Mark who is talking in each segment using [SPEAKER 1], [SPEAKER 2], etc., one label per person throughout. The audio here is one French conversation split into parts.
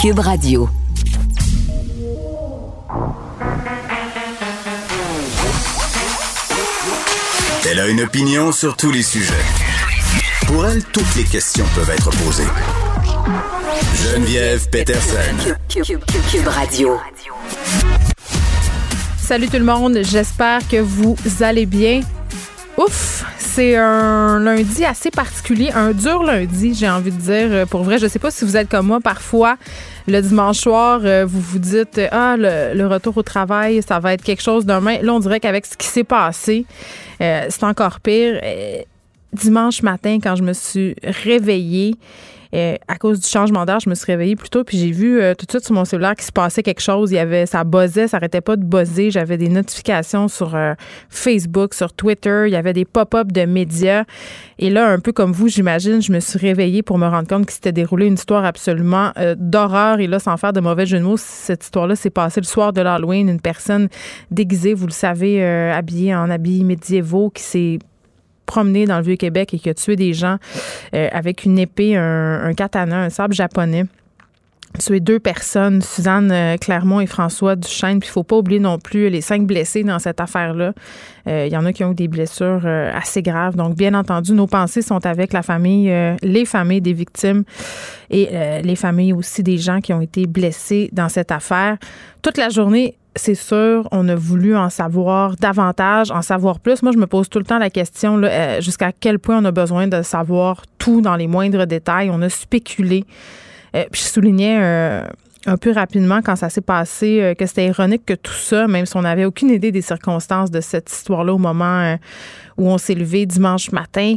[SPEAKER 1] Cube Radio.
[SPEAKER 2] Elle a une opinion sur tous les sujets. Pour elle, toutes les questions peuvent être posées. Geneviève Peterson.
[SPEAKER 1] Cube, Radio.
[SPEAKER 3] Salut tout le monde, j'espère que vous allez bien. Ouf, c'est un lundi assez particulier, un dur lundi, j'ai envie de dire. Pour vrai, je sais pas si vous êtes comme moi parfois. Le dimanche soir, euh, vous vous dites ah le, retour au travail, ça va être quelque chose demain. Là, on dirait qu'avec ce qui s'est passé, euh, c'est encore pire. Euh, dimanche matin, quand je me suis réveillée, euh, à cause du changement d'heure, je me suis réveillée plus tôt, puis j'ai vu tout de suite sur mon cellulaire qu'il se passait quelque chose. Il y avait, ça buzzait, ça arrêtait pas de buzzer. J'avais des notifications sur Facebook, sur Twitter. Il y avait des pop-up de médias. Et là, un peu comme vous, j'imagine, je me suis réveillée pour me rendre compte qu'il s'était déroulé une histoire absolument d'horreur. Et là, sans faire de mauvais jeu de mots, cette histoire-là s'est passée le soir de l'Halloween. Une personne déguisée, vous le savez, habillée en habits médiévaux, qui s'est promené dans le Vieux-Québec et qui a tué des gens euh, avec une épée, un, katana, un sabre japonais tué deux personnes, Suzanne euh, Clermont et François Duchesne. Puis il faut pas oublier non plus les cinq blessés dans cette affaire-là. Euh, il y en a qui ont eu des blessures assez graves. Donc, bien entendu, nos pensées sont avec la famille, les familles des victimes et les familles aussi des gens qui ont été blessés dans cette affaire. Toute la journée, c'est sûr, on a voulu en savoir davantage, en savoir plus. Moi, je me pose tout le temps la question euh, jusqu'à quel point on a besoin de savoir tout dans les moindres détails. On a spéculé. Euh, puis je soulignais euh, un peu rapidement quand ça s'est passé que c'était ironique que tout ça, même si on n'avait aucune idée des circonstances de cette histoire-là au moment où on s'est levé dimanche matin,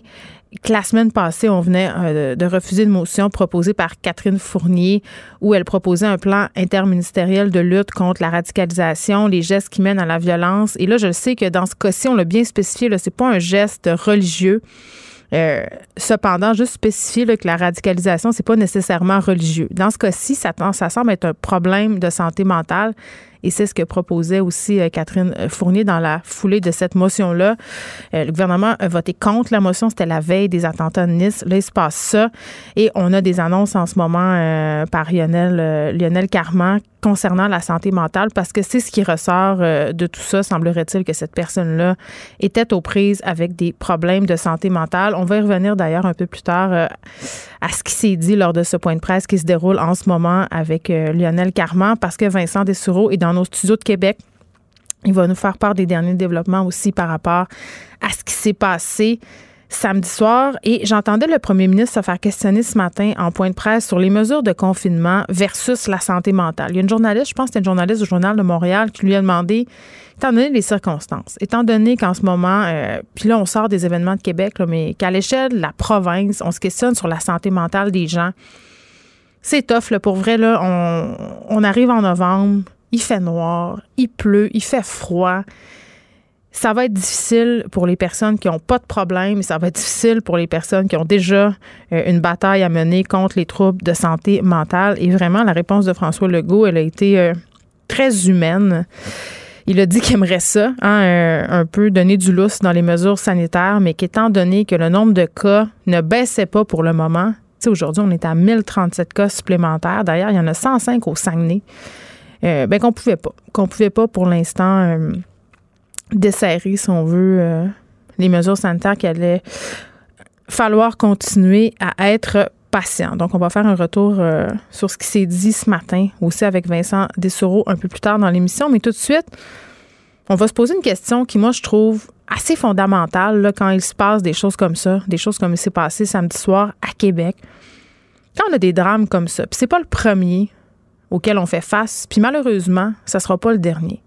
[SPEAKER 3] la semaine passée, on venait euh, de refuser une motion proposée par Catherine Fournier où elle proposait un plan interministériel de lutte contre la radicalisation, les gestes qui mènent à la violence. Et là, je sais que dans ce cas-ci, on l'a bien spécifié, ce n'est pas un geste religieux. Euh, cependant, juste spécifier que la radicalisation, c'est pas nécessairement religieux. Dans ce cas-ci, ça, ça semble être un problème de santé mentale et c'est ce que proposait aussi euh, Catherine Fournier dans la foulée de cette motion-là. Euh, le gouvernement a voté contre la motion. C'était la veille des attentats de Nice. Là, il se passe ça. Et on a des annonces en ce moment euh, par Lionel, Lionel Carman concernant la santé mentale parce que c'est ce qui ressort de tout ça. Semblerait-il que cette personne-là était aux prises avec des problèmes de santé mentale. On va y revenir d'ailleurs un peu plus tard à ce qui s'est dit lors de ce point de presse qui se déroule en ce moment avec Lionel Carman parce que Vincent Dessureau est dans nos studios de Québec. Il va nous faire part des derniers développements aussi par rapport à ce qui s'est passé samedi soir. Et j'entendais le premier ministre se faire questionner ce matin en point de presse sur les mesures de confinement versus la santé mentale. Il y a une journaliste, je pense que c'était une journaliste du Journal de Montréal, qui lui a demandé, étant donné les circonstances, étant donné qu'en ce moment, euh, puis là, on sort des événements de Québec, mais qu'à l'échelle de la province, on se questionne sur la santé mentale des gens. C'est tough, là, pour vrai, là, on arrive en novembre, il fait noir, il pleut, il fait froid. Ça va être difficile pour les personnes qui n'ont pas de problème, ça va être difficile pour les personnes qui ont déjà euh, une bataille à mener contre les troubles de santé mentale. Et vraiment, la réponse de François Legault, elle a été euh, très humaine. Il a dit qu'il aimerait ça, hein, euh, un, peu donner du lousse dans les mesures sanitaires, mais qu'étant donné que le nombre de cas ne baissait pas pour le moment, aujourd'hui, on est à 1037 cas supplémentaires. D'ailleurs, il y en a 105 au Saguenay. Euh, ben qu'on pouvait pas. Qu'on pouvait pas pour l'instant euh, desserrer, si on veut, euh, les mesures sanitaires qu'il allait falloir continuer à être patient. Donc, on va faire un retour sur ce qui s'est dit ce matin, aussi avec Vincent Dessureau un peu plus tard dans l'émission. Mais tout de suite, on va se poser une question qui, moi, je trouve assez fondamentale quand il se passe des choses comme ça, des choses comme il s'est passé samedi soir à Québec. Quand on a des drames comme ça, puis c'est pas le premier, auquel on fait face. Puis malheureusement, ça ne sera pas le dernier.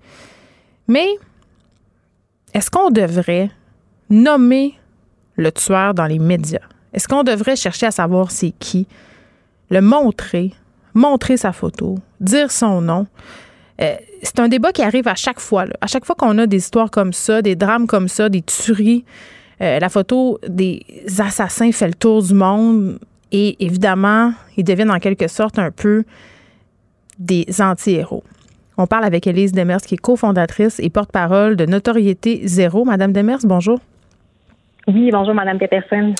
[SPEAKER 3] Mais est-ce qu'on devrait nommer le tueur dans les médias? Est-ce qu'on devrait chercher à savoir c'est qui? Le montrer, montrer sa photo, dire son nom. Euh, c'est un débat qui arrive à chaque fois. À chaque fois qu'on a des histoires comme ça, des drames comme ça, des tueries, euh, la photo des assassins fait le tour du monde et évidemment, ils deviennent en quelque sorte un peu des anti-héros. On parle avec Élise Demers, qui est cofondatrice et porte-parole de Notoriété Zéro. Madame Demers, bonjour.
[SPEAKER 4] Oui, bonjour, Madame Peterson.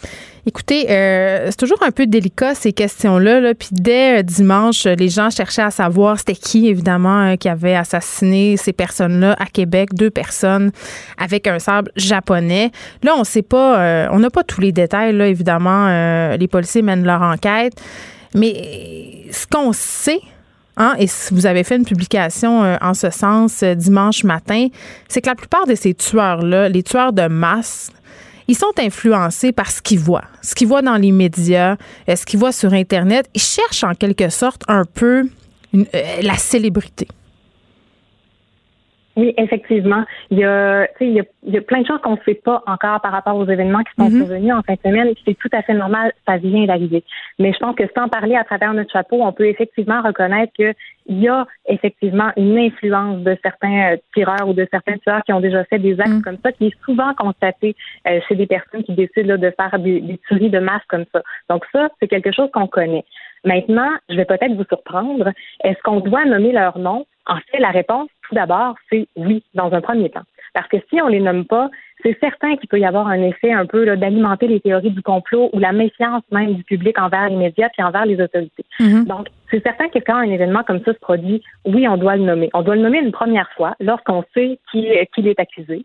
[SPEAKER 3] Écoutez, euh, c'est toujours un peu délicat ces questions-là. Là. Puis dès euh, dimanche, les gens cherchaient à savoir c'était qui, évidemment, euh, qui avait assassiné ces personnes-là à Québec, deux personnes avec un sable japonais. Là, on sait pas, on n'a pas tous les détails. Là, évidemment, les policiers mènent leur enquête, mais ce qu'on sait. Hein, et vous avez fait une publication en ce sens dimanche matin, c'est que la plupart de ces tueurs-là, les tueurs de masse, ils sont influencés par ce qu'ils voient, ce qu'ils voient dans les médias, euh, ce qu'ils voient sur Internet. Ils cherchent en quelque sorte un peu euh, la célébrité.
[SPEAKER 4] Oui, effectivement. Il y a, il y a, il y a plein de choses qu'on ne sait pas encore par rapport aux événements qui sont mm-hmm. survenus en fin de semaine. C'est tout à fait normal, ça vient d'arriver. Mais je pense que sans parler à travers notre chapeau, on peut effectivement reconnaître qu'il y a effectivement une influence de certains euh, tireurs ou de certains tueurs qui ont déjà fait des actes mm. comme ça, qui est souvent constaté euh, chez des personnes qui décident de faire des, des tueries de masse comme ça. Donc ça, c'est quelque chose qu'on connaît. Maintenant, je vais peut-être vous surprendre. Est-ce qu'on doit nommer leur nom? En fait, la réponse, tout d'abord, c'est oui, dans un premier temps. Parce que si on les nomme pas, c'est certain qu'il peut y avoir un effet un peu d'alimenter les théories du complot ou la méfiance même du public envers les médias et envers les autorités. Mm-hmm. Donc, c'est certain que quand un événement comme ça se produit, oui, on doit le nommer. On doit le nommer une première fois lorsqu'on sait qui, qui est accusé.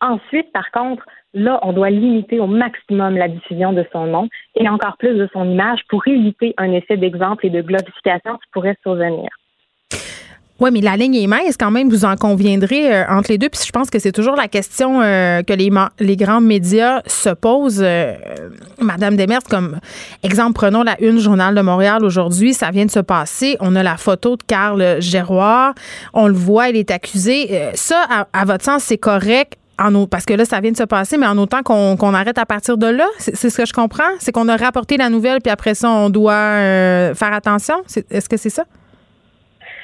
[SPEAKER 4] Ensuite, par contre, là, on doit limiter au maximum la diffusion de son nom et encore plus de son image pour éviter un effet d'exemple et de glorification qui pourrait survenir.
[SPEAKER 3] Oui, mais la ligne est mince quand même, vous en conviendrez euh, entre les deux. Puis je pense que c'est toujours la question euh, que les, les grands médias se posent. Euh, Madame Demers, comme exemple, prenons la une Journal de Montréal aujourd'hui, ça vient de se passer. On a la photo de Carl Géroir. On le voit, il est accusé. ça, à, votre sens, c'est correct en, parce que là, ça vient de se passer, mais en autant qu'on arrête à partir de là, c'est ce que je comprends? C'est qu'on a rapporté la nouvelle, puis après ça, on doit faire attention? Est-ce que c'est ça?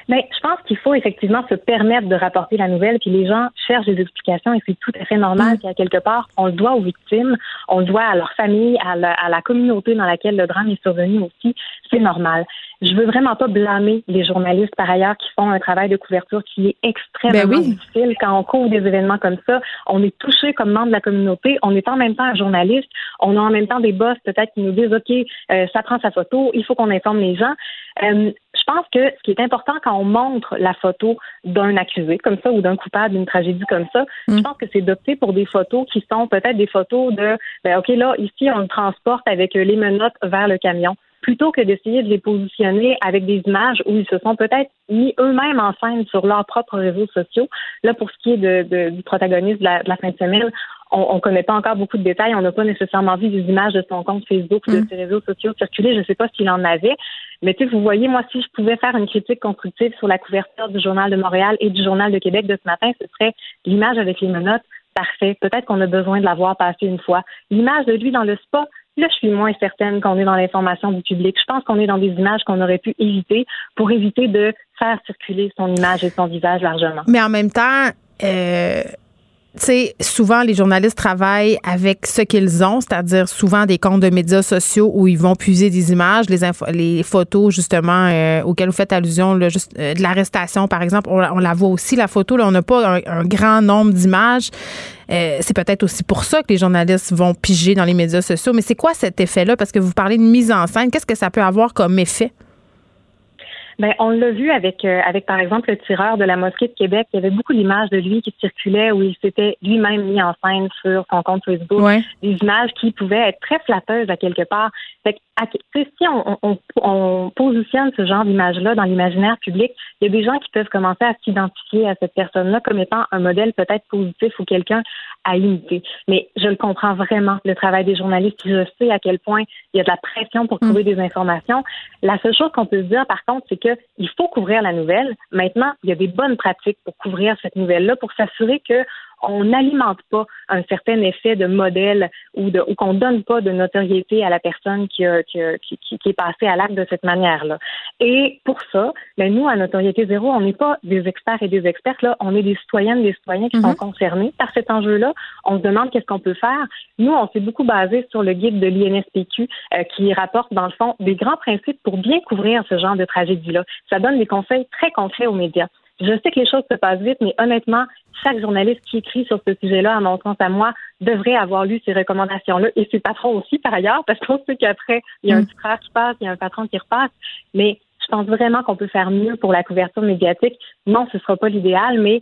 [SPEAKER 4] Mais je pense qu'il faut effectivement se permettre de rapporter la nouvelle, puis les gens cherchent des explications et c'est tout à fait normal mm. qu'à quelque part, on le doit aux victimes, on le doit à leur famille, à la, à la communauté dans laquelle le drame est survenu aussi. C'est normal. Je veux vraiment pas blâmer les journalistes par ailleurs qui font un travail de couverture qui est extrêmement ben difficile quand on couvre des événements comme ça. On est touché comme membre de la communauté, on est en même temps un journaliste, on a en même temps des boss peut-être qui nous disent ok, euh, ça prend sa photo, il faut qu'on informe les gens. Euh, je pense que ce qui est important quand on montre la photo d'un accusé comme ça ou d'un coupable d'une tragédie comme ça, je mm. pense que c'est d'opter pour des photos qui sont peut-être des photos de, ben, OK, là, ici, on le transporte avec les menottes vers le camion plutôt que d'essayer de les positionner avec des images où ils se sont peut-être mis eux-mêmes en scène sur leurs propres réseaux sociaux. Là, pour ce qui est de, du protagoniste de la, de la, fin de semaine, on ne connaît pas encore beaucoup de détails. On n'a pas nécessairement vu des images de son compte Facebook ou de mm. ses réseaux sociaux circuler. Je ne sais pas s'il en avait. Mais tu vous voyez, moi, si je pouvais faire une critique constructive sur la couverture du Journal de Montréal et du Journal de Québec de ce matin, ce serait l'image avec les menottes. Parfait. Peut-être qu'on a besoin de la voir passer une fois. L'image de lui dans le spa, Là, je suis moins certaine qu'on est dans l'information du public. Je pense qu'on est dans des images qu'on aurait pu éviter pour éviter de faire circuler son image et son visage largement.
[SPEAKER 3] Mais en même temps, euh, tu sais, souvent les journalistes travaillent avec ce qu'ils ont, c'est-à-dire souvent des comptes de médias sociaux où ils vont puiser des images, les, photos justement euh, auxquelles vous faites allusion, là, euh, de l'arrestation par exemple, on, la voit aussi la photo, là, on n'a pas un, grand nombre d'images. Euh, c'est peut-être aussi pour ça que les journalistes vont piger dans les médias sociaux. Mais c'est quoi cet effet-là? Parce que vous parlez de mise en scène. Qu'est-ce que ça peut avoir comme effet?
[SPEAKER 4] Ben, on l'a vu avec, euh, avec, par exemple, le tireur de la mosquée de Québec. Il y avait beaucoup d'images de lui qui circulaient où il s'était lui-même mis en scène sur son compte Facebook. Des images qui pouvaient être très flatteuses à quelque part. Fait que, si on, on, on, positionne ce genre d'image-là dans l'imaginaire public, il y a des gens qui peuvent commencer à s'identifier à cette personne-là comme étant un modèle peut-être positif ou quelqu'un à imiter. Mais je le comprends vraiment, le travail des journalistes. Je sais à quel point il y a de la pression pour trouver mm. des informations. La seule chose qu'on peut se dire, par contre, c'est qu'il faut couvrir la nouvelle. Maintenant, il y a des bonnes pratiques pour couvrir cette nouvelle-là, pour s'assurer que on n'alimente pas un certain effet de modèle ou, de, ou qu'on donne pas de notoriété à la personne qui, qui, qui, qui est passée à l'acte de cette manière-là. Et pour ça, ben nous, à Notoriété Zéro, on n'est pas des experts et des expertes, là, on est des citoyennes, des citoyens qui sont mhm. concernés par cet enjeu-là. On se demande qu'est-ce qu'on peut faire. Nous, on s'est beaucoup basé sur le guide de l'INSPQ euh, qui rapporte, dans le fond, des grands principes pour bien couvrir ce genre de tragédie-là. Ça donne des conseils très concrets aux médias. Je sais que les choses se passent vite, mais honnêtement, chaque journaliste qui écrit sur ce sujet-là, à mon sens à moi, devrait avoir lu ces recommandations-là et ses patrons aussi, par ailleurs, parce qu'on sait qu'après, il y a un petit frère qui passe, il y a un patron qui repasse. Mais je pense vraiment qu'on peut faire mieux pour la couverture médiatique. Non, ce ne sera pas l'idéal, mais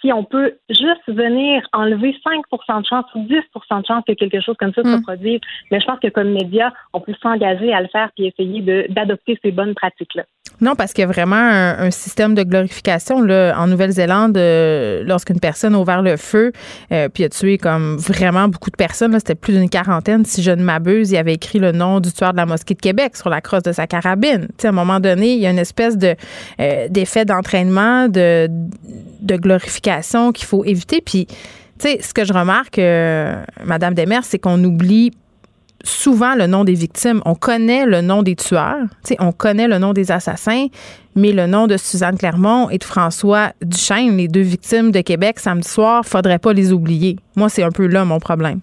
[SPEAKER 4] si on peut juste venir enlever 5% de chance ou 10% de chance que quelque chose comme ça se mm. produise, mais je pense que comme média, on peut s'engager à le faire puis essayer d'adopter ces bonnes pratiques-là.
[SPEAKER 3] Non, parce qu'il y a vraiment un, système de glorification. Là, en Nouvelle-Zélande, euh, lorsqu'une personne a ouvert le feu euh, puis a tué comme vraiment beaucoup de personnes, c'était plus d'une quarantaine, si je ne m'abuse, il avait écrit le nom du tueur de la mosquée de Québec sur la crosse de sa carabine. à un moment donné, il y a une espèce de euh, d'effet d'entraînement, de, glorification qu'il faut éviter. Puis, tu sais, ce que je remarque, Madame Demers, c'est qu'on oublie souvent le nom des victimes. On connaît le nom des tueurs, on connaît le nom des assassins, mais le nom de Suzanne Clermont et de François Duchesne, les deux victimes de Québec samedi soir, faudrait pas les oublier. Moi, c'est un peu là mon problème.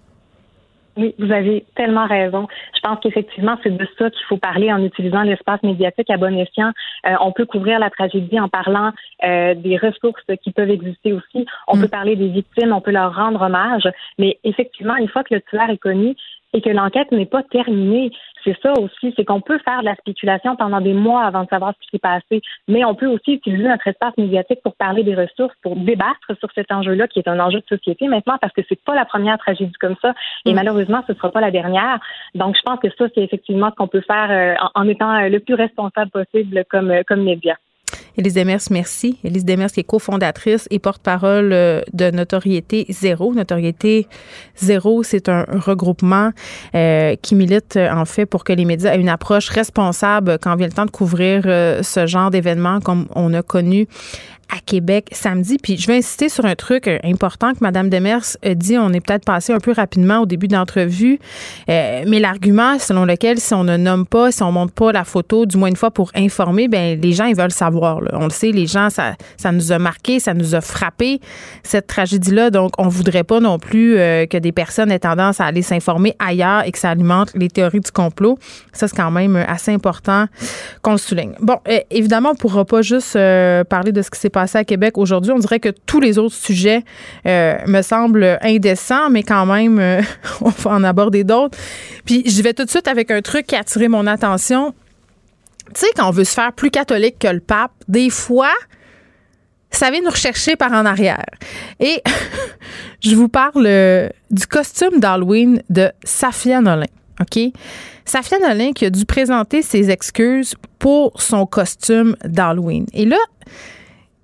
[SPEAKER 4] Oui, vous avez tellement raison. Je pense qu'effectivement, c'est de ça qu'il faut parler en utilisant l'espace médiatique à bon escient. Euh, on peut couvrir la tragédie en parlant euh, des ressources qui peuvent exister aussi. On mm. peut parler des victimes, on peut leur rendre hommage. Mais effectivement, une fois que le tueur est connu, et que l'enquête n'est pas terminée. C'est ça aussi, c'est qu'on peut faire de la spéculation pendant des mois avant de savoir ce qui s'est passé, mais on peut aussi utiliser notre espace médiatique pour parler des ressources, pour débattre sur cet enjeu-là qui est un enjeu de société maintenant parce que c'est pas la première tragédie comme ça et mm. malheureusement ce sera pas la dernière. Donc je pense que ça c'est effectivement ce qu'on peut faire euh, en, étant euh, le plus responsable possible comme euh, comme média.
[SPEAKER 3] Élise Demers, merci. Élise Demers, qui est cofondatrice et porte-parole euh, de Notoriété Zéro. Notoriété Zéro, c'est un regroupement euh, qui milite en fait pour que les médias aient une approche responsable quand vient le temps de couvrir euh, ce genre d'événements comme on a connu à Québec samedi. Puis je vais insister sur un truc euh, important que Mme Demers a dit. On est peut-être passé un peu rapidement au début de l'entrevue, euh, mais l'argument selon lequel si on ne nomme pas, si on montre pas la photo, du moins une fois pour informer, ben les gens ils veulent savoir. On le sait, les gens ça, ça nous a marqué, ça nous a frappé cette tragédie-là. Donc on voudrait pas non plus euh, que des personnes aient tendance à aller s'informer ailleurs et que ça alimente les théories du complot. Ça c'est quand même assez important qu'on le souligne. Bon, évidemment on pourra pas juste parler de ce qui s'est passé à Québec aujourd'hui. On dirait que tous les autres sujets euh, me semblent indécents, mais quand même, euh, on va en aborder d'autres. Puis je vais tout de suite avec un truc qui a attiré mon attention. Tu sais, quand on veut se faire plus catholique que le pape, des fois, ça vient nous rechercher par en arrière. Et je vous parle euh, du costume d'Halloween de Safia Nolin. OK? Safia Nolin qui a dû présenter ses excuses pour son costume d'Halloween. Et là,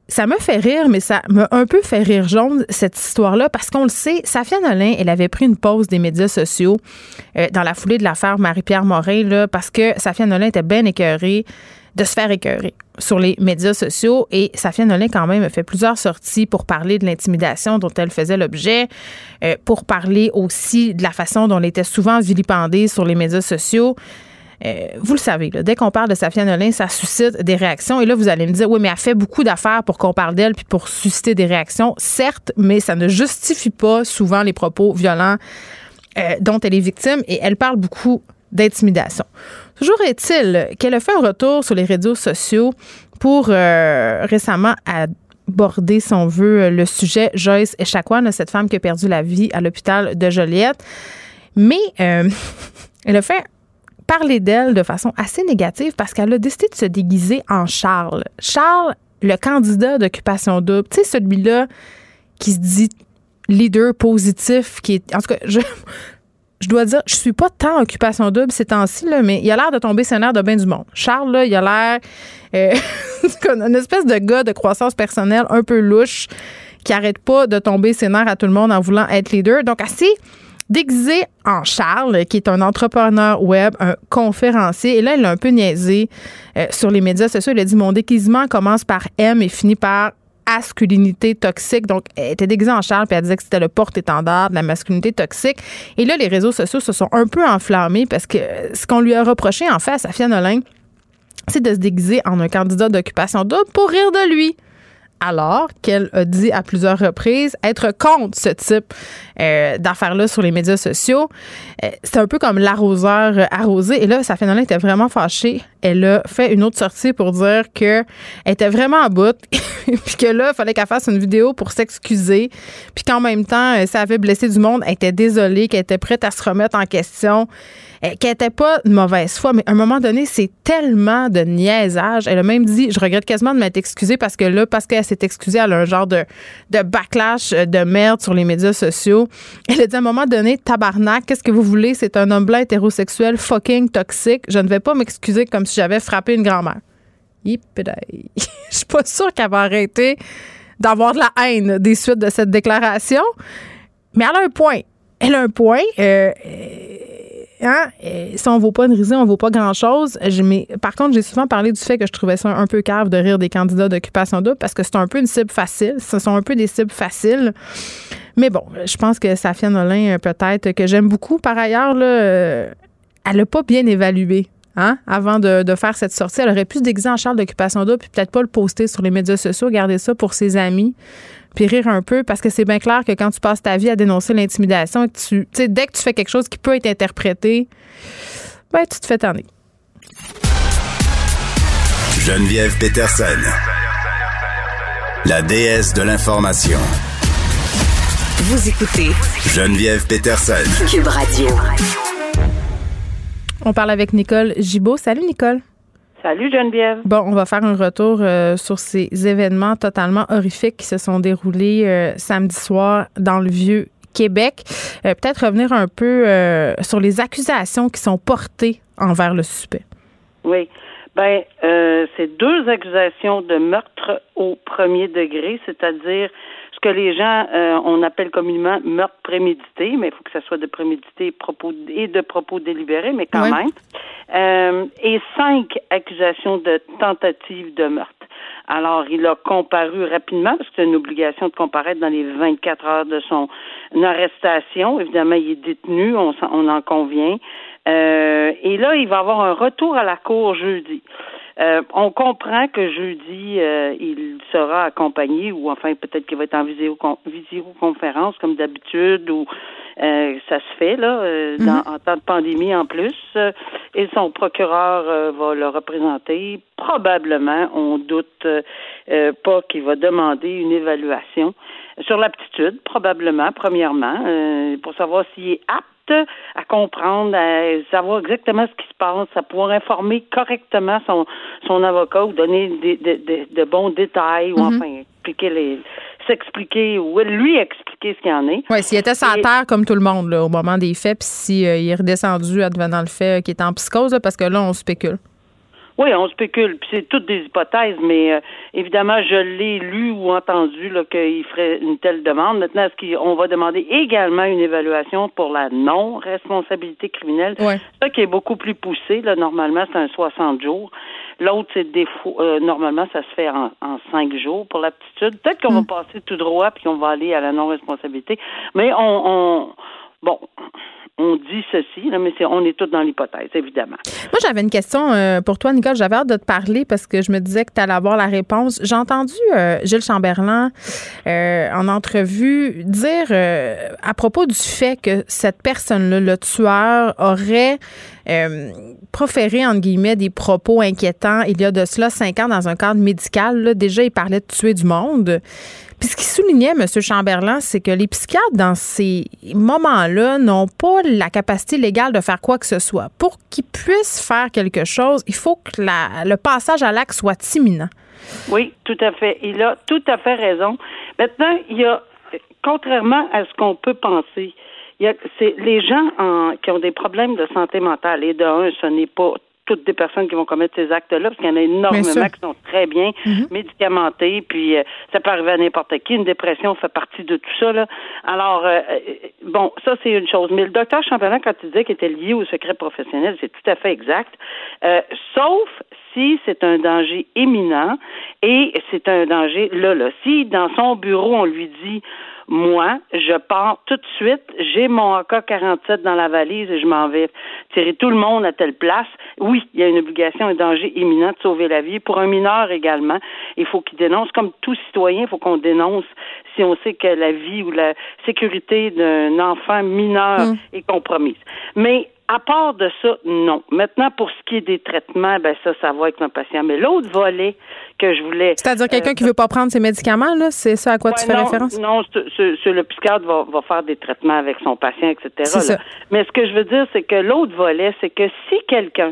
[SPEAKER 3] ça me fait rire, mais ça m'a un peu fait rire jaune, cette histoire-là, parce qu'on le sait, Safia Nolin, elle avait pris une pause des médias sociaux euh, dans la foulée de l'affaire Marie-Pierre Morin, là, parce que Safia Nolin était bien écœurée de se faire écœurer sur les médias sociaux. Et Safia Nolin, quand même, a fait plusieurs sorties pour parler de l'intimidation dont elle faisait l'objet, euh, pour parler aussi de la façon dont elle était souvent vilipendée sur les médias sociaux. Euh, vous le savez, dès qu'on parle de Safia Nolin, ça suscite des réactions. Et là, vous allez me dire, oui, mais elle fait beaucoup d'affaires pour qu'on parle d'elle puis pour susciter des réactions. Certes, mais ça ne justifie pas souvent les propos violents euh, dont elle est victime et elle parle beaucoup d'intimidation. Toujours est-il qu'elle a fait un retour sur les réseaux sociaux pour euh, récemment aborder, si on veut, le sujet Joyce Echaquan, cette femme qui a perdu la vie à l'hôpital de Joliette. Mais elle a fait parler d'elle de façon assez négative parce qu'elle a décidé de se déguiser en Charles. Charles, le candidat d'occupation double, tu sais, celui-là qui se dit leader positif, qui est. En tout cas, je. Dois dire, je suis pas tant occupation double ces temps-ci, mais il a l'air de tomber scénaire de bien du monde. Charles, là, il a l'air euh, une espèce de gars de croissance personnelle un peu louche qui arrête pas de tomber scénaire à tout le monde en voulant être leader. Donc, assez déguisé en Charles, qui est un entrepreneur web, un conférencier. Et là, il a un peu niaisé euh, sur les médias sociaux. Il a dit Mon déguisement commence par M et finit par masculinité toxique. Donc, elle était déguisée en Charles, puis elle disait que c'était le porte-étendard de la masculinité toxique. Et là, les réseaux sociaux se sont un peu enflammés parce que ce qu'on lui a reproché, en fait, à Safia Nolin, c'est de se déguiser en un candidat d'occupation double pour rire de lui alors qu'elle a dit à plusieurs reprises être contre ce type euh, d'affaires-là sur les médias sociaux. Euh, c'est un peu comme l'arroseur euh, arrosé. Et là, sa Nolin était vraiment fâchée. Elle a fait une autre sortie pour dire qu'elle était vraiment à bout, puis que là, il fallait qu'elle fasse une vidéo pour s'excuser, puis qu'en même temps, ça avait blessé du monde. Elle était désolée, qu'elle était prête à se remettre en question. Qu'elle n'était pas de mauvaise foi, mais à un moment donné, c'est tellement de niaisage. Elle a même dit, je regrette quasiment de m'être excusée parce que là, parce qu'elle s'est excusée, elle a un genre de, de backlash de merde sur les médias sociaux. Elle a dit à un moment donné, tabarnak, qu'est-ce que vous voulez? C'est un homme blanc hétérosexuel fucking toxique. Je ne vais pas m'excuser comme si j'avais frappé une grand-mère. Je suis pas sûre qu'elle va arrêter d'avoir de la haine des suites de cette déclaration. Mais elle a un point. Elle a un point. Euh, hein, si on vaut pas une risée, on vaut pas grand-chose. Par contre, j'ai souvent parlé du fait que je trouvais ça un peu cave de rire des candidats d'occupation double parce que c'est un peu une cible facile. Ce sont un peu des cibles faciles. Mais bon, je pense que Safia Nolin, euh, peut-être, que j'aime beaucoup, par ailleurs, euh, elle n'a pas bien évalué Hein, avant de, faire cette sortie. Elle aurait pu se déguiser en Charles d'occupation double puis peut-être pas le poster sur les médias sociaux, garder ça pour ses amis puis rire un peu parce que c'est bien clair que quand tu passes ta vie à dénoncer l'intimidation, tu sais, dès que tu fais quelque chose qui peut être interprété, ben tu te fais tanner.
[SPEAKER 2] Geneviève Peterson, la déesse de l'information.
[SPEAKER 5] Vous écoutez
[SPEAKER 2] Geneviève Peterson,
[SPEAKER 5] Cube Radio.
[SPEAKER 3] On parle avec Nicole Gibault. Salut Nicole.
[SPEAKER 6] Salut Geneviève.
[SPEAKER 3] Bon, on va faire un retour euh, sur ces événements totalement horrifiques qui se sont déroulés euh, samedi soir dans le vieux Québec. Euh, peut-être revenir un peu sur les accusations qui sont portées envers le suspect.
[SPEAKER 6] Oui. Ben, c'est deux accusations de meurtre au premier degré, c'est-à-dire que les gens, euh, on appelle communément meurtre prémédité, mais il faut que ça soit de prémédité propos, et de propos délibérés, mais quand même. Euh, et cinq accusations de tentative de meurtre. Alors, il a comparu rapidement, parce que c'est une obligation de comparaître dans les 24 heures de son arrestation. Évidemment, il est détenu, on, on en convient. Euh, et là, il va avoir un retour à la cour jeudi. Euh, on comprend que jeudi, euh, il sera accompagné, ou enfin peut-être qu'il va être en visioconférence comme d'habitude, ou euh, ça se fait là, mhm. en temps de pandémie en plus. et son procureur va le représenter. Probablement, on doute pas qu'il va demander une évaluation sur l'aptitude, probablement, premièrement, pour savoir s'il est apte à comprendre, à savoir exactement ce qui se passe, à pouvoir informer correctement son, son avocat ou donner des, de bons détails ou mhm. enfin expliquer les s'expliquer ou lui expliquer ce qu'il y en est.
[SPEAKER 3] Oui, s'il était sans terre comme tout le monde là, au moment des faits, puis s'il euh, est redescendu advenant le fait qu'il est en psychose, parce que là, on spécule.
[SPEAKER 6] Oui, on spécule, puis c'est toutes des hypothèses, mais euh, évidemment, je l'ai lu ou entendu qu'il ferait une telle demande. Maintenant, est-ce qu'on va demander également une évaluation pour la non-responsabilité criminelle? Ouais. Ça qui est beaucoup plus poussé, là, normalement, c'est un 60 jours. L'autre, c'est défaut. Euh, normalement, ça se fait en, en 5 jours pour l'aptitude. Peut-être qu'on va hmm. passer tout droit puis on va aller à la non-responsabilité. Mais on, on bon, on dit ceci, mais on est tous dans l'hypothèse, évidemment.
[SPEAKER 3] Moi, j'avais une question euh, pour toi, Nicole. J'avais hâte de te parler parce que je me disais que tu allais avoir la réponse. J'ai entendu euh, Gilles Chamberlain euh, en entrevue dire à propos du fait que cette personne-là, le tueur, aurait proféré, entre guillemets, des propos inquiétants il y a de cela cinq ans dans un cadre médical. Déjà, il parlait de tuer du monde. Puis ce qui soulignait, M. Chamberlain, c'est que les psychiatres, dans ces moments-là, n'ont pas la capacité légale de faire quoi que ce soit. Pour qu'ils puissent faire quelque chose, il faut que le passage à l'acte soit imminent.
[SPEAKER 6] Oui, tout à fait. Il a tout à fait raison. Maintenant, il y a, contrairement à ce qu'on peut penser, il y a, c'est les gens qui ont des problèmes de santé mentale, et d'un, ce n'est pas toutes des personnes qui vont commettre ces actes-là, parce qu'il y en a énormément qui sont très bien médicamentés, puis euh, ça peut arriver à n'importe qui. Une dépression fait partie de tout ça. Là. Alors, euh, euh, bon, ça, c'est une chose. Mais le docteur Chamberlain, quand il disait qu'il était lié au secret professionnel, c'est tout à fait exact. sauf si c'est un danger imminent et c'est un danger là, là. Si dans son bureau, on lui dit moi, je pars tout de suite, j'ai mon AK-47 dans la valise et je m'en vais tirer tout le monde à telle place. Oui, il y a une obligation, un danger imminent de sauver la vie. Pour un mineur également, il faut qu'il dénonce. Comme tout citoyen, il faut qu'on dénonce si on sait que la vie ou la sécurité d'un enfant mineur mm. est compromise. Mais à part de ça, non. Maintenant, pour ce qui est des traitements, ben ça, ça va avec nos patient. Mais l'autre volet que je voulais.
[SPEAKER 3] C'est-à-dire quelqu'un euh, qui veut pas prendre ses médicaments, là, c'est ça à quoi tu fais référence?
[SPEAKER 6] Non, le psychiatre va, va, faire des traitements avec son patient, etc. Mais ce que je veux dire, c'est que l'autre volet, c'est que si quelqu'un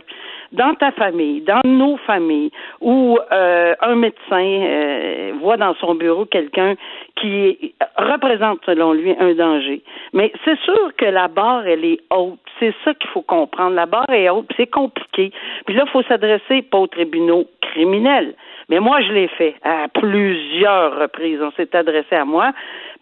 [SPEAKER 6] dans ta famille, dans nos familles, où euh, un médecin euh, voit dans son bureau quelqu'un qui représente, selon lui, un danger. Mais c'est sûr que la barre, elle est haute. C'est ça qu'il faut comprendre. La barre est haute, c'est compliqué. Puis là, il faut s'adresser pas aux tribunaux criminels. Mais moi, je l'ai fait à plusieurs reprises. On s'est adressé à moi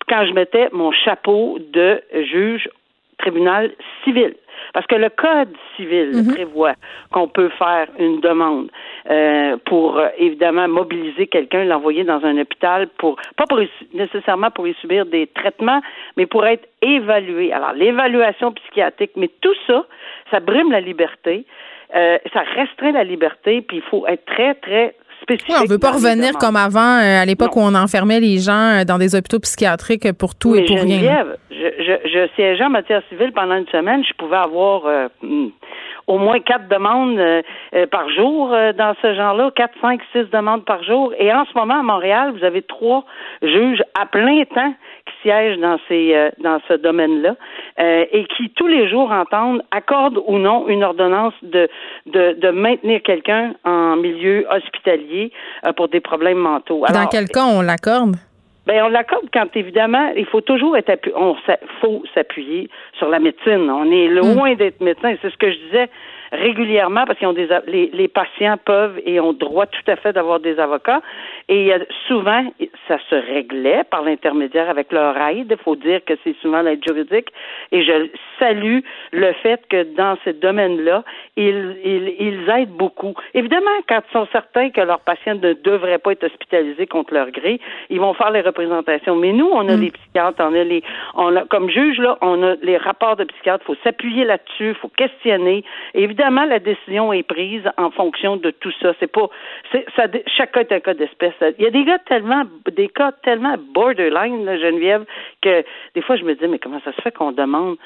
[SPEAKER 6] quand je mettais mon chapeau de juge tribunal civil. Parce que le Code civil mhm. prévoit qu'on peut faire une demande euh, pour euh, évidemment mobiliser quelqu'un, l'envoyer dans un hôpital pour pas pour nécessairement pour y subir des traitements, mais pour être évalué. Alors l'évaluation psychiatrique, mais tout ça, ça brime la liberté. Euh, ça restreint la liberté, puis il faut être très, très
[SPEAKER 3] oui, on veut pas revenir comme avant, euh, à l'époque où on enfermait les gens euh, dans des hôpitaux psychiatriques pour tout et pour rien.
[SPEAKER 6] Je, je, je, siégeais en matière civile pendant une semaine, je pouvais avoir euh, hmm, au moins quatre demandes par jour dans ce genre-là, quatre, cinq, six demandes par jour. Et en ce moment, à Montréal, vous avez trois juges à plein temps siègent dans ces dans ce domaine-là et qui tous les jours entendent accordent ou non une ordonnance de de, de maintenir quelqu'un en milieu hospitalier euh, pour des problèmes mentaux.
[SPEAKER 3] Dans quel cas on l'accorde?
[SPEAKER 6] Ben on l'accorde quand évidemment il faut toujours être on faut s'appuyer sur la médecine. On est loin hmm. d'être médecin. C'est ce que je disais régulièrement parce qu'ils ont des les, les, patients peuvent et ont droit tout à fait d'avoir des avocats et souvent ça se réglait par l'intermédiaire avec leur aide. Il faut dire que c'est souvent l'aide juridique et je salue le fait que dans ce domaine-là ils, ils, ils aident beaucoup. Évidemment, quand ils sont certains que leurs patients ne devraient pas être hospitalisés contre leur gré, ils vont faire les représentations. Mais nous, on a mm. les psychiatres, on a les, on a, comme juge là, on a les rapports de psychiatres. Il faut s'appuyer là-dessus, il faut questionner. évidemment, évidemment, la décision est prise en fonction de tout ça. C'est pas, c'est, ça, chaque cas est un cas d'espèce. Il y a des gars tellement, des cas tellement borderline, Geneviève, que des fois je me dis, mais comment ça se fait qu'on demande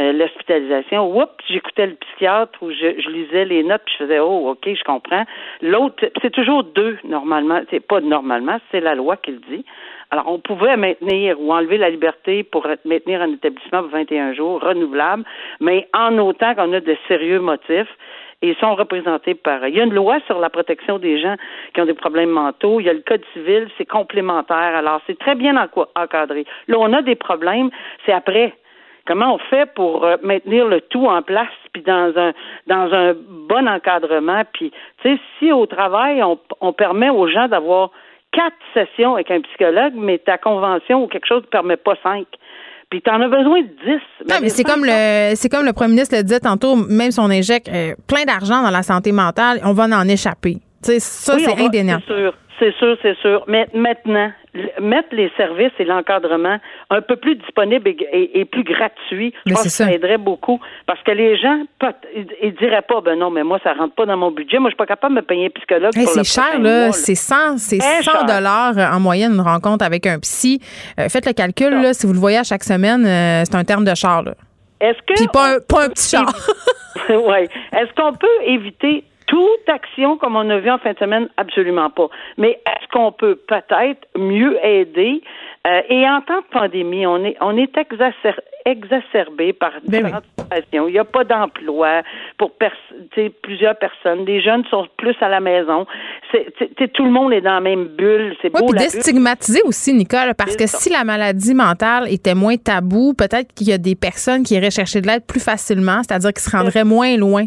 [SPEAKER 6] euh, l'hospitalisation? Oups, j'écoutais le psychiatre ou je, je, lisais les notes puis je faisais oh ok je comprends. L'autre c'est toujours deux normalement, c'est pas normalement, c'est la loi qui le dit. Alors on pouvait maintenir ou enlever la liberté pour maintenir un établissement pour 21 jours renouvelable, mais en autant qu'on a de sérieux motifs et ils sont représentés par. Il y a une loi sur la protection des gens qui ont des problèmes mentaux. Il y a le code civil, c'est complémentaire. Alors, c'est très bien encadré. Là, on a des problèmes, c'est après. Comment on fait pour euh, maintenir le tout en place, puis dans un dans un bon encadrement, puis tu sais, si au travail on, on permet aux gens d'avoir quatre sessions avec un psychologue, mais ta convention ou quelque chose ne permet pas cinq. Puis tu en as besoin de dix.
[SPEAKER 3] Non, mais c'est comme le c'est comme le premier ministre le disait tantôt, même si on injecte euh, plein d'argent dans la santé mentale, on va en échapper. ça, c'est indéniable.
[SPEAKER 6] C'est sûr, c'est sûr, c'est sûr. Mais maintenant, mettre les services et l'encadrement un peu plus disponibles et, plus gratuits, je pense que ça. aiderait beaucoup. Parce que les gens, ils, diraient pas, ben non, mais moi, ça rentre pas dans mon budget. Moi, je suis pas capable de me payer un psychologue.
[SPEAKER 3] c'est cher, là. C'est 100, c'est 100 dollars en moyenne une rencontre avec un psy. Euh, faites le calcul, là, si vous le voyez à chaque semaine, euh, c'est un terme de char, là. Est-ce que. Puis pas, un, pas un petit char.
[SPEAKER 6] oui. Est-ce qu'on peut éviter toute action comme on a vu en fin de semaine, absolument pas. Mais est-ce qu'on peut peut-être mieux aider? Euh, et en temps de pandémie, on est on est exacerbé par ben différentes situations. Il n'y a pas d'emploi pour plusieurs personnes. Les jeunes sont plus à la maison. C'est, tout le monde est dans la même bulle. C'est beau.
[SPEAKER 3] Puis déstigmatiser aussi, Nicole, parce que si la maladie mentale était moins tabou, peut-être qu'il y a des personnes qui iraient chercher de l'aide plus facilement, c'est-à-dire qui se rendraient moins loin.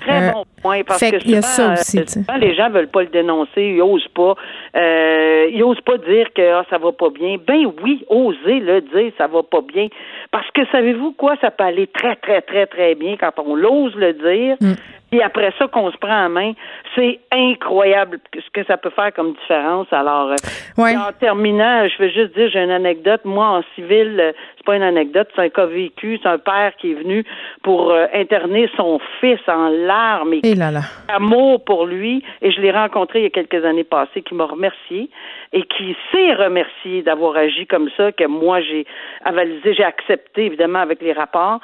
[SPEAKER 6] Très euh, bon Oui, parce
[SPEAKER 3] Fait
[SPEAKER 6] que
[SPEAKER 3] qu'il y a
[SPEAKER 6] souvent,
[SPEAKER 3] ça aussi,
[SPEAKER 6] souvent, les gens veulent pas le dénoncer, ils osent pas. Euh, ils pas dire que ah, ça va pas bien. Ben oui, osez le dire, ça va pas bien. Parce que savez-vous quoi, ça peut aller très, très, très, très bien quand on l'ose le dire.
[SPEAKER 3] Mm.
[SPEAKER 6] Puis après ça qu'on se prend en main, c'est incroyable ce que ça peut faire comme différence. Alors, euh,
[SPEAKER 3] Ouais.
[SPEAKER 6] en terminant, je veux juste dire, j'ai une anecdote. Moi, en civil, euh, c'est pas une anecdote, c'est un cas vécu. C'est un père qui est venu pour euh, interner son fils en larmes et
[SPEAKER 3] Et là là.
[SPEAKER 6] amour pour lui et je l'ai rencontré il y a quelques années passées qui m'a remercié et qui s'est remercié d'avoir agi comme ça que moi j'ai avalisé, j'ai accepté évidemment avec les rapports.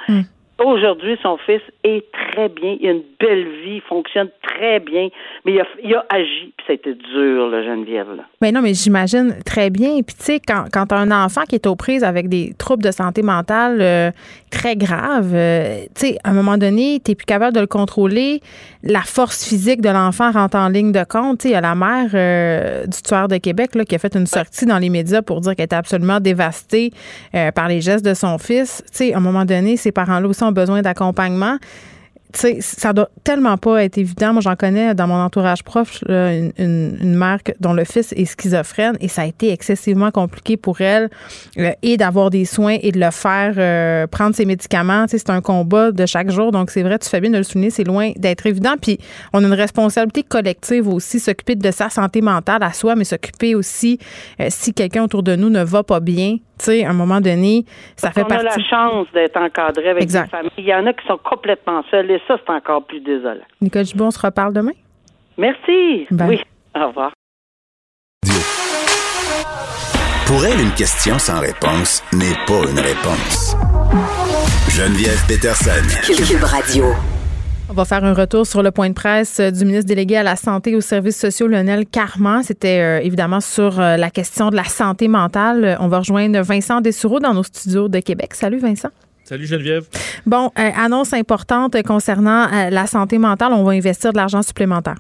[SPEAKER 6] Aujourd'hui, son fils est très bien. Il a une belle vie, il fonctionne très bien, mais il a, il a agi, puis ça a été dur, là, Geneviève. Là.
[SPEAKER 3] Ben non, mais j'imagine très bien. Puis tu sais, quand, quand tu as un enfant qui est aux prises avec des troubles de santé mentale euh, très graves, euh, tu sais, à un moment donné, tu plus capable de le contrôler. La force physique de l'enfant rentre en ligne de compte. Tu sais, il y a la mère euh, du tueur de Québec là, qui a fait une sortie dans les médias pour dire qu'elle était absolument dévastée par les gestes de son fils. Tu sais, à un moment donné, ces parents-là aussi ont besoin d'accompagnement tu sais, ça doit tellement pas être évident. Moi, j'en connais dans mon entourage proche une, une, mère dont le fils est schizophrène et ça a été excessivement compliqué pour elle euh, et d'avoir des soins et de le faire euh, prendre ses médicaments. C'est un combat de chaque jour. Donc, c'est vrai, tu fais bien de le souligner, c'est loin d'être évident. Puis, on a une responsabilité collective aussi, s'occuper de sa santé mentale à soi, mais s'occuper aussi euh, si quelqu'un autour de nous ne va pas bien. Tu sais, à un moment donné, ça fait
[SPEAKER 6] on a
[SPEAKER 3] partie.
[SPEAKER 6] la chance d'être encadré avec
[SPEAKER 3] Exact.
[SPEAKER 6] des familles. Il y en a qui sont complètement seuls et ça, c'est encore plus désolant.
[SPEAKER 3] Nicole Gibault, on se reparle demain.
[SPEAKER 6] Merci.
[SPEAKER 3] Bye.
[SPEAKER 6] Oui. Au revoir.
[SPEAKER 2] Pour elle, une question sans réponse n'est pas une réponse. Geneviève Peterson.
[SPEAKER 5] Cube Radio.
[SPEAKER 3] On va faire un retour sur le point de presse euh, du ministre délégué à la Santé et aux services sociaux, Lionel Carman. C'était euh, évidemment sur euh, la question de la santé mentale. On va rejoindre Vincent Dessureau dans nos studios de Québec. Salut Vincent.
[SPEAKER 7] Salut Geneviève.
[SPEAKER 3] Bon, euh, annonce importante concernant la santé mentale. On va investir de l'argent supplémentaire.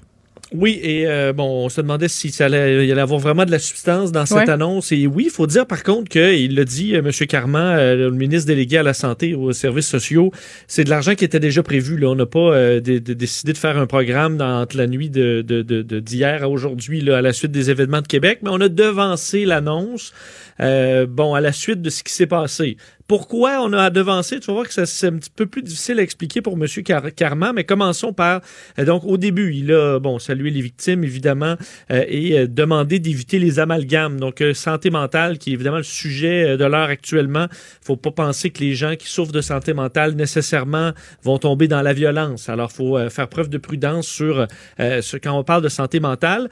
[SPEAKER 7] Oui, et euh, bon, on se demandait si ça allait, il allait avoir vraiment de la substance dans cette
[SPEAKER 3] Ouais.
[SPEAKER 7] annonce. Et oui, il faut dire par contre qu'il l'a dit, euh, M. Carman, euh, le ministre délégué à la santé et aux services sociaux, c'est de l'argent qui était déjà prévu. Là. On n'a pas euh, dé- dé- décidé de faire un programme dans, entre la nuit de, de, de- de- d'hier à aujourd'hui, là, à la suite des événements de Québec, mais on a devancé l'annonce. euh, bon, à la suite de ce qui s'est passé. Pourquoi on a devancé? Tu vas voir que c'est un petit peu plus difficile à expliquer pour M. Car Carman, mais commençons par, euh, donc, au début, il a, bon, salué les victimes, évidemment, euh, et euh, demandé d'éviter les amalgames. Donc, santé mentale, qui est évidemment le sujet de l'heure actuellement. faut pas penser que les gens qui souffrent de santé mentale, nécessairement, vont tomber dans la violence. Alors, faut faire preuve de prudence sur, sur quand on parle de santé mentale,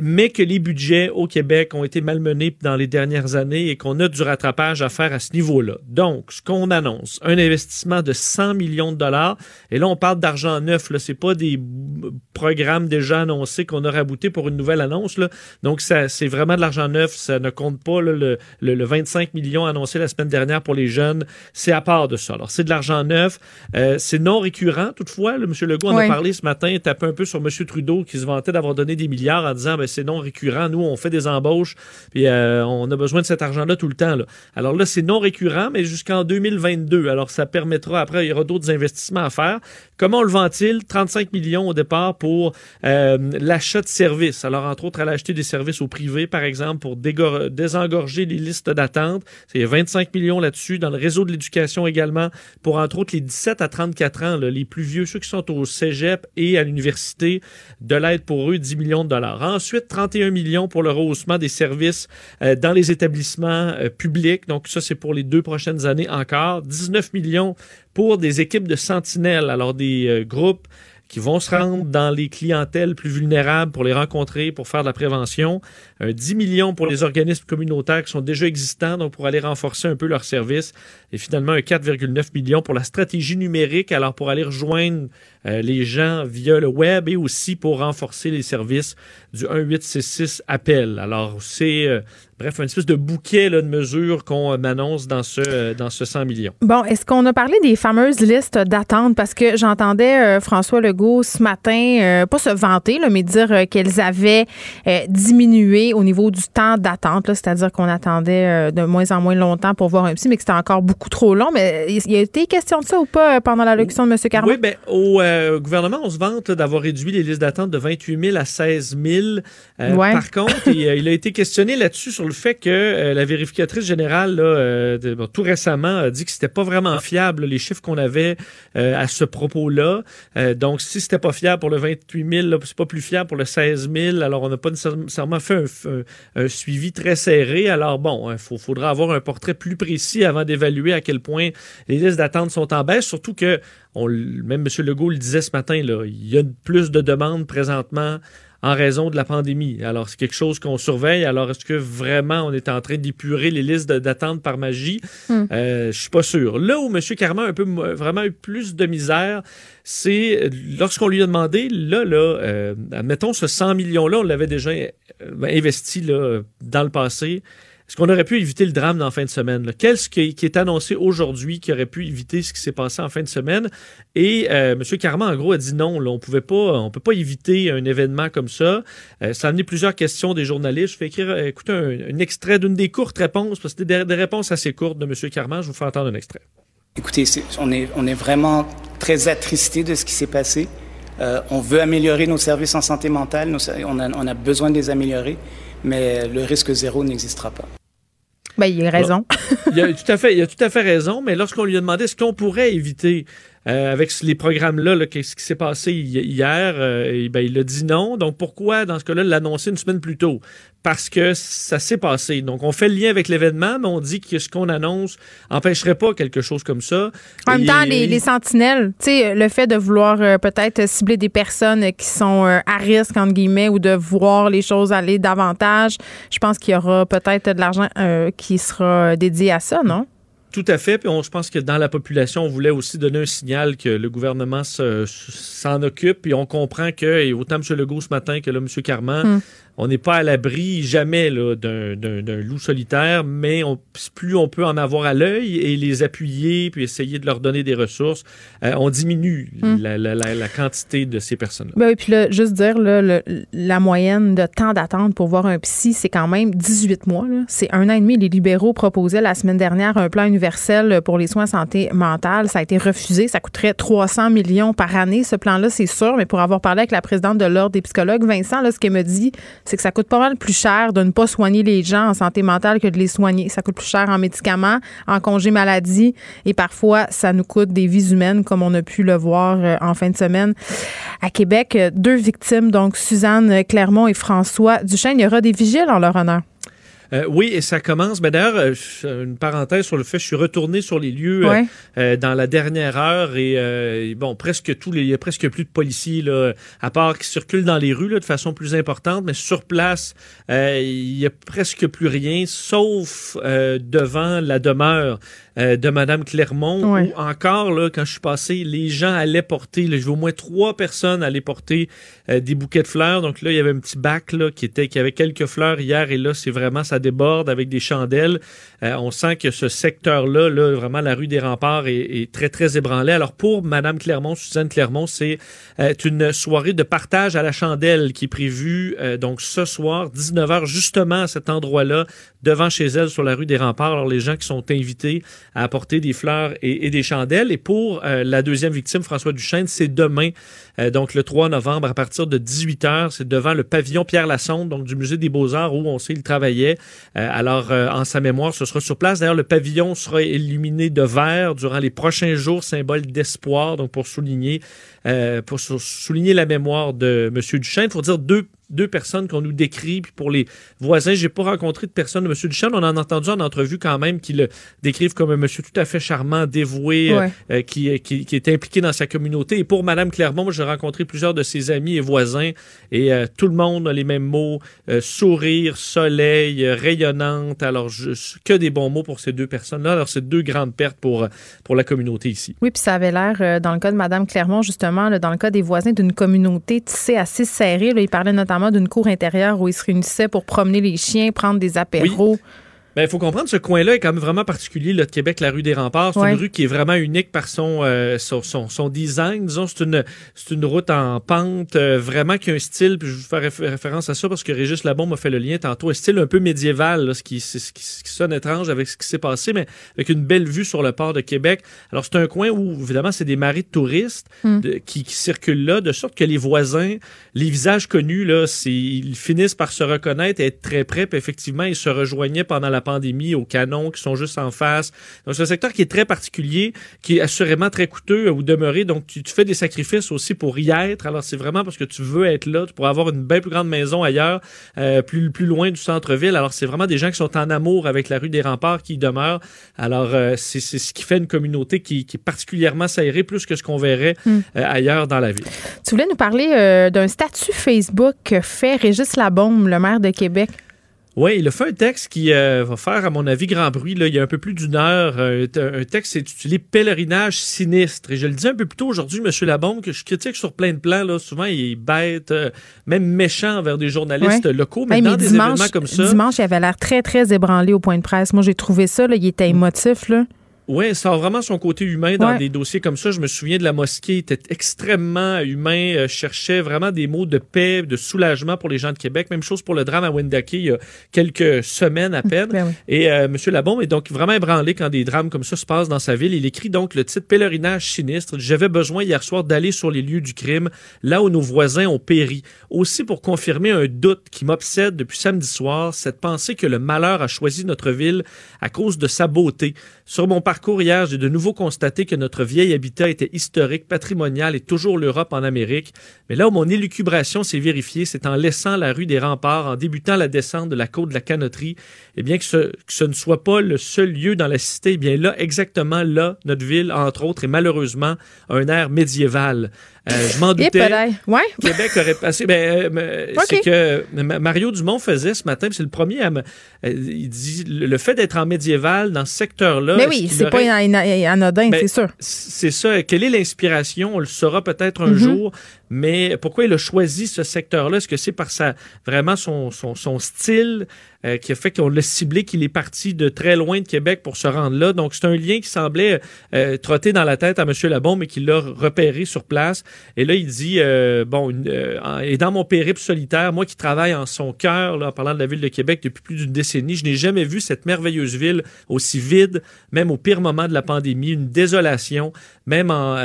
[SPEAKER 7] mais que les budgets au Québec ont été malmenés dans les dernières années et qu'on a du rattrapage à faire à ce niveau-là. Donc, ce qu'on annonce, un investissement de 100 millions de dollars, et là, on parle d'argent neuf, là, c'est pas des programmes déjà annoncés qu'on a raboutés pour une nouvelle annonce, là. Donc, c'est vraiment de l'argent neuf, ça ne compte pas là, le, le, le 25 millions annoncé la semaine dernière pour les jeunes, c'est à part de ça. Alors, c'est de l'argent neuf, euh, c'est non récurrent, toutefois, là, M. Legault en a parlé ce matin, tapé un peu sur M. Trudeau qui se vantait d'avoir donné des milliards en disant, ben, c'est non récurrent, nous, on fait des embauches, puis euh, on a besoin de cet argent-là tout le temps. Là. Alors là, c'est non récurrent, mais jusqu'en 2022. Alors, ça permettra, après, il y aura d'autres investissements à faire. Comment le ventile? 35 millions au départ pour euh, l'achat de services. Alors, entre autres, aller acheter des services au privé, par exemple, pour désengorger les listes d'attente. C'est 25 millions là-dessus. Dans le réseau de l'éducation également, pour, entre autres, les 17 à 34 ans, les plus vieux, ceux qui sont au cégep et à l'université, de l'aide pour eux, 10 millions de dollars. Ensuite, 31 millions pour le rehaussement des services euh, dans les établissements euh, publics. Donc, ça, c'est pour les deux années encore. 19 millions pour des équipes de sentinelles, alors des euh, groupes qui vont se rendre dans les clientèles plus vulnérables pour les rencontrer, pour faire de la prévention. Un 10 millions pour les organismes communautaires qui sont déjà existants, donc pour aller renforcer un peu leurs services. Et finalement, un 4,9 millions pour la stratégie numérique, alors pour aller rejoindre euh, les gens via le web et aussi pour renforcer les services du 1866 appel. Alors, c'est euh, Bref, un espèce de bouquet là, de mesures qu'on euh, annonce dans ce, euh, dans ce 100 millions.
[SPEAKER 3] Bon, est-ce qu'on a parlé des fameuses listes d'attente? Parce que j'entendais euh, François Legault ce matin, pas se vanter, là, mais dire qu'elles avaient diminué au niveau du temps d'attente, c'est-à-dire qu'on attendait de moins en moins longtemps pour voir un psy, mais que c'était encore beaucoup trop long. Mais il y a été question de ça ou pas pendant l'allocution de M. Carman?
[SPEAKER 7] Oui, bien, au gouvernement, on se vante d'avoir réduit les listes d'attente de 28 000 à 16 000. Par contre, il, il a été questionné là-dessus sur le fait que euh, la vérificatrice générale, euh, tout récemment, a dit que c'était pas vraiment fiable, les chiffres qu'on avait euh, à ce propos-là. donc, si c'était pas fiable pour le 28 000, c'est pas plus fiable pour le 16 000. Alors, on n'a pas nécessairement fait un, suivi très serré. Alors, bon, il hein, faudra avoir un portrait plus précis avant d'évaluer à quel point les listes d'attente sont en baisse, surtout que même M. Legault le disait ce matin, il y a plus de demandes présentement en raison de la pandémie. Alors, c'est quelque chose qu'on surveille. Alors, est-ce que vraiment on est en train d'épurer les listes d'attente par magie? Hmm. Euh, je suis pas sûr. Là où M. Carman a un peu vraiment eu plus de misère, c'est lorsqu'on lui a demandé, là, là, euh, mettons ce 100 millions-là, on l'avait déjà euh, investi là, dans le passé. Est-ce qu'on aurait pu éviter le drame dans la fin de semaine? Qu'est-ce qui, est annoncé aujourd'hui qui aurait pu éviter ce qui s'est passé en fin de semaine? Et euh, M. Carman, en gros, a dit non. On pouvait pas, on peut pas éviter un événement comme ça. Euh, ça a amené plusieurs questions des journalistes. Je vais écrire, euh, écouter un, extrait d'une des courtes réponses, parce que c'était des, réponses assez courtes de M. Carman. Je vous fais entendre un extrait.
[SPEAKER 8] Écoutez, on, est, vraiment très attristé de ce qui s'est passé. on veut améliorer nos services en santé mentale. on a besoin de les améliorer mais le risque zéro n'existera pas.
[SPEAKER 3] Ben, il a raison.
[SPEAKER 7] il, a tout à fait, il a tout à fait raison, mais lorsqu'on lui a demandé est-ce qu'on pourrait éviter euh, avec les programmes-là, qu'est-ce qui s'est passé hier, euh, ben, il a dit non. Donc pourquoi, dans ce cas-là, l'annoncer une semaine plus tôt? Parce que ça s'est passé. Donc on fait le lien avec l'événement, mais on dit que ce qu'on annonce empêcherait pas quelque chose comme ça.
[SPEAKER 3] En même temps, les, sentinelles, tu sais, le fait de vouloir euh, peut-être cibler des personnes qui sont à risque, entre guillemets, ou de voir les choses aller davantage, je pense qu'il y aura peut-être de l'argent qui sera dédié à ça, non?
[SPEAKER 7] Tout à fait. Puis on, je pense que dans la population, on voulait aussi donner un signal que le gouvernement s'en occupe. Puis on comprend que, et autant M. Legault ce matin que là, M. Carman, hmm on n'est pas à l'abri jamais d'un loup solitaire, mais plus on peut en avoir à l'œil et les appuyer, puis essayer de leur donner des ressources, euh, on diminue hmm. la, quantité de ces personnes-là.
[SPEAKER 3] Ben puis là, juste dire, là, la moyenne de temps d'attente pour voir un psy, c'est quand même 18 mois. C'est un an et demi. Les libéraux proposaient la semaine dernière un plan universel pour les soins santé mentale. Ça a été refusé. Ça coûterait 300 millions par année, ce plan-là, c'est sûr. Mais pour avoir parlé avec la présidente de l'Ordre des psychologues, Vincent, là, ce qu'elle me dit, c'est que ça coûte pas mal plus cher de ne pas soigner les gens en santé mentale que de les soigner. Ça coûte plus cher en médicaments, en congé maladie et parfois ça nous coûte des vies humaines comme on a pu le voir euh, en fin de semaine à Québec. Euh, deux victimes, donc Suzanne Clermont et François Duchesne. Il y aura des vigiles en leur honneur.
[SPEAKER 7] Euh, oui, et ça commence. Mais d'ailleurs, euh, une parenthèse sur le fait, je suis retourné sur les lieux euh, dans la dernière heure et bon, presque tous les, il y a presque plus de policiers là, à part qui circulent dans les rues là, de façon plus importante, mais sur place, il y a presque plus rien, sauf devant la demeure de Madame Clermont, où encore là, quand je suis passé, les gens allaient porter, là, je au moins trois personnes allaient porter des bouquets de fleurs. Donc là, il y avait un petit bac là qui était, qui avait quelques fleurs hier et là, c'est vraiment ça déborde avec des chandelles. Euh, on sent que ce secteur-là, là, vraiment la rue des Remparts est, très, très ébranlé. Alors pour Madame Clermont, Suzanne Clermont, c'est euh, une soirée de partage à la chandelle qui est prévue euh, donc ce soir, 19h, justement à cet endroit-là, devant chez elle sur la rue des Remparts. Alors les gens qui sont invités à apporter des fleurs et, des chandelles. Et pour la deuxième victime, François Duchesne, c'est demain, donc le 3 novembre, à partir de 18h, c'est devant le pavillon Pierre Lassonde, donc du Musée des Beaux-Arts, où on sait il travaillait. Euh, alors, euh, en sa mémoire, ce sera sur place. D'ailleurs, le pavillon sera illuminé de vert durant les prochains jours, symbole d'espoir, donc pour souligner, euh, pour souligner la mémoire de M. Duchesne. Il faut dire deux deux personnes qu'on nous décrit. Puis pour les voisins, j'ai pas rencontré de personne de M. Duchamp. On en a entendu en entrevue quand même qui le décrivent comme un monsieur tout à fait charmant, dévoué, euh, euh, qui, qui, qui, est impliqué dans sa communauté. Et pour Mme Clermont, j'ai rencontré plusieurs de ses amis et voisins et euh, tout le monde a les mêmes mots. sourire, soleil, rayonnante. Alors, que des bons mots pour ces deux personnes-là. Alors, c'est deux grandes pertes pour, pour la communauté ici.
[SPEAKER 3] Oui, puis ça avait l'air, dans le cas de Mme Clermont, justement, dans le cas des voisins d'une communauté tissée assez serrée. il parlait notamment d'une cour intérieure où ils se réunissaient pour promener les chiens, prendre des apéros.
[SPEAKER 7] Ben, il faut comprendre, ce coin-là est quand même vraiment particulier, là, de Québec, la rue des Remparts. C'est une rue qui est vraiment unique par son, euh, son, son, design. Disons, c'est une, c'est une route en pente, euh, vraiment qui a un style, puis je vais faire référence à ça parce que Régis Labon m'a fait le lien tantôt, un style un peu médiéval, là, ce, qui, ce, qui, sonne étrange avec ce qui s'est passé, mais avec une belle vue sur le port de Québec. Alors, c'est un coin où, évidemment, c'est des marées de touristes hmm. qui, qui, circulent là, de sorte que les voisins, les visages connus, là, ils finissent par se reconnaître et être très près, puis effectivement, ils se rejoignaient pendant la pandémie au canon qui sont juste en face. Donc, c'est un secteur qui est très particulier, qui est assurément très coûteux où demeurer. Donc, tu, fais des sacrifices aussi pour y être. Alors, c'est vraiment parce que tu veux être là, pour avoir une bien plus grande maison ailleurs, euh, plus, plus loin du centre-ville. Alors, c'est vraiment des gens qui sont en amour avec la rue des Remparts qui y demeurent. Alors, euh, c'est ce qui fait une communauté qui, est particulièrement serrée, plus que ce qu'on verrait hmm. euh, ailleurs dans la ville.
[SPEAKER 3] Tu voulais nous parler d'un statut Facebook fait Régis Labaume, le maire de Québec.
[SPEAKER 7] Oui, il a fait un texte qui euh, va faire, à mon avis, grand bruit. Là. Il y a un peu plus d'une heure. Euh, un texte intitulé Pèlerinage sinistre. Et je le disais un peu plus tôt aujourd'hui, M. Labombe, que je critique sur plein de plans. Là. Souvent, il est bête, euh, même méchant envers des journalistes locaux. Mais, dans des événements comme ça.
[SPEAKER 3] Dimanche, il avait l'air très, très ébranlé au point de presse. Moi, j'ai trouvé ça. Là, il était émotif. Là.
[SPEAKER 7] Oui, ça a vraiment son côté humain dans des dossiers comme ça. Je me souviens de la mosquée, il était extrêmement humain, euh, cherchait vraiment des mots de paix, de soulagement pour les gens de Québec. Même chose pour le drame à Wendake il y a quelques semaines à peine. Ben Et euh, M. Labombe est donc vraiment ébranlé quand des drames comme ça se passent dans sa ville. Il écrit donc le titre Pèlerinage sinistre. J'avais besoin hier soir d'aller sur les lieux du crime, là où nos voisins ont péri. Aussi pour confirmer un doute qui m'obsède depuis samedi soir, cette pensée que le malheur a choisi notre ville à cause de sa beauté. Sur mon parcours hier, j'ai de nouveau constaté que notre vieil habitat était historique, patrimonial et toujours l'Europe en Amérique. Mais là où mon élucubration s'est vérifiée, c'est en laissant la rue des Remparts, en débutant la descente de la côte de la Canotterie. Eh bien, que ce, que ce ne soit pas le seul lieu dans la cité, eh bien là, exactement là, notre ville, entre autres, est malheureusement un air médiéval. Euh, je m'en doutais.
[SPEAKER 3] Ouais.
[SPEAKER 7] Québec aurait passé. Ben, euh, C'est que Mario Dumont faisait ce matin, c'est le premier à me. Euh, il dit le fait d'être en médiéval dans ce secteur-là.
[SPEAKER 3] Mais oui, c'est pas anodin, ben, c'est sûr.
[SPEAKER 7] C'est ça. Quelle est l'inspiration? On le saura peut-être un mm-hmm. jour. Mais pourquoi il a choisi ce secteur-là? Est-ce que c'est par sa, vraiment son, son, son style euh, qui a fait qu'on l'a ciblé, qu'il est parti de très loin de Québec pour se rendre là? Donc, c'est un lien qui semblait euh, trotter dans la tête à M. Labon, mais qu'il l'a repéré sur place. Et là, il dit, euh, bon, et dans mon périple solitaire, moi qui travaille en son cœur, en parlant de la ville de Québec depuis plus d'une décennie, je n'ai jamais vu cette merveilleuse ville aussi vide, même au pire moment de la pandémie, une désolation, même en,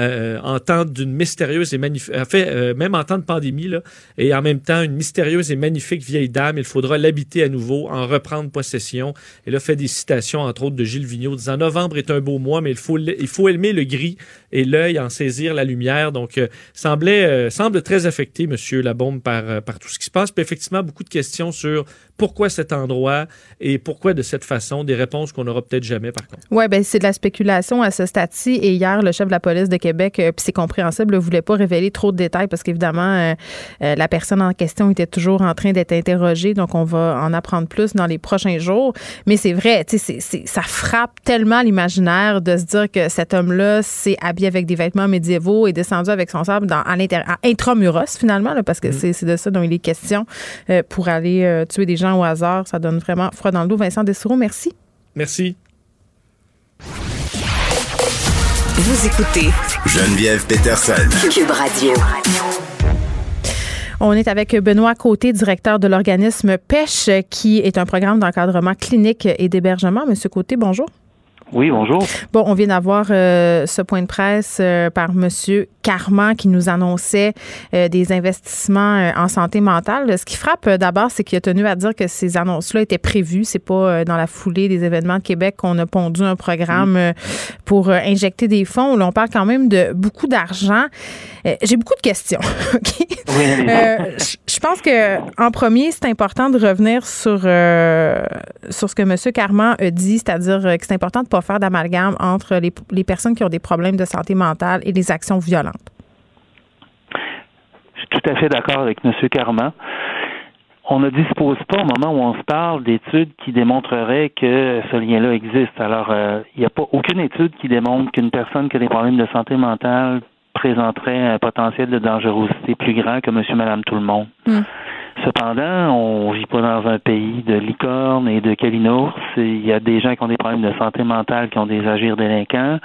[SPEAKER 7] en temps d'une mystérieuse et magnifique... fait, euh, même en temps de pandémie, là, et en même temps, une mystérieuse et magnifique vieille dame. Il faudra l'habiter à nouveau, en reprendre possession. Et là, fait des citations, entre autres, de Gilles Vigneault, disant Novembre est un beau mois, mais il faut, il faut aimer le gris et l'œil, en saisir la lumière. Donc, euh, semblait, euh, semble très affecté, Monsieur Labombe, par, par tout ce qui se passe. Puis effectivement, beaucoup de questions sur pourquoi cet endroit et pourquoi de cette façon, des réponses qu'on n'aura peut-être jamais, par contre.
[SPEAKER 3] Oui, ben c'est de la spéculation à ce stade-ci. Et hier, le chef de la police de Québec, puis c'est compréhensible, ne voulait pas révéler trop de détails parce qu'évidemment, euh, euh, la personne en question était toujours en train d'être interrogée. Donc, on va en apprendre plus dans les prochains jours. Mais c'est vrai, tu sais, ça frappe tellement l'imaginaire de se dire que cet homme-là s'est habillé avec des vêtements médiévaux et descendu avec son sable dans, à l'intérieur, intramuros finalement, parce que mm. c'est de ça dont il est question euh, pour aller tuer des gens au hasard. Ça donne vraiment froid dans le dos. Vincent Dessoureau, merci.
[SPEAKER 7] Merci.
[SPEAKER 5] Vous écoutez
[SPEAKER 2] Geneviève Peterson.
[SPEAKER 5] Cube Radio.
[SPEAKER 3] On est avec Benoît Côté, directeur de l'organisme Pêche, qui est un programme d'encadrement clinique et d'hébergement. Monsieur Côté, bonjour.
[SPEAKER 9] Oui, bonjour.
[SPEAKER 3] Bon, on vient d'avoir euh, ce point de presse euh, par Monsieur Carman qui nous annonçait euh, des investissements en santé mentale. Ce qui frappe d'abord, c'est qu'il a tenu à dire que ces annonces-là étaient prévues. C'est pas dans la foulée des événements de Québec qu'on a pondu un programme pour injecter des fonds. Là, on parle quand même de beaucoup d'argent. J'ai beaucoup de questions. je pense que en premier, c'est important de revenir sur sur ce que Monsieur Carman a dit, c'est-à-dire que c'est important de pas faire d'amalgame entre les, personnes qui ont des problèmes de santé mentale et les actions violentes.
[SPEAKER 9] Je suis tout à fait d'accord avec M. Carman. On ne dispose pas au moment où on se parle d'études qui démontreraient que ce lien-là existe. Alors, euh, il n'y a pas aucune étude qui démontre qu'une personne qui a des problèmes de santé mentale présenterait un potentiel de dangerosité plus grand que monsieur, madame, tout le monde.
[SPEAKER 3] Hmm.
[SPEAKER 9] Cependant, on vit pas dans un pays de licorne et de calinours. Il y a des gens qui ont des problèmes de santé mentale, qui ont des agirs délinquants,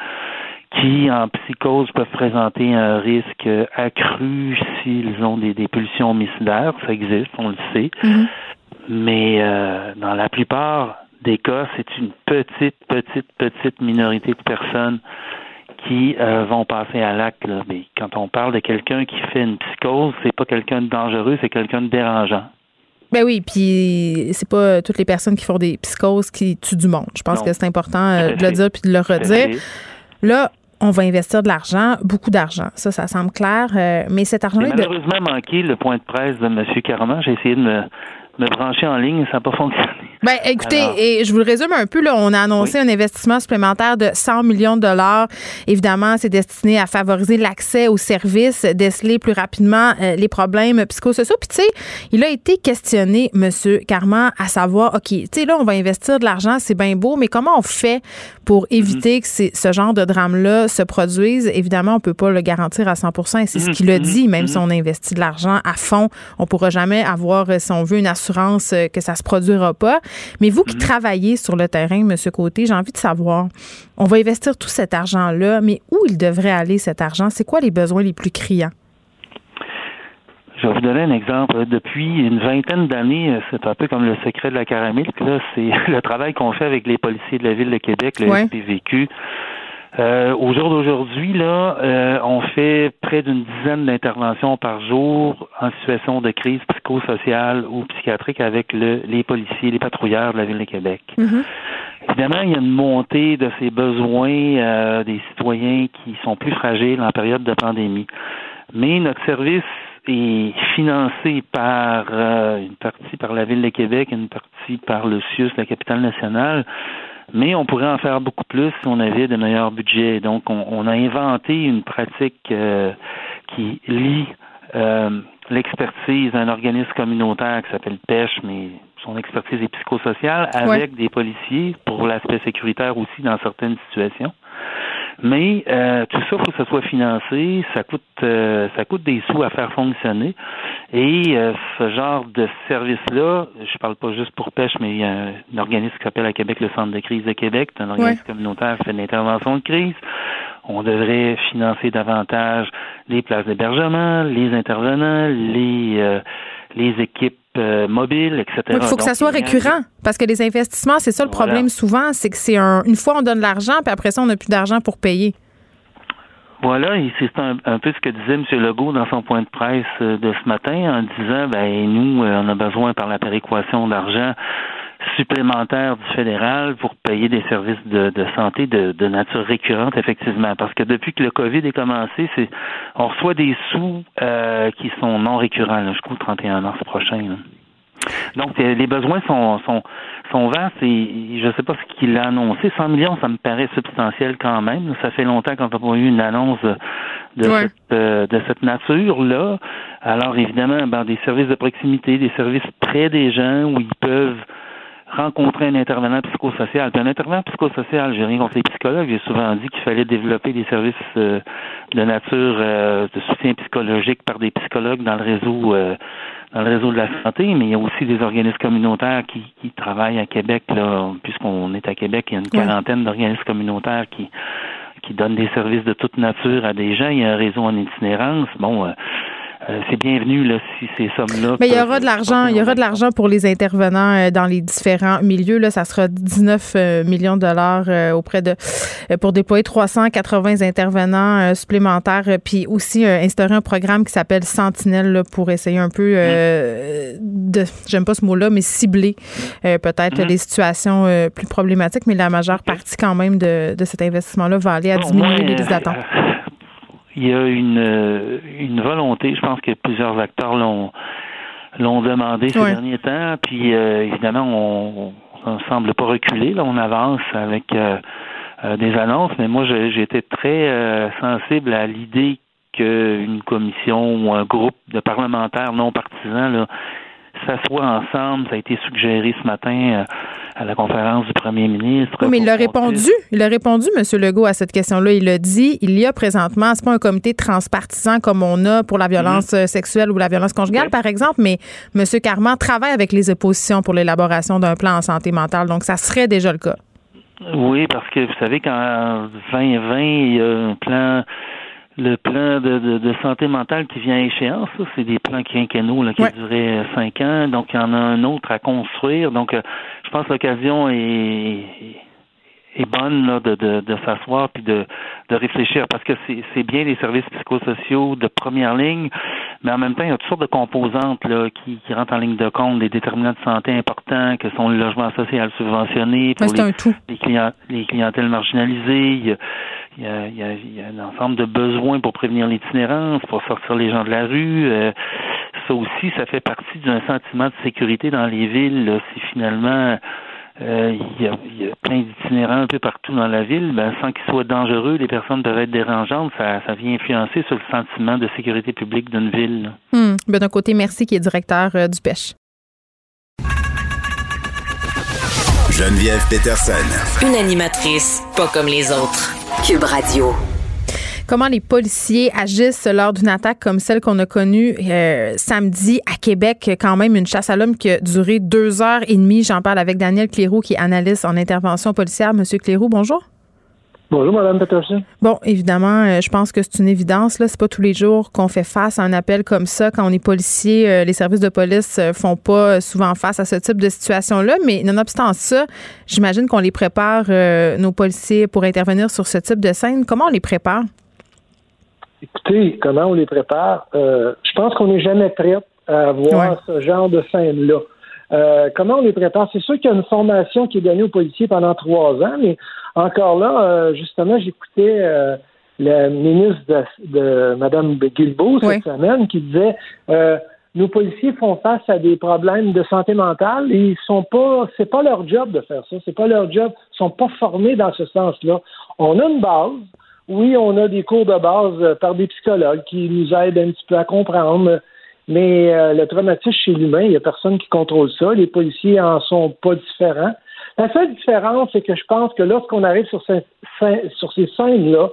[SPEAKER 9] qui, en psychose, peuvent présenter un risque accru s'ils ont des, des pulsions homicidaires. Ça existe, on le sait.
[SPEAKER 3] Mhm.
[SPEAKER 9] Mais euh, dans la plupart des cas, c'est une petite, petite, petite minorité de personnes qui euh, vont passer à l'acte. Mais quand on parle de quelqu'un qui fait une psychose, c'est pas quelqu'un de dangereux, c'est quelqu'un de dérangeant.
[SPEAKER 3] Ben oui, puis c'est pas toutes les personnes qui font des psychoses qui tuent du monde. Je pense
[SPEAKER 9] Non.
[SPEAKER 3] que c'est important euh, de le dire puis de le redire. Là, on va investir de l'argent, beaucoup d'argent. Ça, ça semble clair. euh, mais cet
[SPEAKER 9] J'ai
[SPEAKER 3] argent-là, de-
[SPEAKER 9] malheureusement manqué le point de presse de M. Carman. J'ai essayé de me, me brancher en ligne, ça n'a pas fonctionné.
[SPEAKER 3] Ben, écoutez,
[SPEAKER 9] Alors-
[SPEAKER 3] et je vous le résume un peu. Là, on a annoncé un investissement supplémentaire de 100 millions de dollars. Évidemment, c'est destiné à favoriser l'accès aux services, déceler plus rapidement euh, les problèmes psychosociaux. Puis, tu sais, il a été questionné, Monsieur Carman, à savoir, OK, tu sais, là, on va investir de l'argent, c'est bien beau, mais comment on fait pour éviter que ce genre de drame-là se produise? Évidemment, on peut pas le garantir à 100 et c'est ce qu'il a dit, même si on investit de l'argent à fond, on pourra jamais avoir, euh, si on veut, une assurance euh, que ça se produira pas. Mais vous qui travaillez sur le terrain, M. Côté, j'ai envie de savoir, on va investir tout cet argent-là, mais où il devrait aller cet argent? C'est quoi les besoins les plus criants?
[SPEAKER 9] Je vais vous donner un exemple. Depuis une vingtaine d'années, euh, c'est un peu comme le secret de la caramel. Là, c'est le travail qu'on fait avec les policiers de la ville de Québec, le
[SPEAKER 3] Ouais.
[SPEAKER 9] SPVQ. Euh, au jour d'aujourd'hui, là, euh, on fait près d'une dizaine d'interventions par jour en situation de crise psychosociale ou psychiatrique avec le, les policiers, les patrouilleurs de la ville de Québec. Évidemment, il y a une montée de ces besoins euh, des citoyens qui sont plus fragiles en période de pandémie. Mais notre service est financé par euh, une partie par la Ville de Québec, une partie par le CIUS, la capitale nationale. Mais on pourrait en faire beaucoup plus si on avait de meilleurs budgets. Donc, on, on a inventé une pratique euh, qui lie euh, l'expertise d'un organisme communautaire qui s'appelle Pêche, mais son expertise est psychosociale, avec des policiers pour l'aspect sécuritaire aussi dans certaines situations. Mais euh, tout ça, il faut que ça soit financé, ça coûte euh, ça coûte des sous à faire fonctionner. Et euh, ce genre de service-là, je parle pas juste pour pêche, mais il y a un, un organisme qui s'appelle à Québec le Centre de crise de Québec, un organisme communautaire qui fait de l'intervention de crise. On devrait financer davantage les places d'hébergement, les intervenants, les euh, les équipes euh, mobiles, etc.
[SPEAKER 3] Il faut que ça soit récurrent parce que les investissements, c'est ça le
[SPEAKER 9] Voilà.
[SPEAKER 3] problème souvent, c'est que c'est un, une fois on donne l'argent, puis après ça, on n'a plus d'argent pour payer.
[SPEAKER 9] Voilà, et c'est un, un peu ce que disait M. Legault dans son point de presse euh, de ce matin en disant ben nous, euh, on a besoin par la péréquation d'argent supplémentaire du fédéral pour payer des services de, de santé de, de nature récurrente, effectivement. Parce que depuis que le COVID est commencé, c'est on reçoit des sous euh, qui sont non récurrents jusqu'au 31 mars prochain. là. Donc, les besoins sont, sont, sont vastes et je ne sais pas ce qu'il a annoncé. 100 millions, ça me paraît substantiel quand même. Ça fait longtemps qu'on n'a pas eu une annonce de,
[SPEAKER 3] Ouais.
[SPEAKER 9] cette, euh, de cette nature-là. Alors, évidemment, ben, des services de proximité, des services près des gens où ils peuvent rencontrer un intervenant psychosocial. Puis un intervenant psychosocial, j'ai rien contre les psychologues, j'ai souvent dit qu'il fallait développer des services euh, de nature euh, de soutien psychologique par des psychologues dans le réseau euh, dans le réseau de la santé, mais il y a aussi des organismes communautaires qui, qui travaillent à Québec, là, puisqu'on est à Québec, il y a une quarantaine d'organismes communautaires qui qui donnent des services de toute nature à des gens. Il y a un réseau en itinérance. Bon, euh, c'est bienvenu là si ces sommes-là.
[SPEAKER 3] Mais il y aura de l'argent, il y aura de l'argent pour les intervenants euh, dans les différents milieux. Là, ça sera 19 euh, millions de dollars auprès de pour déployer 380 intervenants supplémentaires, puis aussi instaurer un programme qui s'appelle Sentinelle là, pour essayer un peu euh, de, j'aime pas ce mot-là, mais cibler euh, peut-être
[SPEAKER 9] Mhm.
[SPEAKER 3] les situations plus problématiques. Mais la majeure partie quand même de, de cet investissement-là va aller à diminuer les d'attente.
[SPEAKER 9] Il y a une, euh, une volonté, je pense que plusieurs acteurs l'ont l'ont demandé ces derniers temps, puis euh, évidemment on, on semble pas reculer, là, on avance avec euh, euh, des annonces, mais moi été très euh, sensible à l'idée qu'une commission ou un groupe de parlementaires non partisans là, s'assoient ensemble. Ça a été suggéré ce matin à la conférence du premier ministre.
[SPEAKER 3] Oui, mais il a répondu. Il a répondu, M. Legault, à cette question-là. Il a dit il y a présentement, c'est pas un comité transpartisan comme on a pour la violence mhm. sexuelle ou la violence conjugale, par exemple, mais M. Carman travaille avec les oppositions pour l'élaboration d'un plan en santé mentale. Donc, ça serait déjà le cas.
[SPEAKER 9] Oui, parce que vous savez qu'en 2020, il y a un plan le plan de, de, santé mentale qui vient à échéance, c'est des plans quinquennaux là, qui ouais. duraient cinq ans, donc il y en a un autre à construire. Donc, euh, je pense que l'occasion est, est bonne là, de, de, de s'asseoir puis de, de réfléchir parce que c'est bien les services psychosociaux de première ligne, mais en même temps, il y a toutes sortes de composantes là, qui, qui rentrent en ligne de compte, des déterminants de santé importants que sont le logement social subventionné pour les, les, clients, les clientèles marginalisées. Il y, a, il, y a, il y a, un ensemble de besoins pour prévenir l'itinérance, pour sortir les gens de la rue. Euh, ça aussi, ça fait partie d'un sentiment de sécurité dans les villes. si finalement euh, il, y a, il, y a, plein d'itinérants un peu partout dans la ville, ben, sans qu'ils soient dangereux, les personnes peuvent être dérangeantes, ça, ça vient influencer sur le sentiment de sécurité publique d'une ville.
[SPEAKER 3] Hmm. Ben, d'un côté, merci qui est directeur euh, du pêche.
[SPEAKER 2] Geneviève Peterson.
[SPEAKER 5] Une animatrice pas comme les autres. Cube Radio.
[SPEAKER 3] Comment les policiers agissent lors d'une attaque comme celle qu'on a connue euh, samedi à Québec, quand même une chasse à l'homme qui a duré deux heures et demie. J'en parle avec Daniel Cléroux, qui est analyste en intervention policière. Monsieur Cléroux, bonjour.
[SPEAKER 10] Bonjour, Mme Peterson.
[SPEAKER 3] Bon, évidemment, euh, je pense que c'est une évidence. Là, c'est pas tous les jours qu'on fait face à un appel comme ça. Quand on est policier, euh, les services de police font pas souvent face à ce type de situation-là. Mais nonobstant ça, j'imagine qu'on les prépare, nos policiers, pour intervenir sur ce type de scène. Comment on les prépare?
[SPEAKER 10] Écoutez, comment on les prépare? Euh, je pense qu'on n'est jamais prêt à voir ce genre de scène-là. Euh, comment on les prépare? C'est sûr qu'il y a une formation qui est donnée aux policiers pendant trois ans, mais encore là, euh, justement, j'écoutais le ministre de, de Mme Guilbeault cette semaine qui disait nos policiers font face à des problèmes de santé mentale et ils sont pas c'est pas leur job de faire ça, c'est pas leur job, ils sont pas formés dans ce sens-là. On a une base, oui, on a des cours de base euh, par des psychologues qui nous aident un petit peu à comprendre, mais euh, le traumatisme chez l'humain, il n'y a personne qui contrôle ça. Les policiers en sont pas différents. La seule différence, c'est que je pense que lorsqu'on arrive sur ces, sur ces scènes-là,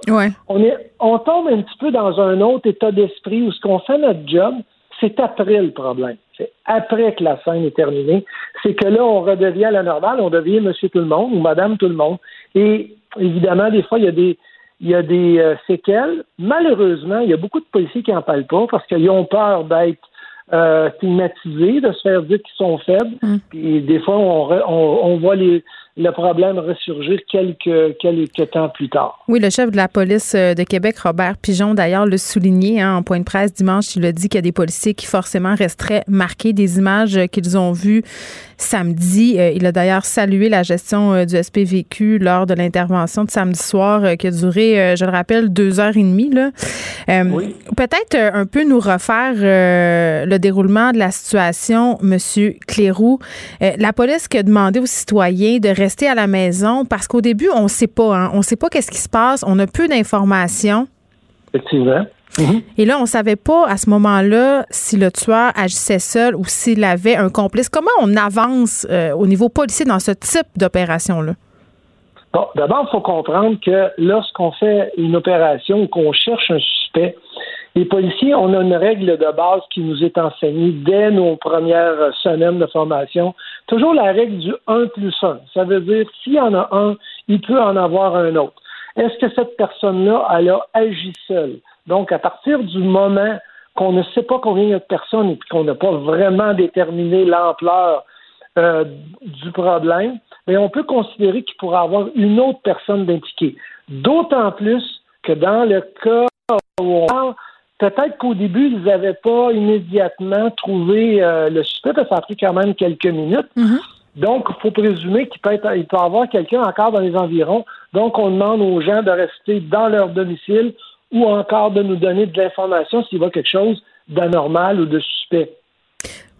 [SPEAKER 10] on, est, on tombe un petit peu dans un autre état d'esprit où ce qu'on fait notre job, c'est après le problème. C'est après que la scène est terminée. C'est que là, on redevient à la normale, on devient monsieur tout le monde ou madame tout le monde. Et évidemment, des fois, il y a des, il y a des euh, séquelles. Malheureusement, il y a beaucoup de policiers qui n'en parlent pas parce qu'ils ont peur d'être euh, stigmatisés, de se faire dire qu'ils sont faibles. Mm. Puis des fois, on, on, on voit les, le problème ressurgir quelques, quelques temps plus tard.
[SPEAKER 3] Oui, le chef de la police euh, de Québec, Robert Pigeon, d'ailleurs, le souligné hein, en point de presse dimanche. Il a dit qu'il y a des policiers qui forcément resteraient marqués des images qu'ils ont vues samedi. Euh, il a d'ailleurs salué la gestion euh, du SPVQ lors de l'intervention de samedi soir qui a duré, je le rappelle, deux heures et demie. Là. oui. Peut-être un peu nous refaire le déroulement de la situation, Monsieur Clérou. la police qui a demandé aux citoyens de rester à la maison? Parce qu'au début, on ne sait pas. Hein. On ne sait pas qu'est-ce qui se passe. On a peu d'informations.
[SPEAKER 10] Effectivement.
[SPEAKER 3] Mhm. Et là, on ne savait pas à ce moment-là si le tueur agissait seul ou s'il avait un complice. Comment on avance euh, au niveau policier dans ce type d'opération-là?
[SPEAKER 10] Bon, d'abord, il faut comprendre que lorsqu'on fait une opération ou qu'on cherche un suspect, les policiers, on a une règle de base qui nous est enseignée dès nos premières semaines de formation. Toujours la règle du 1 plus 1. Ça veut dire, s'il y en a un, il peut en avoir un autre. Est-ce que cette personne-là, elle a agi seule? Donc, à partir du moment qu'on ne sait pas combien il y a de personnes et qu'on n'a pas vraiment déterminé l'ampleur euh, du problème, on peut considérer qu'il pourrait avoir une autre personne d'impliquée. D'autant plus que dans le cas où on parle Peut-être qu'au début, ils n'avaient pas immédiatement trouvé euh, le suspect, parce que ça a pris quand même quelques minutes.
[SPEAKER 3] Mhm.
[SPEAKER 10] Donc, il faut présumer qu'il peut, être, il peut y avoir quelqu'un encore dans les environs. Donc, on demande aux gens de rester dans leur domicile ou encore de nous donner de l'information s'il a quelque chose d'anormal ou de suspect.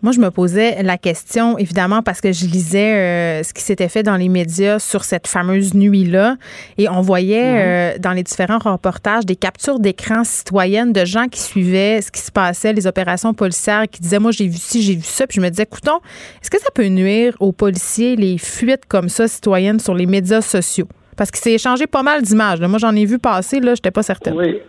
[SPEAKER 3] Moi, je me posais la question, évidemment, parce que je lisais euh, ce qui s'était fait dans les médias sur cette fameuse nuit-là. Et on voyait euh, dans les différents reportages des captures d'écran citoyennes de gens qui suivaient ce qui se passait, les opérations policières, qui disaient, moi, j'ai vu ci, j'ai vu ça. Puis je me disais, écoutons, est-ce que ça peut nuire aux policiers, les fuites comme ça citoyennes sur les médias sociaux? Parce qu'il s'est échangé pas mal d'images. Moi, j'en ai vu passer, là, j'étais pas certaine.
[SPEAKER 10] Oui.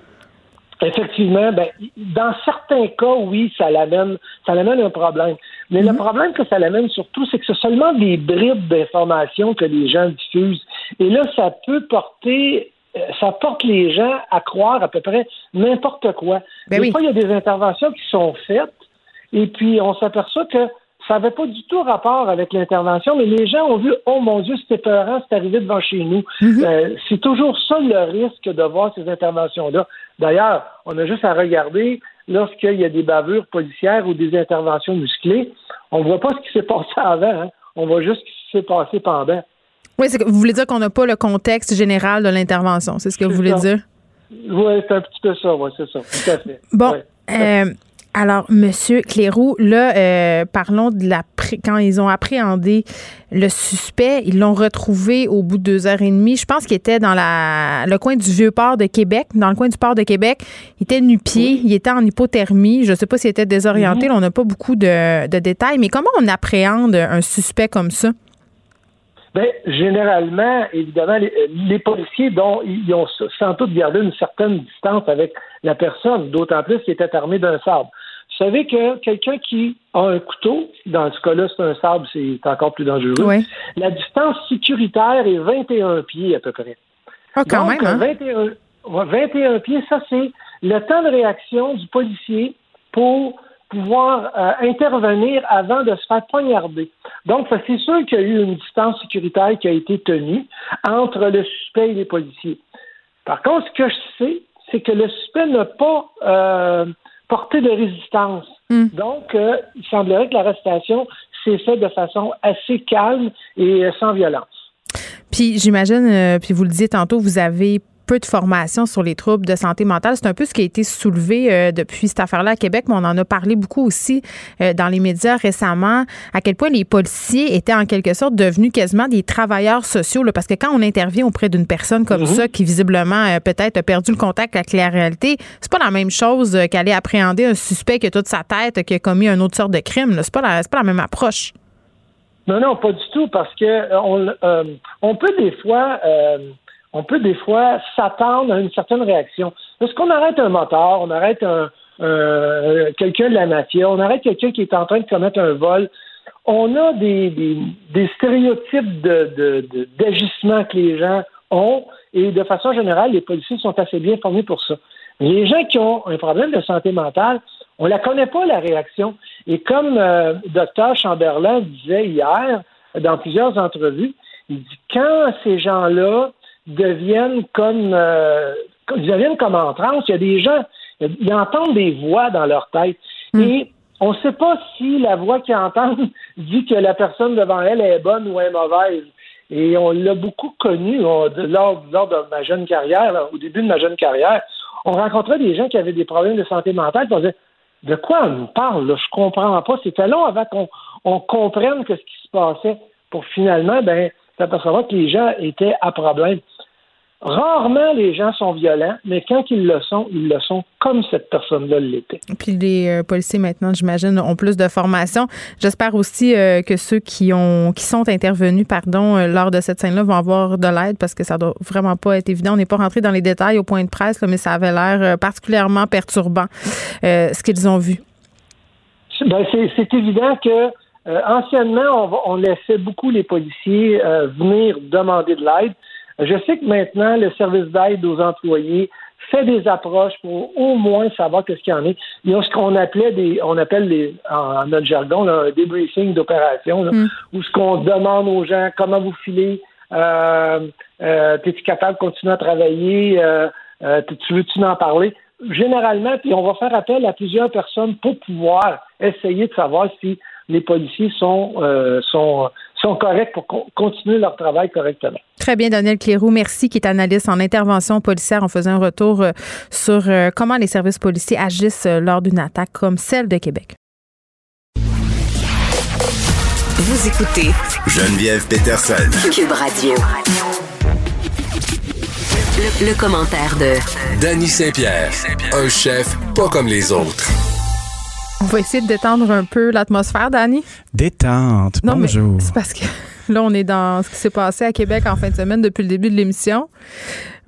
[SPEAKER 10] Effectivement, ben, dans certains cas, oui, ça l'amène, ça l'amène un problème. Mais le mhm. problème que ça l'amène surtout, c'est que c'est seulement des bribes d'informations que les gens diffusent. Et là, ça peut porter, euh, ça porte les gens à croire à peu près n'importe quoi.
[SPEAKER 3] Ben des
[SPEAKER 10] fois, il y a des interventions qui sont faites, et puis on s'aperçoit que ça n'avait pas du tout rapport avec l'intervention, mais les gens ont vu, oh mon Dieu, c'était peurant, c'est arrivé devant chez nous. Mhm. Euh, c'est toujours ça le risque de voir ces interventions-là. D'ailleurs, on a juste à regarder lorsqu'il y a des bavures policières ou des interventions musclées, on ne voit pas ce qui s'est passé avant, hein. on voit juste ce qui s'est passé pendant.
[SPEAKER 3] Oui, c'est que vous voulez dire qu'on n'a pas le contexte général de l'intervention, c'est ce que vous voulez dire?
[SPEAKER 10] Oui, c'est un petit peu ça, oui, c'est ça, tout à fait.
[SPEAKER 3] Bon, euh, alors, Monsieur Cléroux, là, euh, parlons de la quand ils ont appréhendé le suspect, ils l'ont retrouvé au bout de deux heures et demie. Je pense qu'il était dans la, le coin du vieux port de Québec, dans le coin du port de Québec. Il était nu-pied, il était en hypothermie. Je ne sais pas s'il était désorienté. on n'a pas beaucoup de, détails, mais comment on appréhende un suspect comme ça?
[SPEAKER 10] Bien, généralement, évidemment, les, policiers, dont ils ont sans doute gardé une certaine distance avec la personne, d'autant plus qu'il était armé d'un sabre. Vous savez que quelqu'un qui a un couteau, dans ce cas-là, c'est un sabre, c'est encore plus dangereux. La distance sécuritaire est 21 pieds à peu près.
[SPEAKER 3] Ah, quand même,
[SPEAKER 10] 21, hein? 21 pieds, ça, c'est le temps de réaction du policier pour pouvoir euh, intervenir avant de se faire poignarder. Donc, c'est sûr qu'il y a eu une distance sécuritaire qui a été tenue entre le suspect et les policiers. Par contre, ce que je sais, c'est que le suspect n'a pas euh, portée de résistance. Hmm. Donc, euh, il semblerait que l'arrestation s'est faite de façon assez calme et euh, sans violence.
[SPEAKER 3] Puis j'imagine, euh, puis vous le disiez tantôt, vous avez peu de formation sur les troubles de santé mentale. C'est un peu ce qui a été soulevé euh, depuis cette affaire-là à Québec, mais on en a parlé beaucoup aussi euh, dans les médias récemment, à quel point les policiers étaient en quelque sorte devenus quasiment des travailleurs sociaux, parce que quand on intervient auprès d'une personne comme mhm. ça, qui visiblement euh, peut-être a perdu le contact avec la réalité, c'est pas la même chose qu'aller appréhender un suspect qui a toute sa tête, qui a commis un autre sorte de crime. C'est pas, la, pas la même approche.
[SPEAKER 10] Non, non, pas du tout, parce que on, on peut des fois on peut des fois s'attendre à une certaine réaction. Lorsqu'on arrête un moteur, on arrête un, quelqu'un de la mafia, on arrête quelqu'un qui est en train de commettre un vol, on a des, des, stéréotypes d'agissement que les gens ont et de façon générale, les policiers sont assez bien formés pour ça. Les gens qui ont un problème de santé mentale, on la connaît pas, la réaction. Et comme euh, Dr Chamberlain disait hier dans plusieurs entrevues, il dit quand ces gens-là deviennent comme euh, ils deviennent comme en transe. Il y a des gens, ils entendent des voix dans leur tête. Hmm. Et on ne sait pas si la voix qu'ils entendent dit que la personne devant elle est bonne ou est mauvaise. Et on l'a beaucoup connu lors, de ma jeune carrière, au début de ma jeune carrière. On rencontrait des gens qui avaient des problèmes de santé mentale. On disait, de quoi on nous parle? Là? Je comprends pas. C'était long avant qu'on on comprenne que ce qui se passait pour finalement, ben, s'apercevoir que les gens étaient à problème. Rarement les gens sont violents, mais quand ils le sont, ils le sont comme cette personne-là l'était.
[SPEAKER 3] Puis les euh, policiers maintenant, j'imagine, ont plus de formation. J'espère aussi euh, que ceux qui ont qui sont intervenus, pardon, euh, lors de cette scène-là vont avoir de l'aide parce que ça doit vraiment pas être évident. On n'est pas rentré dans les détails au point de presse, mais ça avait l'air particulièrement perturbant ce qu'ils ont vu.
[SPEAKER 10] Ben, c'est évident que anciennement, on, on, laissait beaucoup les policiers venir demander de l'aide. Je sais que maintenant, le service d'aide aux employés fait des approches pour au moins savoir qu'est-ce qu'il y en a. Il y a ce qu'on appelait des, on appelle les, en, notre jargon, un débriefing d'opération, mm. où ce qu'on demande aux gens, comment vous filez, euh, euh, es-tu capable de continuer à travailler, euh, euh tu veux-tu en parler? Généralement, puis on va faire appel à plusieurs personnes pour pouvoir essayer de savoir si les policiers sont, euh, sont, sont corrects pour continuer leur travail correctement.
[SPEAKER 3] Très bien, Daniel Cléroux. Merci, qui est analyste en intervention policière. On faisait un retour euh, sur euh, comment les services policiers agissent lors d'une attaque comme celle de Québec.
[SPEAKER 5] Vous écoutez
[SPEAKER 2] Geneviève Peterson.
[SPEAKER 5] Cube Radio. Le, le commentaire de
[SPEAKER 11] Danny Saint-Pierre, un chef pas comme les autres.
[SPEAKER 3] On va essayer de détendre un peu l'atmosphère, Dani.
[SPEAKER 12] Détente.
[SPEAKER 3] Non,
[SPEAKER 12] Bonjour.
[SPEAKER 3] c'est parce que là, on est dans ce qui s'est passé à Québec en fin de semaine depuis le début de l'émission.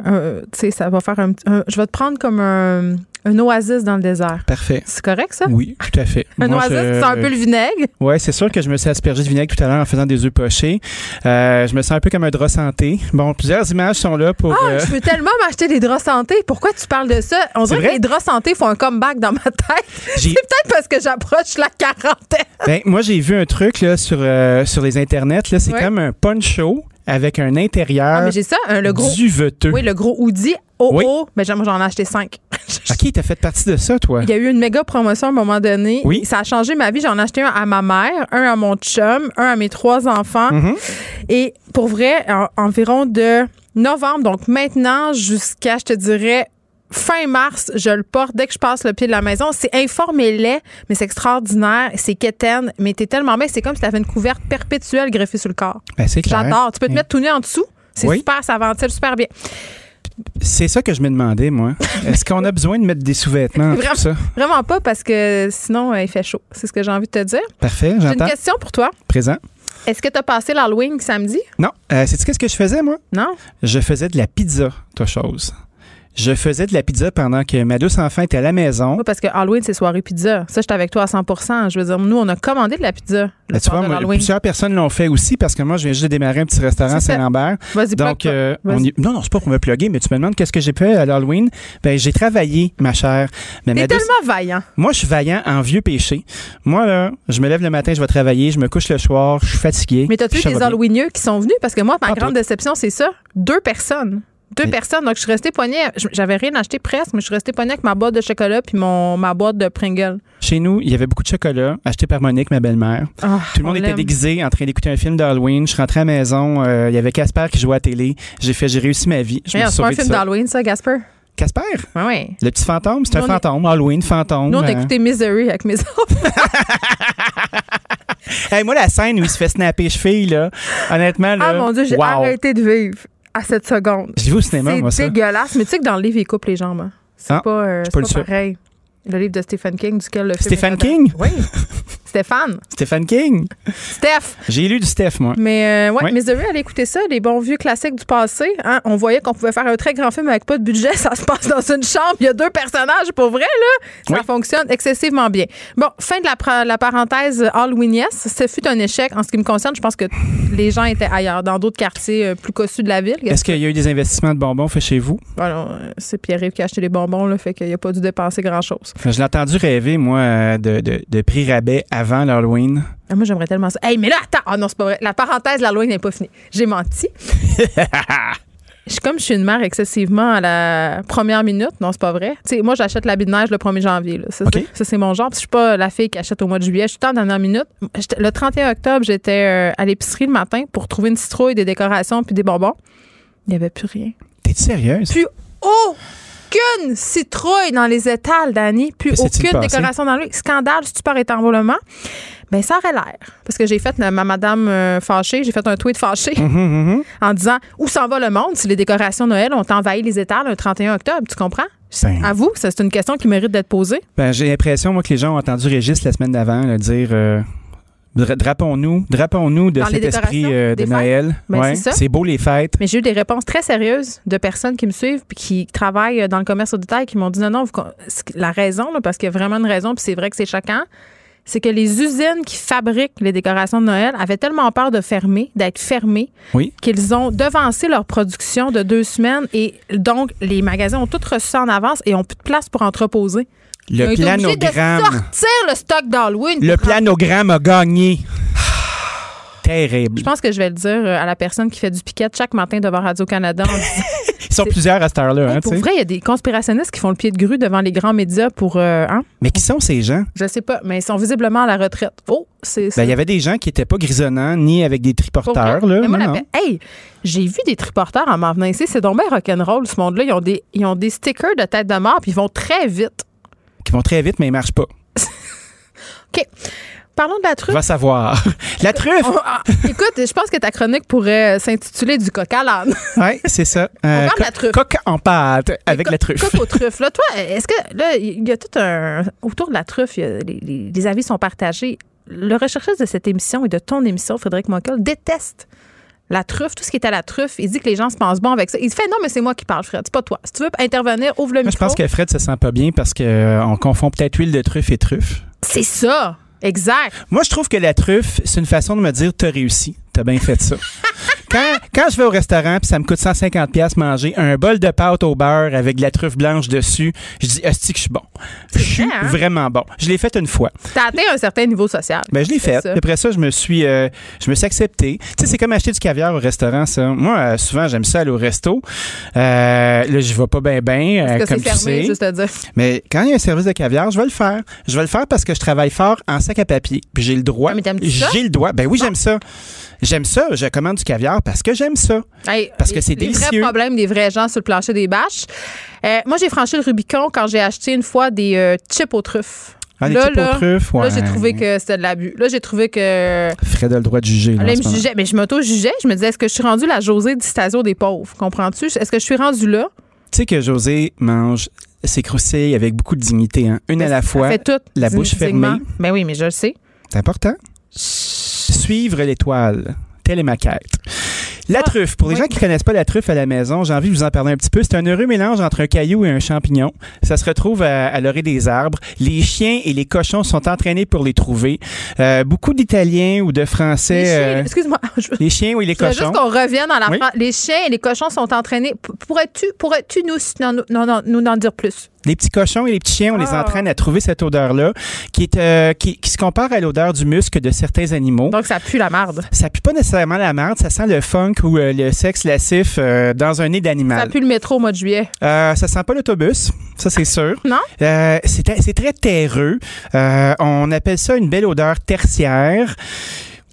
[SPEAKER 3] Euh, tu sais, ça va faire un, un- Je vais te prendre comme un, un oasis dans le désert.
[SPEAKER 12] Parfait.
[SPEAKER 3] C'est correct, ça?
[SPEAKER 12] Oui, tout à fait.
[SPEAKER 3] Un
[SPEAKER 12] Moi,
[SPEAKER 3] oasis,
[SPEAKER 12] je-
[SPEAKER 3] c'est un peu le vinaigre?
[SPEAKER 12] Ouais, c'est sûr que je me suis aspergé de vinaigre tout à l'heure en faisant des œufs pochés. Euh, je me sens un peu comme un drap santé. Bon, plusieurs images sont là pour.
[SPEAKER 3] Ah,
[SPEAKER 12] euh,
[SPEAKER 3] je veux tellement m'acheter des draps santé. Pourquoi tu parles de ça? On dirait que les draps santé font un comeback dans ma tête. C'est peut-être parce que j'approche la quarantaine.
[SPEAKER 12] ben, moi, j'ai vu un truc là, sur, euh, sur les internets. C'est comme un poncho avec un intérieur
[SPEAKER 3] Ah, mais j'ai ça, un- le gros.
[SPEAKER 12] duveteux.
[SPEAKER 3] Oui, le gros hoodie. Oh,
[SPEAKER 12] Oui.
[SPEAKER 3] oh. Mais moi, j'en ai acheté cinq.
[SPEAKER 12] OK, t'as fait partie de ça, toi?
[SPEAKER 3] Il y a eu une méga promotion à un moment donné.
[SPEAKER 12] Oui.
[SPEAKER 3] Ça a changé ma vie. J'en ai acheté un à ma mère, un à mon chum, un à mes trois enfants.
[SPEAKER 12] Mhm.
[SPEAKER 3] Et pour vrai, en- environ de novembre, donc maintenant jusqu'à, je te dirais, fin mars, je le porte dès que je passe le pied de la maison. C'est informé-les, mais c'est extraordinaire. C'est quétaine, mais t'es tellement bien. C'est comme si t'avais une couverte perpétuelle greffée sur le corps.
[SPEAKER 12] Ben, c'est clair.
[SPEAKER 3] J'adore. Tu peux te mettre tout nu en dessous. C'est
[SPEAKER 12] Oui.
[SPEAKER 3] super, ça ventile super bien.
[SPEAKER 12] C'est ça que je me demandais, moi. Est-ce qu'on a besoin de mettre des sous-vêtements,
[SPEAKER 3] Vraiment.
[SPEAKER 12] ça?
[SPEAKER 3] Vraiment pas parce que sinon, euh, il fait chaud. C'est ce que j'ai envie de te dire.
[SPEAKER 12] Parfait,
[SPEAKER 3] J'ai une
[SPEAKER 12] j'entends.
[SPEAKER 3] question pour toi.
[SPEAKER 12] Présent.
[SPEAKER 3] Est-ce que tu as passé l'Halloween samedi?
[SPEAKER 12] Non. Euh, Sais-tu qu'est-ce que je faisais, moi?
[SPEAKER 3] Non?
[SPEAKER 12] Je faisais de la pizza, toi chose. Je faisais de la pizza pendant que ma douce enfant était à la maison.
[SPEAKER 3] Oui, parce que Halloween, c'est soirée pizza. Ça, j'étais avec toi à 100% Je veux dire, nous, on a commandé de la pizza le
[SPEAKER 12] Ben, tu vois,
[SPEAKER 3] de
[SPEAKER 12] moi, plusieurs personnes l'ont fait aussi parce que moi, je viens juste de démarrer un petit restaurant à. Saint-Lambert.
[SPEAKER 3] Vas-y,
[SPEAKER 12] Donc, euh, on
[SPEAKER 3] Vas-y.
[SPEAKER 12] y- non, non, c'est pas pour me plugger, mais tu me demandes qu'est-ce que j'ai fait à l'Halloween. Ben, j'ai travaillé, ma chère. Mais
[SPEAKER 3] T'es
[SPEAKER 12] ma douce-
[SPEAKER 3] tellement vaillant.
[SPEAKER 12] Moi, je suis vaillant en vieux péché. Moi, là, je me lève le matin, je vais travailler, je me couche le soir, je suis fatigué.
[SPEAKER 3] Mais t'as-tu des. Halloweenieux qui sont venus? Parce que moi, ma grande déception, c'est ça. Deux personnes. Deux
[SPEAKER 12] Mais-
[SPEAKER 3] personnes. Donc, je suis restée poignée. J'avais rien acheté presque, mais je suis restée poignée avec ma boîte de chocolat puis mon, ma boîte de Pringle.
[SPEAKER 12] Chez nous, il y avait beaucoup de chocolat acheté par Monique, ma belle-mère.
[SPEAKER 3] Ah,
[SPEAKER 12] Tout le
[SPEAKER 3] on
[SPEAKER 12] monde était déguisé en train d'écouter un film d'Halloween. Je suis rentré à la maison, euh, il y avait Casper qui jouait à la télé. J'ai fait, j'ai réussi ma vie.
[SPEAKER 3] C'est pas un film d'Halloween, ça, Gasper?
[SPEAKER 12] Casper?
[SPEAKER 3] Oui, oui.
[SPEAKER 12] Le petit fantôme? C'est un
[SPEAKER 3] est-
[SPEAKER 12] fantôme. Halloween, fantôme.
[SPEAKER 3] Nous, on a
[SPEAKER 12] euh.
[SPEAKER 3] écouté Misery avec mes enfants.
[SPEAKER 12] Hey, moi, la scène où il se fait snapper les chevilles, là, honnêtement, là,
[SPEAKER 3] Ah, mon Dieu, j'ai
[SPEAKER 12] wow.
[SPEAKER 3] arrêté de vivre à cette seconde.
[SPEAKER 12] J'ai vu au cinéma, moi,
[SPEAKER 3] C'est
[SPEAKER 12] ça.
[SPEAKER 3] dégueulasse. Mais tu sais que dans le livre, il coupe les jambes. hein. C'est
[SPEAKER 12] Ah,
[SPEAKER 3] pas, euh, c'est
[SPEAKER 12] pas
[SPEAKER 3] pas pareil. Le livre de Stephen King, duquel le film.
[SPEAKER 12] Stephen
[SPEAKER 3] est adapté.
[SPEAKER 12] King?
[SPEAKER 3] Oui. Stéphane.
[SPEAKER 12] Stephen King.
[SPEAKER 3] Steph.
[SPEAKER 12] J'ai lu du Steph, moi.
[SPEAKER 3] Mais euh, ouais,
[SPEAKER 12] Oui.
[SPEAKER 3] Misery, allez écouter ça, les bons vieux classiques du passé. hein. On voyait qu'on pouvait faire un très grand film avec pas de budget. Ça se passe dans une chambre. Il y a deux personnages. Pour vrai, là, ça
[SPEAKER 12] Oui.
[SPEAKER 3] fonctionne excessivement bien. Bon, fin de la, la parenthèse Halloween, yes. Ce fut un échec. En ce qui me concerne, je pense que les gens étaient ailleurs, dans d'autres quartiers euh, plus cossus de la ville.
[SPEAKER 12] Est-ce qu'il y a eu des investissements de bonbons faits chez vous?
[SPEAKER 3] Euh, c'est Pierre-Yves qui a acheté les bonbons, là, fait qu'il a pas dû dépenser grand-chose.
[SPEAKER 12] Je l'ai entendu rêver, moi, euh, de, de, de prix rabais avant l'Halloween.
[SPEAKER 3] Ah, moi, j'aimerais tellement ça. Hey, mais là, attends! Ah non, c'est pas vrai. La parenthèse, l'Halloween n'est pas finie. J'ai menti. Je suis comme je suis une mère excessivement à la première minute. Non, c'est pas vrai. Moi, j'achète l'habit de neige le 1er janvier. là. Ça, c'est- ça, c'est mon genre. Puis Je suis pas la fille qui achète au mois de juillet. Je suis en dernière minute. Le 31 octobre, j'étais euh, à l'épicerie le matin pour trouver une citrouille, des décorations puis des bonbons. Il n'y avait plus rien.
[SPEAKER 12] T'es-tu sérieuse?
[SPEAKER 3] Plus aucune citrouille dans les étals, Dani. Plus
[SPEAKER 12] Que s'est-il
[SPEAKER 3] aucune décoration dans le Scandale, stupeur et enrôlement. Ben, ça aurait l'air. Parce que j'ai fait ma madame euh, fâchée, j'ai fait un tweet fâché
[SPEAKER 12] Mhm, mhm.
[SPEAKER 3] en disant où s'en va le monde si les décorations Noël ont envahi les étals le 31 octobre. Tu comprends?
[SPEAKER 12] Ben.
[SPEAKER 3] À vous, c'est une question qui mérite d'être posée.
[SPEAKER 12] Ben, j'ai l'impression, moi, que les gens ont entendu Régis la semaine d'avant dire euh, drapons-nous, drapons-nous de
[SPEAKER 3] Dans
[SPEAKER 12] cet esprit euh, de. Noël.
[SPEAKER 3] Ben,
[SPEAKER 12] Ouais,
[SPEAKER 3] c'est
[SPEAKER 12] beau les fêtes.
[SPEAKER 3] Mais j'ai eu des réponses très sérieuses de personnes qui me suivent puis qui travaillent dans le commerce au détail qui m'ont dit non, non, vous la raison, là, parce qu'il y a vraiment une raison, puis c'est vrai que c'est choquant, c'est que les usines qui fabriquent les décorations de Noël avaient tellement peur de fermer, d'être fermées,
[SPEAKER 12] Oui.
[SPEAKER 3] qu'ils ont devancé leur production de deux semaines et donc les magasins ont tout reçu en avance et ont plus de place pour entreposer. Ils ont
[SPEAKER 12] Le
[SPEAKER 3] obligés de
[SPEAKER 12] planogramme.
[SPEAKER 3] sortir le stock d'Halloween.
[SPEAKER 12] Le
[SPEAKER 3] pour
[SPEAKER 12] planogramme a gagné. Terrible.
[SPEAKER 3] Je pense que je vais le dire euh, à la personne qui fait du piquet chaque matin devant Radio-Canada en disant
[SPEAKER 12] Ils sont plusieurs à cette heure-là.
[SPEAKER 3] Hey,
[SPEAKER 12] hein,
[SPEAKER 3] pour
[SPEAKER 12] tu sais.
[SPEAKER 3] vrai, il y a des conspirationnistes qui font le pied de grue devant les grands médias pour. euh, hein?
[SPEAKER 12] Mais qui sont ces gens?
[SPEAKER 3] Je sais pas, mais ils sont visiblement à la retraite. Oh, c'est
[SPEAKER 12] Ben, il y avait des gens qui n'étaient pas grisonnants ni avec des
[SPEAKER 3] Pour
[SPEAKER 12] triporteurs.
[SPEAKER 3] vrai.
[SPEAKER 12] Là.
[SPEAKER 3] Mais moi,
[SPEAKER 12] Non,
[SPEAKER 3] la
[SPEAKER 12] non.
[SPEAKER 3] paix- Hey, j'ai vu des triporteurs en m'en venant ici. C'est donc bien rock'n'roll, ce monde-là. Ils ont, des, ils ont des stickers de tête de mort, puis ils vont très vite.
[SPEAKER 12] Qui vont très vite, mais ils marchent pas.
[SPEAKER 3] OK. Parlons de la truffe.
[SPEAKER 12] Va savoir. La truffe!
[SPEAKER 3] On- ah, écoute, je pense que ta chronique pourrait s'intituler du coq à l'âne.
[SPEAKER 12] Oui, c'est ça. Euh,
[SPEAKER 3] parle de la truffe.
[SPEAKER 12] Coq en pâte avec
[SPEAKER 3] Co-
[SPEAKER 12] la truffe.
[SPEAKER 3] Coq aux truffes. Là, toi, est-ce que là, il y a tout un autour de la truffe, il y a- les, avis sont partagés. Le recherchiste de cette émission et de ton émission, Frédéric Mockel, déteste la truffe, tout ce qui est à la truffe. Il dit que les gens se pensent bon avec ça. Il fait non, mais c'est moi qui parle, Fred, c'est pas toi. Si tu veux intervenir, ouvre le
[SPEAKER 12] Moi, je
[SPEAKER 3] micro.
[SPEAKER 12] pense que Fred se sent pas bien parce qu'on confond peut-être huile de truffe et truffe.
[SPEAKER 3] C'est ça. Exact.
[SPEAKER 12] Moi, je trouve que la truffe, c'est une façon de me dire t'as réussi, t'as bien fait ça. quand, quand je vais au restaurant puis ça me coûte 150 pièces manger un bol de pâte au beurre avec de la truffe blanche dessus, je dis hostie que je suis bon. Je suis
[SPEAKER 3] vrai, hein?
[SPEAKER 12] vraiment bon. Je l'ai fait une fois.
[SPEAKER 3] T'as atteint un certain niveau social.
[SPEAKER 12] Ben, je l'ai fait.
[SPEAKER 3] ça.
[SPEAKER 12] Après ça, je me suis, euh, je me suis accepté. Tu sais, c'est comme acheter du caviar au restaurant, ça. Moi, euh, souvent, j'aime ça aller au resto. Euh, là, je vais pas bien, bien, comme
[SPEAKER 3] c'est
[SPEAKER 12] tu
[SPEAKER 3] fermé,
[SPEAKER 12] sais.
[SPEAKER 3] juste à dire.
[SPEAKER 12] Mais quand il y a un service de caviar, je vais le faire. Je vais le faire parce que je travaille fort en sac à papier. Puis j'ai le droit.
[SPEAKER 3] Ah, mais ça?
[SPEAKER 12] J'ai le droit. Ben oui, j'aime ça. J'aime ça. Je commande du caviar parce que j'aime ça.
[SPEAKER 3] Hey,
[SPEAKER 12] Parce que
[SPEAKER 3] les-
[SPEAKER 12] c'est
[SPEAKER 3] Les
[SPEAKER 12] délicieux.
[SPEAKER 3] vrais problèmes des vrais gens sur le plancher des bâches. Euh, moi, j'ai franchi le Rubicon quand j'ai acheté une fois des euh, chips aux truffes.
[SPEAKER 12] Ah, des
[SPEAKER 3] Là,
[SPEAKER 12] chips
[SPEAKER 3] là,
[SPEAKER 12] truffes,
[SPEAKER 3] Là,
[SPEAKER 12] ouais.
[SPEAKER 3] j'ai trouvé que c'était de l'abus. Là, j'ai trouvé que.
[SPEAKER 12] Fred a le droit de juger. là,
[SPEAKER 3] Là, me jugeait. Mais je m'auto-jugeais. Je me disais, est-ce que je suis rendue la Josée du Stasio des pauvres? Comprends-tu? Est-ce que je suis rendue là?
[SPEAKER 12] Tu sais que José mange ses croustilles avec beaucoup de dignité. Hein? Une à la fois.
[SPEAKER 3] fait tout.
[SPEAKER 12] la bouche fermée.
[SPEAKER 3] Ben oui, mais je le sais.
[SPEAKER 12] C'est important. Suivre l'étoile. Telle est ma quête. La truffe. Pour les
[SPEAKER 3] oui.
[SPEAKER 12] gens qui connaissent pas la truffe à la maison, j'ai envie de vous en parler un petit peu. C'est un heureux mélange entre un caillou et un champignon. Ça se retrouve à, à l'orée des arbres. Les chiens et les cochons sont entraînés pour les trouver. Euh, beaucoup d'Italiens ou de Français.
[SPEAKER 3] Les chiens,
[SPEAKER 12] euh,
[SPEAKER 3] Excuse-moi. Je veux
[SPEAKER 12] les chiens ou les
[SPEAKER 3] je veux
[SPEAKER 12] cochons.
[SPEAKER 3] juste qu'on revienne dans la
[SPEAKER 12] Oui.
[SPEAKER 3] Les chiens et les cochons sont entraînés. Pourrais-tu pourrais nous, non, non, non, nous en dire plus?
[SPEAKER 12] Les petits cochons et les petits chiens, on les
[SPEAKER 3] Ah.
[SPEAKER 12] entraîne à trouver cette odeur-là, qui, est, euh, qui, qui se compare à l'odeur du muscle de certains animaux.
[SPEAKER 3] Donc, ça pue la marde.
[SPEAKER 12] Ça pue pas nécessairement la merde, ça sent le funk ou euh, le sexe lascif euh, dans un nez
[SPEAKER 3] Ça
[SPEAKER 12] d'animal.
[SPEAKER 3] pue le métro au mois de juillet.
[SPEAKER 12] Euh, ça sent pas l'autobus, ça c'est sûr.
[SPEAKER 3] Non?
[SPEAKER 12] C'est très terreux. On appelle ça une belle odeur tertiaire.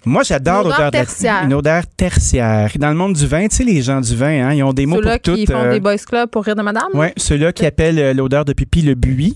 [SPEAKER 12] Moi, j'adore l'odeur
[SPEAKER 3] tertiaire.
[SPEAKER 12] une odeur tertiaire. Dans le monde du vin, tu sais, les gens du vin, hein, ils ont des mots
[SPEAKER 3] Ceux-là
[SPEAKER 12] pour
[SPEAKER 3] qui
[SPEAKER 12] tout.
[SPEAKER 3] font
[SPEAKER 12] euh,
[SPEAKER 3] des boys clubs pour rire de madame?
[SPEAKER 12] Ouais, ceux-là qui appellent euh, l'odeur de pipi le buis.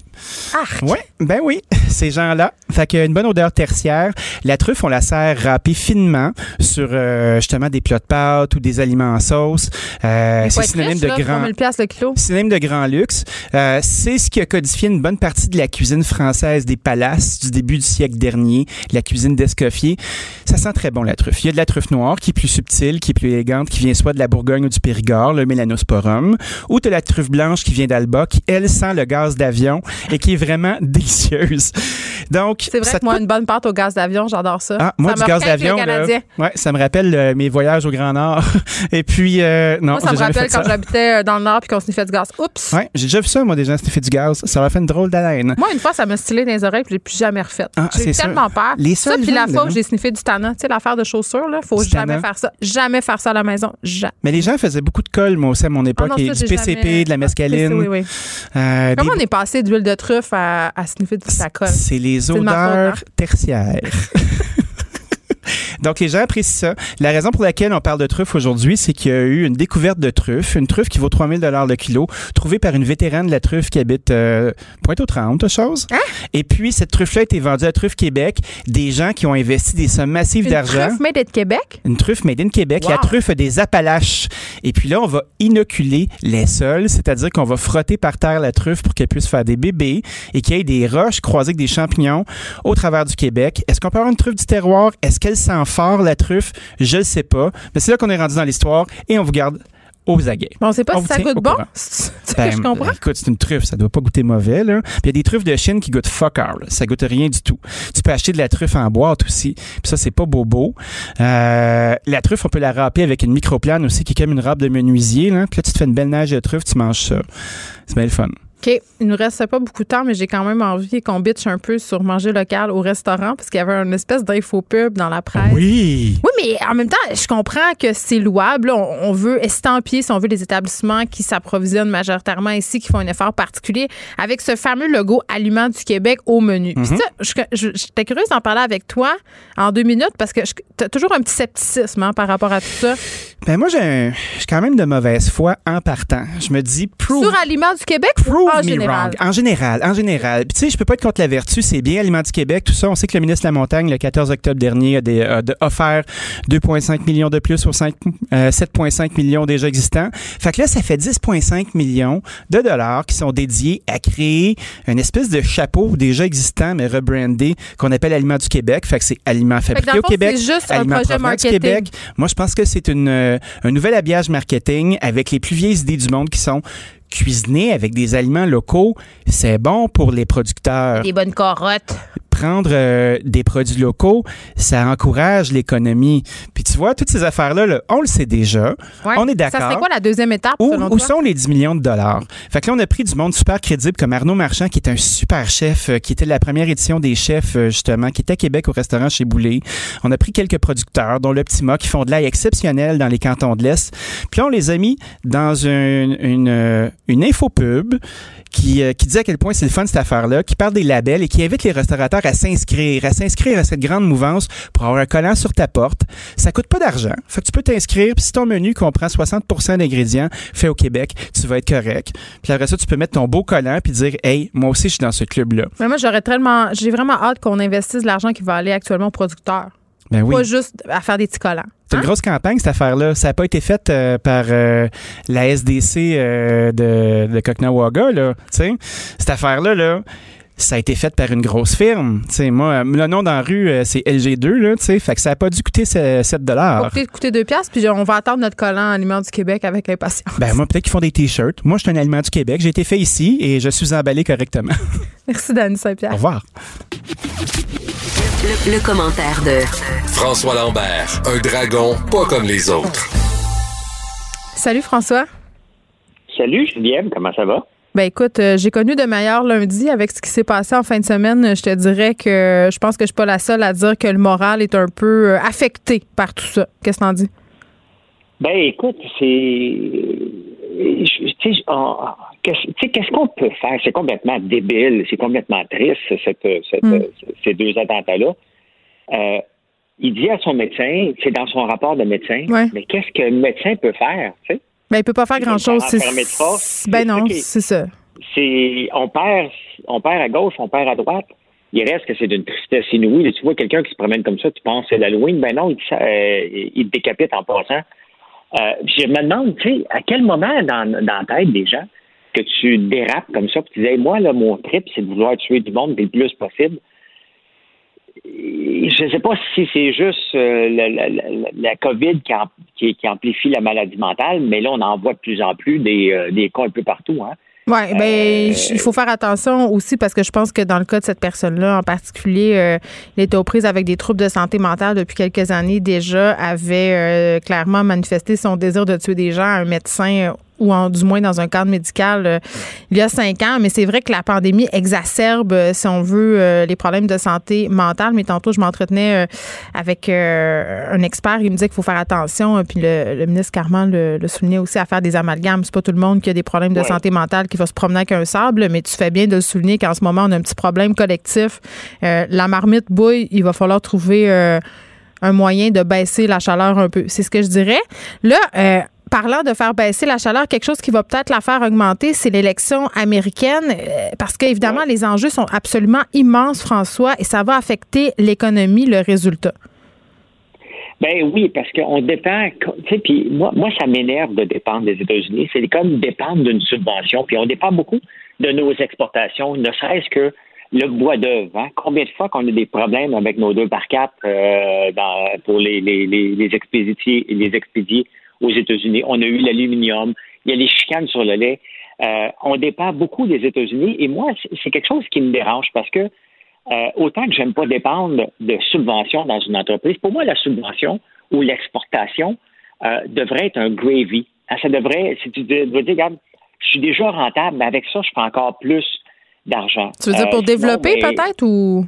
[SPEAKER 3] Arc.
[SPEAKER 12] Ouais, ben oui, ces gens-là. Fait qu'une bonne odeur tertiaire. La truffe, on la sert râpée finement sur euh, justement des plats de pâtes ou des aliments en sauce. Euh, c'est synonyme de grand.
[SPEAKER 3] 3000 piastres le kilo.
[SPEAKER 12] Synonyme de grand luxe. Euh, c'est ce qui a codifié une bonne partie de la cuisine française des palaces du début du siècle dernier, la cuisine d'Escoffier. Ça sent très bon la truffe. Il y a de la truffe noire qui est plus subtile, qui est plus élégante, qui vient soit de la Bourgogne ou du Périgord, le Melanosporum, ou de la truffe blanche qui vient d'Alba, qui elle sent le gaz d'avion et qui est vraiment délicieuse. Donc,
[SPEAKER 3] C'est vrai
[SPEAKER 12] ça
[SPEAKER 3] que moi,
[SPEAKER 12] coûte-
[SPEAKER 3] une bonne pâte au gaz d'avion, j'adore ça.
[SPEAKER 12] ah, moi,
[SPEAKER 3] Ça
[SPEAKER 12] du gaz d'avion, ouais, ça me rappelle euh, mes voyages au Grand Nord. Et puis, euh, non,
[SPEAKER 3] Moi, ça me rappelle quand j'habitais euh, dans le Nord puis qu'on sniffait du gaz. Oups!
[SPEAKER 12] Ouais, j'ai déjà vu ça, moi, des gens sniffer du gaz. Ça leur fait une drôle d'haleine.
[SPEAKER 3] Moi, une fois, ça m'a stylé dans les oreilles puis je l'ai plus jamais refait.
[SPEAKER 12] Ah,
[SPEAKER 3] j'ai tellement
[SPEAKER 12] sûr.
[SPEAKER 3] peur.
[SPEAKER 12] Les
[SPEAKER 3] ça, puis la fois où j'ai sniffé du tu sais, l'affaire de chaussures, là, faut jamais faire ça. Jamais faire ça à la maison. Jamais.
[SPEAKER 12] Mais les gens faisaient beaucoup de colle, moi aussi, à mon époque.
[SPEAKER 3] Ah non, ça,
[SPEAKER 12] du PCP,
[SPEAKER 3] jamais-
[SPEAKER 12] de la mescaline.
[SPEAKER 3] Oui, oui.
[SPEAKER 12] Euh,
[SPEAKER 3] Comment
[SPEAKER 12] des-
[SPEAKER 3] on est passé d'huile de truffe à, à sniffer du sacolle?
[SPEAKER 12] C'est les
[SPEAKER 3] C'est de ma
[SPEAKER 12] odeurs
[SPEAKER 3] hein?
[SPEAKER 12] tertiaires. Donc, les gens apprécient ça. La raison pour laquelle on parle de truffe aujourd'hui, c'est qu'il y a eu une découverte de truffe, une truffe qui vaut 3000 dollars le kilo, trouvée par une vétérane de la truffe qui habite euh, Pointe-aux-Trembles, chose.
[SPEAKER 3] Hein?
[SPEAKER 12] Et puis, cette truffe-là a été vendue à Truffe Québec, des gens qui ont investi des sommes massives
[SPEAKER 3] Une
[SPEAKER 12] d'argent.
[SPEAKER 3] truffe made in Québec?
[SPEAKER 12] Une truffe made in Québec,
[SPEAKER 3] Wow.
[SPEAKER 12] la truffe des Appalaches. Et puis là, on va inoculer les sols, c'est-à-dire qu'on va frotter par terre la truffe pour qu'elle puisse faire des bébés et qu'il y ait des roches croisées avec des champignons au travers du Québec. Est-ce qu'on peut avoir une truffe du terroir? Est-ce qu'elle sent fort, la truffe? Je ne sais pas. Mais c'est là qu'on est rendu dans l'histoire et on vous garde aux aguets.
[SPEAKER 3] Bon, on sait pas
[SPEAKER 12] On
[SPEAKER 3] si ça goûte bon. C'est ce
[SPEAKER 12] Ben,
[SPEAKER 3] que je comprends.
[SPEAKER 12] Écoute, c'est une truffe, ça doit pas goûter mauvais. Là. Puis il y a des truffes de Chine qui goûtent fuck all. Ça goûte rien du tout. Tu peux acheter de la truffe en boîte aussi. Puis ça, c'est pas bobo. Euh, la truffe, on peut la râper avec une microplane aussi, qui est comme une râpe de menuisier. Là. Puis là, tu te fais une belle neige de truffe, tu manges ça. C'est bien le fun.
[SPEAKER 3] OK. Il nous reste pas beaucoup de temps, mais j'ai quand même envie qu'on bitch un peu sur manger local au restaurant parce qu'il y avait une espèce d'infopub dans la presse.
[SPEAKER 12] Oui!
[SPEAKER 3] Oui, mais en même temps, je comprends que c'est louable. Là, on, veut estampiller, si on veut, les établissements qui s'approvisionnent majoritairement ici, qui font un effort particulier avec ce fameux logo Aliments du Québec au menu. Puis
[SPEAKER 12] Mhm.
[SPEAKER 3] ça, j'étais curieuse d'en parler avec toi en deux minutes parce que tu as toujours un petit scepticisme hein, par rapport à tout ça.
[SPEAKER 12] Ben moi, j'ai un- j'ai quand même de mauvaise foi en partant. Je me dis, prove,
[SPEAKER 3] Sur Aliments du Québec
[SPEAKER 12] prove
[SPEAKER 3] en
[SPEAKER 12] me
[SPEAKER 3] général?
[SPEAKER 12] wrong. En général, en général. Puis tu sais, je peux pas être contre la vertu, c'est bien Aliments du Québec, tout ça. On sait que le ministre de la Montagne, le 14 octobre dernier, a, des- a offert 2,5 millions de plus aux 5, euh, 7,5 millions déjà existants. Fait que là, ça fait 10,5 millions de dollars qui sont dédiés à créer une espèce de chapeau déjà existant, mais rebrandé, qu'on appelle Aliments du Québec. Fait que c'est Aliments fabriqués au Québec.
[SPEAKER 3] c'est juste un
[SPEAKER 12] Aliments
[SPEAKER 3] projet marketing.
[SPEAKER 12] Québec. Moi, je pense que c'est une, euh, un nouvel habillage marketing avec les plus vieilles idées du monde qui sont cuisiner avec des aliments locaux, c'est bon pour les producteurs.
[SPEAKER 3] Des bonnes carottes.
[SPEAKER 12] Prendre euh, des produits locaux, ça encourage l'économie. Puis tu vois, toutes ces affaires-là, là, on le sait déjà.
[SPEAKER 3] Ouais.
[SPEAKER 12] On est
[SPEAKER 3] Ça
[SPEAKER 12] d'accord.
[SPEAKER 3] serait quoi la deuxième étape,
[SPEAKER 12] Où,
[SPEAKER 3] selon
[SPEAKER 12] où
[SPEAKER 3] toi?
[SPEAKER 12] sont les 10 millions de dollars? Fait que là, on a pris du monde super crédible comme Arnaud Marchand, qui est un super chef, euh, qui était la première édition des chefs, euh, justement, qui était à Québec au restaurant chez Boulay. On a pris quelques producteurs, dont l'Optima, qui font de l'ail exceptionnel dans les cantons de l'Est. Puis là, on les a mis dans une, une, une infopub qui, euh, qui dit à quel point c'est le fun cette affaire-là, qui parle des labels et qui invite les restaurateurs à s'inscrire, à s'inscrire à cette grande mouvance pour avoir un collant sur ta porte. Ça coûte pas d'argent. Fait que tu peux t'inscrire, puis si ton menu comprend 60% d'ingrédients faits au Québec, tu vas être correct. Puis après ça, tu peux mettre ton beau collant puis dire Hey, moi aussi je suis dans ce club-là.
[SPEAKER 3] Mais moi, j'aurais tellement, j'ai vraiment hâte qu'on investisse l'argent qui va aller actuellement aux producteurs.
[SPEAKER 12] Ben oui.
[SPEAKER 3] Pas juste à faire des petits collants.
[SPEAKER 12] C'est une grosse campagne, cette affaire-là. Ça n'a pas été fait euh, par euh, la SDC euh, de, de là. Tu sais, cette affaire-là, là, ça a été fait par une grosse firme. Tu sais, moi, le nom dans la rue, c'est LG2, là, tu sais. Fait que ça n'a pas dû coûter ce- 7
[SPEAKER 3] Ça va peut-être coûter deux piastres, puis on va attendre notre collant Aliments du Québec avec impatience.
[SPEAKER 12] Ben, moi, peut-être qu'ils font des T-shirts. Moi, je suis un aliment du Québec. J'ai été fait ici et je suis emballé correctement.
[SPEAKER 3] Merci, Dani Saint-Pierre.
[SPEAKER 12] Au revoir.
[SPEAKER 5] Le, le commentaire de
[SPEAKER 11] François Lambert, un dragon pas comme les autres.
[SPEAKER 3] Salut, François.
[SPEAKER 13] Salut Geneviève, comment ça va?
[SPEAKER 3] Ben écoute, euh, j'ai connu de meilleurs lundi avec ce qui s'est passé en fin de semaine. Je te dirais que je pense que je suis pas la seule à dire que le moral est un peu euh, affecté par tout ça. Qu'est-ce que t'en dis?
[SPEAKER 13] Ben écoute, c'est. Tu sais, qu'est-ce qu'on peut faire? C'est complètement débile, c'est complètement triste, cette, cette-
[SPEAKER 3] Mm.
[SPEAKER 13] ces deux attentats-là. Euh, il dit à son médecin, c'est dans son rapport de médecin,
[SPEAKER 3] Ouais.
[SPEAKER 13] mais qu'est-ce que le médecin peut faire? tu sais?
[SPEAKER 3] Ben il peut pas faire grand-chose. Ben non, c'est ça.
[SPEAKER 13] c'est on perd on perd à gauche, on perd à droite. Il reste que c'est d'une tristesse inouïe. Tu vois quelqu'un qui se promène comme ça, tu penses c'est l'Halloween? Ben non, il, te- euh, il te décapite en passant. Euh, je me demande, tu sais, à quel moment dans, dans la tête des gens que tu dérapes comme ça, puis tu dis, Hey, moi, là, mon trip, c'est de vouloir tuer du monde le plus possible. Je ne sais pas si c'est juste euh, la, COVID qui- qui amplifie la maladie mentale, mais là, on en voit de plus en plus des, euh, des cas un peu partout. Hein?
[SPEAKER 3] Oui, ben, j- il faut faire attention aussi parce que je pense que dans le cas de cette personne-là en particulier, euh, il était aux prises avec des troubles de santé mentale depuis quelques années déjà, avait euh, clairement manifesté son désir de tuer des gens à un médecin euh, ou en, du moins dans un cadre médical euh, il y a cinq ans. Mais c'est vrai que la pandémie exacerbe, euh, si on veut, euh, les problèmes de santé mentale. Mais tantôt, je m'entretenais avec un expert. Il me disait qu'il faut faire attention. Puis le, le ministre Carman le, le soulignait aussi à faire des amalgames. C'est pas tout le monde qui a des problèmes de
[SPEAKER 13] Ouais.
[SPEAKER 3] santé mentale qui va se promener avec un sable. Mais tu fais bien de le souligner qu'en ce moment, on a un petit problème collectif. La marmite bouille. Il va falloir trouver un moyen de baisser la chaleur un peu. C'est ce que je dirais. Là, euh, parlant de faire baisser la chaleur, quelque chose qui va peut-être la faire augmenter, c'est l'élection américaine, euh, parce qu'évidemment, les enjeux sont absolument immenses, François, et ça va affecter l'économie, le résultat.
[SPEAKER 13] Ben oui, parce qu'on dépend, tu sais, puis moi, moi, ça m'énerve de dépendre des États-Unis. C'est comme dépendre d'une subvention, puis on dépend beaucoup de nos exportations, ne serait-ce que le bois d'œuvre. Hein? Combien de fois qu'on a des problèmes avec nos deux par quatre euh, dans, pour les, les, les, les expédiés, les expédiés aux États-Unis. On a eu l'aluminium, il y a les chicanes sur le lait. Euh, on dépend beaucoup des États-Unis et moi, c'est- quelque chose qui me dérange parce que euh, autant que j'aime pas dépendre de subventions dans une entreprise, pour moi, la subvention ou l'exportation euh, devrait être un gravy. Hein, ça devrait, si tu dois dire, regarde, je suis déjà rentable, mais avec ça, je fais encore plus d'argent.
[SPEAKER 3] Tu veux dire pour développer peut-être ou?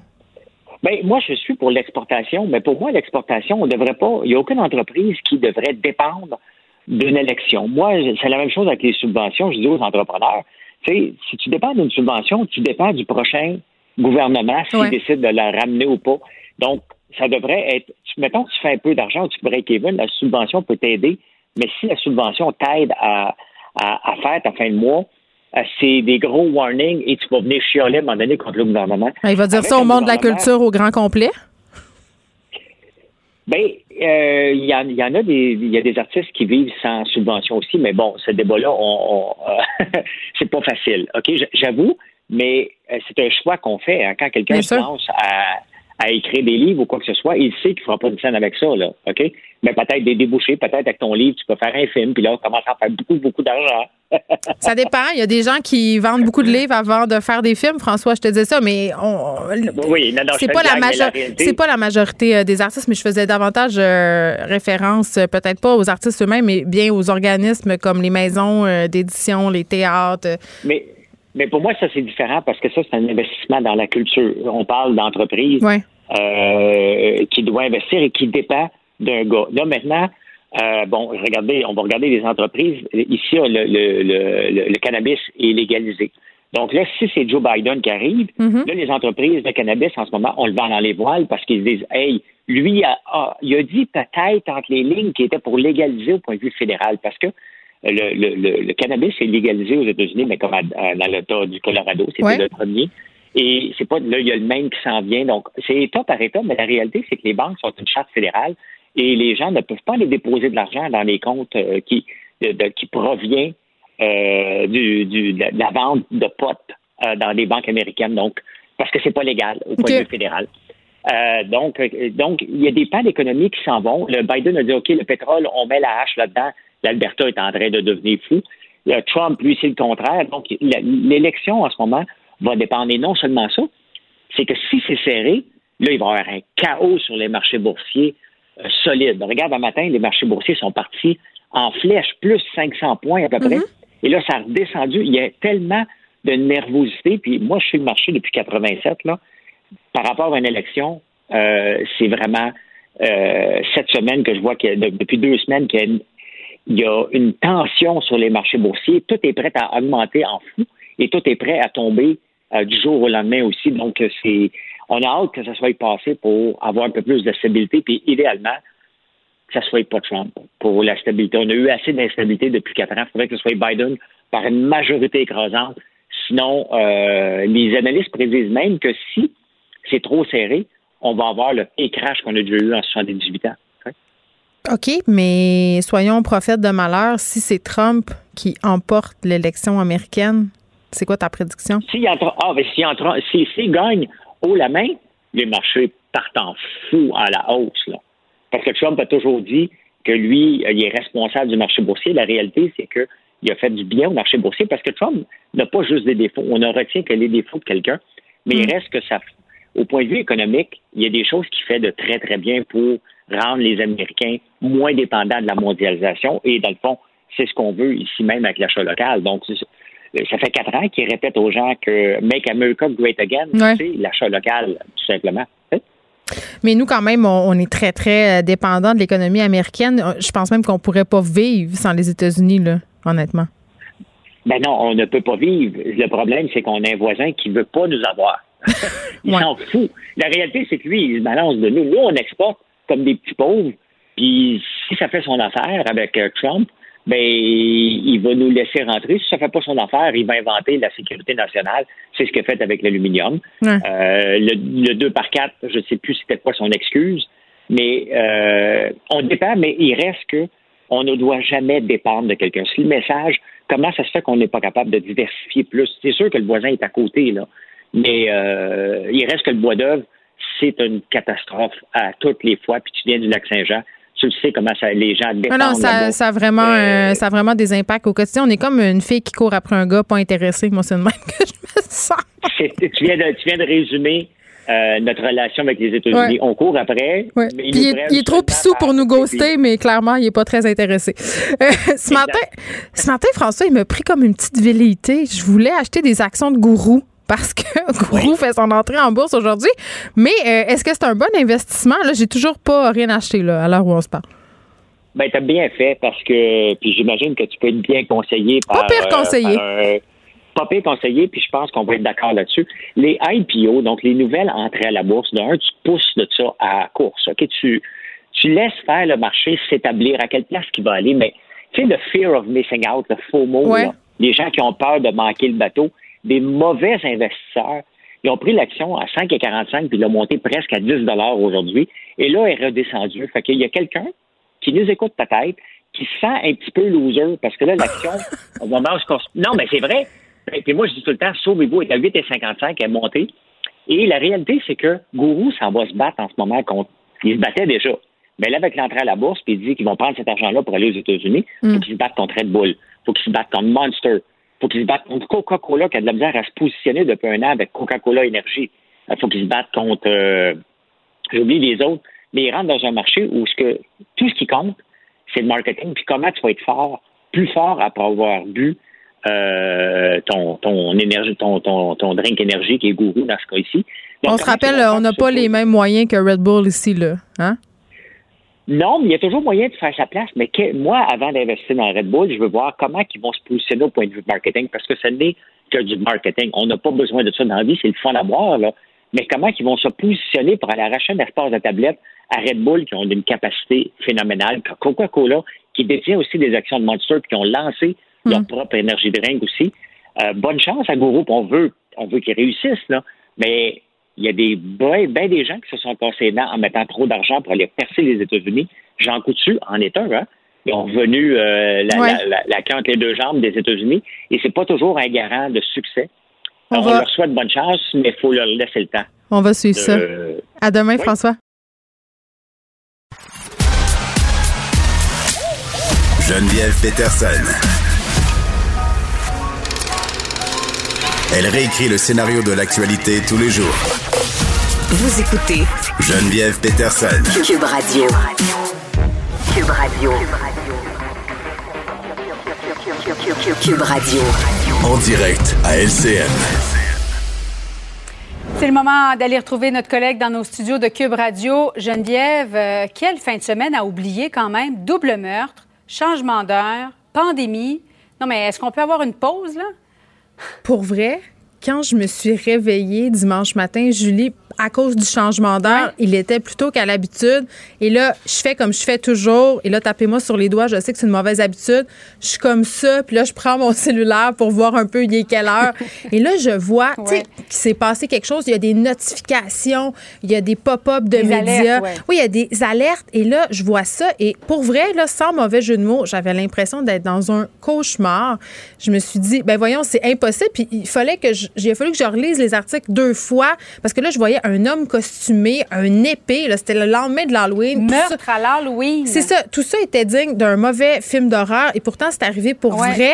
[SPEAKER 13] Ben, moi, je suis pour l'exportation, mais pour moi, l'exportation, on devrait pas. Il n'y a aucune entreprise qui devrait dépendre d'une élection. Moi, c'est la même chose avec les subventions. Je dis aux entrepreneurs, tu sais, si tu dépends d'une subvention, tu dépends du prochain gouvernement s'il décide de la ramener ou pas. Donc, ça devrait être. Mettons que tu fais un peu d'argent, tu break even, la subvention peut t'aider, mais si la subvention t'aide à, à, faire ta fin de mois, c'est des gros warnings et tu vas venir chialer à un moment donné contre le gouvernement.
[SPEAKER 3] Il va dire ça au monde de la culture au grand complet?
[SPEAKER 13] Ben, euh, il y, en a des, il y a des artistes qui vivent sans subvention aussi, mais bon, ce débat-là, on, euh, c'est pas facile. Ok, j'avoue, mais c'est un choix qu'on fait hein. quand quelqu'un pense à, à écrire des livres ou quoi que ce soit, il sait qu'il ne fera pas de scène avec ça, là, OK? Mais peut-être des débouchés, peut-être avec ton livre, tu peux faire un film, puis là, on commence à faire beaucoup, beaucoup d'argent.
[SPEAKER 3] ça dépend. Il y a des gens qui vendent beaucoup de livres avant de faire des films. François, je te disais ça, mais on,
[SPEAKER 13] oui,
[SPEAKER 3] c'est pas, la c'est pas la majorité euh, des artistes, mais je faisais davantage euh, référence, euh, peut-être pas aux artistes eux-mêmes, mais bien aux organismes comme les maisons d'édition, les théâtres.
[SPEAKER 13] Mais mais pour moi, ça, c'est différent parce que ça, c'est un investissement dans la culture. On parle d'entreprise euh, qui doit investir et qui dépend d'un gars. Là, maintenant, euh, bon, regardez, on va regarder les entreprises. Ici, le, le, le, cannabis est légalisé. Donc là, si c'est Joe Biden qui arrive, mm-hmm. là, les entreprises de cannabis, en ce moment, on le vend dans les voiles parce qu'ils disent, hey, lui, a, il a dit peut-être entre les lignes qu'il était pour légaliser au point de vue fédéral parce que le, le, le, cannabis est légalisé aux États-Unis, mais comme dans l'État du Colorado, c'était le premier. Et c'est pas là, il y a le même qui s'en vient. Donc, c'est État par État, mais la réalité, c'est que les banques sont une charte fédérale et les gens ne peuvent pas aller déposer de l'argent dans les comptes euh, qui, qui provient euh, du, du, de la vente de potes euh, dans les banques américaines. Donc, parce que c'est pas légal au point de vue fédéral. donc, donc, il y a des pans d'économie qui s'en vont. Le Biden a dit, OK, le pétrole, on met la hache là-dedans l'Alberta est en train de devenir fou. Trump, lui, c'est le contraire. Donc, l'élection en ce moment va dépendre. Et non seulement ça, c'est que si c'est serré, là, il va y avoir un chaos sur les marchés boursiers euh, solides. Regarde, un matin, les marchés boursiers sont partis en flèche, plus 500 points à peu près. Mm-hmm. Et là, ça a redescendu. Il y a tellement de nervosité. Puis moi, je suis le marché depuis 87, là. Par rapport à une élection, euh, c'est vraiment euh, cette semaine que je vois que depuis deux semaines qu'il y a une il y a une tension sur les marchés boursiers. Tout est prêt à augmenter en fou et tout est prêt à tomber euh, du jour au lendemain aussi. Donc, c'est, on a hâte que ça soit passé pour avoir un peu plus de stabilité, puis idéalement, que ça soit pas Trump pour la stabilité. On a eu assez d'instabilité depuis quatre ans. Il faudrait que ce soit Biden par une majorité écrasante. Sinon, euh, les analystes prédisent même que si c'est trop serré, on va avoir le crash qu'on a déjà eu en 78 ans.
[SPEAKER 3] OK, mais soyons prophètes de malheur. Si c'est Trump qui emporte l'élection américaine, c'est quoi ta prédiction?
[SPEAKER 13] S'il ah, si, si, gagne haut la main, les marchés partent en fou à la hausse. Là. Parce que Trump a toujours dit que lui, il est responsable du marché boursier. La réalité, c'est qu'il a fait du bien au marché boursier parce que Trump n'a pas juste des défauts. On ne retient que les défauts de quelqu'un, mais il mm. reste que ça, au point de vue économique, il y a des choses qu'il fait de très, très bien pour rendre les Américains moins dépendants de la mondialisation. Et dans le fond, c'est ce qu'on veut ici même avec l'achat local. Donc, ça fait quatre ans qu'ils répètent aux gens que Make America Great Again, c'est l'achat local, tout simplement.
[SPEAKER 3] Mais nous, quand même, on, est très, très euh, dépendant de l'économie américaine. Je pense même qu'on ne pourrait pas vivre sans les États-Unis, là, honnêtement.
[SPEAKER 13] Ben non, on ne peut pas vivre. Le problème, c'est qu'on a un voisin qui ne veut pas nous avoir. il s'en fout. La réalité, c'est que lui, il se balance de nous. Nous, on exporte comme des petits pauvres. Puis si ça fait son affaire avec euh, Trump, ben il va nous laisser rentrer. Si ça fait pas son affaire, il va inventer la sécurité nationale. C'est ce qu'il a fait avec l'aluminium. Euh, le, 2 par 4, je ne sais plus c'était quoi son excuse, mais euh, on dépend, mais il reste que on ne doit jamais dépendre de quelqu'un. C'est le message. Comment ça se fait qu'on n'est pas capable de diversifier plus? C'est sûr que le voisin est à côté, là. Mais il reste que le bois d'œuvre, c'est une catastrophe à toutes les fois. Puis tu viens du lac Saint-Jean, tu le sais comment ça, les gens dépendent.
[SPEAKER 3] Non, non ça, ça, a vraiment, euh, ça a vraiment des impacts au quotidien. On est comme une fille qui court après un gars pas intéressé. Moi, c'est le même que je me sens.
[SPEAKER 13] tu, viens de, tu viens de résumer euh, notre relation avec les États-Unis. On court après.
[SPEAKER 3] il, est, trop pissou pour nous ghoster, mais clairement, il n'est pas très intéressé. Euh, ce, matin, ce matin, François, il m'a pris comme une petite velléité. Je voulais acheter des actions de gourou parce que Gourou fait son entrée en bourse aujourd'hui. Mais euh, est-ce que c'est un bon investissement? Là, j'ai toujours pas rien acheté là, à l'heure où on se parle.
[SPEAKER 13] Ben, t'as bien fait parce que, puis j'imagine que tu peux être bien conseillé par.
[SPEAKER 3] Pas pire
[SPEAKER 13] euh,
[SPEAKER 3] conseillé.
[SPEAKER 13] par un- pas pire conseillé, puis je pense qu'on va être d'accord là-dessus. Les IPO, donc les nouvelles entrées à la bourse, d'un, tu pousses de ça à course. OK? Tu, tu laisses faire le marché s'établir à quelle place il va aller, mais tu sais, le fear of missing out, le
[SPEAKER 3] Ouais.
[SPEAKER 13] là, les gens qui ont peur de manquer le bateau, des mauvais investisseurs, ils ont pris l'action à 5,45 puis l'ont monté presque à 10 aujourd'hui. Et là, elle est redescendue. Fait qu'il y a quelqu'un qui nous écoute peut-être, qui se sent un petit peu loser parce que là, l'action, au moment où Non, mais c'est vrai. Et puis moi, je dis tout le temps, sauvez-vous, elle est à 8,55, elle est montée. Et la réalité, c'est que Gourou s'en va se battre en ce moment contre. Il se battait déjà. Mais là, avec l'entrée à la bourse, puis il dit qu'ils vont prendre cet argent-là pour aller aux États-Unis, il faut qu'ils se battent contre Red Bull. Il faut qu'ils se battent contre Monster. Il faut qu'ils se battent contre Coca-Cola qui a de la misère à se positionner depuis un an avec Coca-Cola Énergie. Il faut qu'ils se battent contre. euh, J'oublie les autres. Mais ils rentrent dans un marché où ce que, tout ce qui compte, c'est le marketing. Puis comment tu vas être fort, plus fort après avoir bu euh, ton, ton énergie, ton, ton, ton drink énergie qui est gourou dans ce cas ici. Donc,
[SPEAKER 3] on se rappelle, on n'a pas les mêmes moyens que Red Bull ici, là. Hein?
[SPEAKER 13] Non, mais il y a toujours moyen de faire sa place. Mais que- moi, avant d'investir dans Red Bull, je veux voir comment ils vont se positionner au point de vue marketing, parce que ce n'est que du marketing. On n'a pas besoin de ça dans la vie, c'est le fun à voir, là. Mais comment ils vont se positionner pour aller arracher un espace de tablette à Red Bull, qui ont une capacité phénoménale, Coca-Cola, qui détient aussi des actions de Monster, puis qui ont lancé leur propre énergie drink aussi. Euh, bonne chance à Gourou, on veut, on veut qu'ils réussissent, là. Mais il y a des ben, ben des gens qui se sont cassés dents en mettant trop d'argent pour aller percer les États-Unis. Jean Coutu en est un, hein? Ils ont revenu euh, la,
[SPEAKER 3] Ouais.
[SPEAKER 13] la, la, la queue entre les deux jambes des États-Unis et c'est pas toujours un garant de succès.
[SPEAKER 3] On
[SPEAKER 13] Alors, on,
[SPEAKER 3] va-
[SPEAKER 13] leur souhaite bonne chance, mais il faut leur laisser le temps.
[SPEAKER 3] On va suivre ça. À demain,
[SPEAKER 13] Oui.
[SPEAKER 3] François.
[SPEAKER 2] Geneviève Peterson. Elle réécrit le scénario de l'actualité tous les jours.
[SPEAKER 5] Vous écoutez
[SPEAKER 2] Geneviève Peterson.
[SPEAKER 5] Cube Radio. Cube Radio. Cube Radio.
[SPEAKER 2] En direct à LCN.
[SPEAKER 14] C'est le moment d'aller retrouver notre collègue dans nos studios de Cube Radio. Geneviève, euh, quelle fin de semaine à oublier quand même? Double meurtre, changement d'heure, pandémie. Non, mais est-ce qu'on peut avoir une pause, là?
[SPEAKER 3] Pour vrai, quand je me suis réveillée dimanche matin, Julie, à cause du changement d'heure, il était plus tôt qu'à l'habitude. Et là, je fais comme je fais toujours. Et là, tapez-moi sur les doigts. Je sais que c'est une mauvaise habitude. Je suis comme ça. Puis là, je prends mon cellulaire pour voir un peu il est quelle heure. Et là, je vois, tu sais,
[SPEAKER 14] Ouais.
[SPEAKER 3] qu'il s'est passé quelque chose. Il y a des notifications. Il y a des pop-up de
[SPEAKER 14] Des
[SPEAKER 3] médias.
[SPEAKER 14] alertes, ouais.
[SPEAKER 3] Oui, il y a des alertes. Et là, je vois ça. Et pour vrai, là, sans mauvais jeu de mots, j'avais l'impression d'être dans un cauchemar. Je me suis dit, ben voyons, c'est impossible. Puis il fallait que je, il a fallu que je relise les articles deux fois parce que là, je voyais un homme costumé, un épée. C'était le lendemain de l'Halloween. Ça-
[SPEAKER 14] Meurtre à l'Halloween.
[SPEAKER 3] c'est ça. Tout ça était digne d'un mauvais film d'horreur et pourtant, c'est arrivé pour
[SPEAKER 14] Ouais.
[SPEAKER 3] vrai.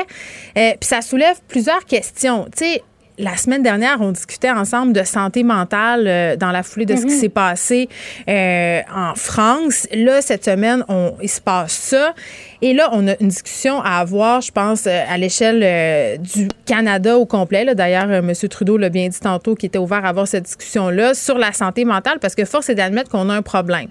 [SPEAKER 3] Euh, Puis ça soulève plusieurs questions. Tu sais, la semaine dernière, on discutait ensemble de santé mentale euh, dans la foulée de ce qui
[SPEAKER 14] Mm-hmm.
[SPEAKER 3] s'est passé euh, en France. Là, cette semaine, on, il se passe ça. Et là, on a une discussion à avoir, je pense, euh, à l'échelle euh, du Canada au complet. D'ailleurs, euh, M. Trudeau l'a bien dit tantôt qu'il était ouvert à avoir cette discussion-là sur la santé mentale parce que force est d'admettre qu'on a un problème.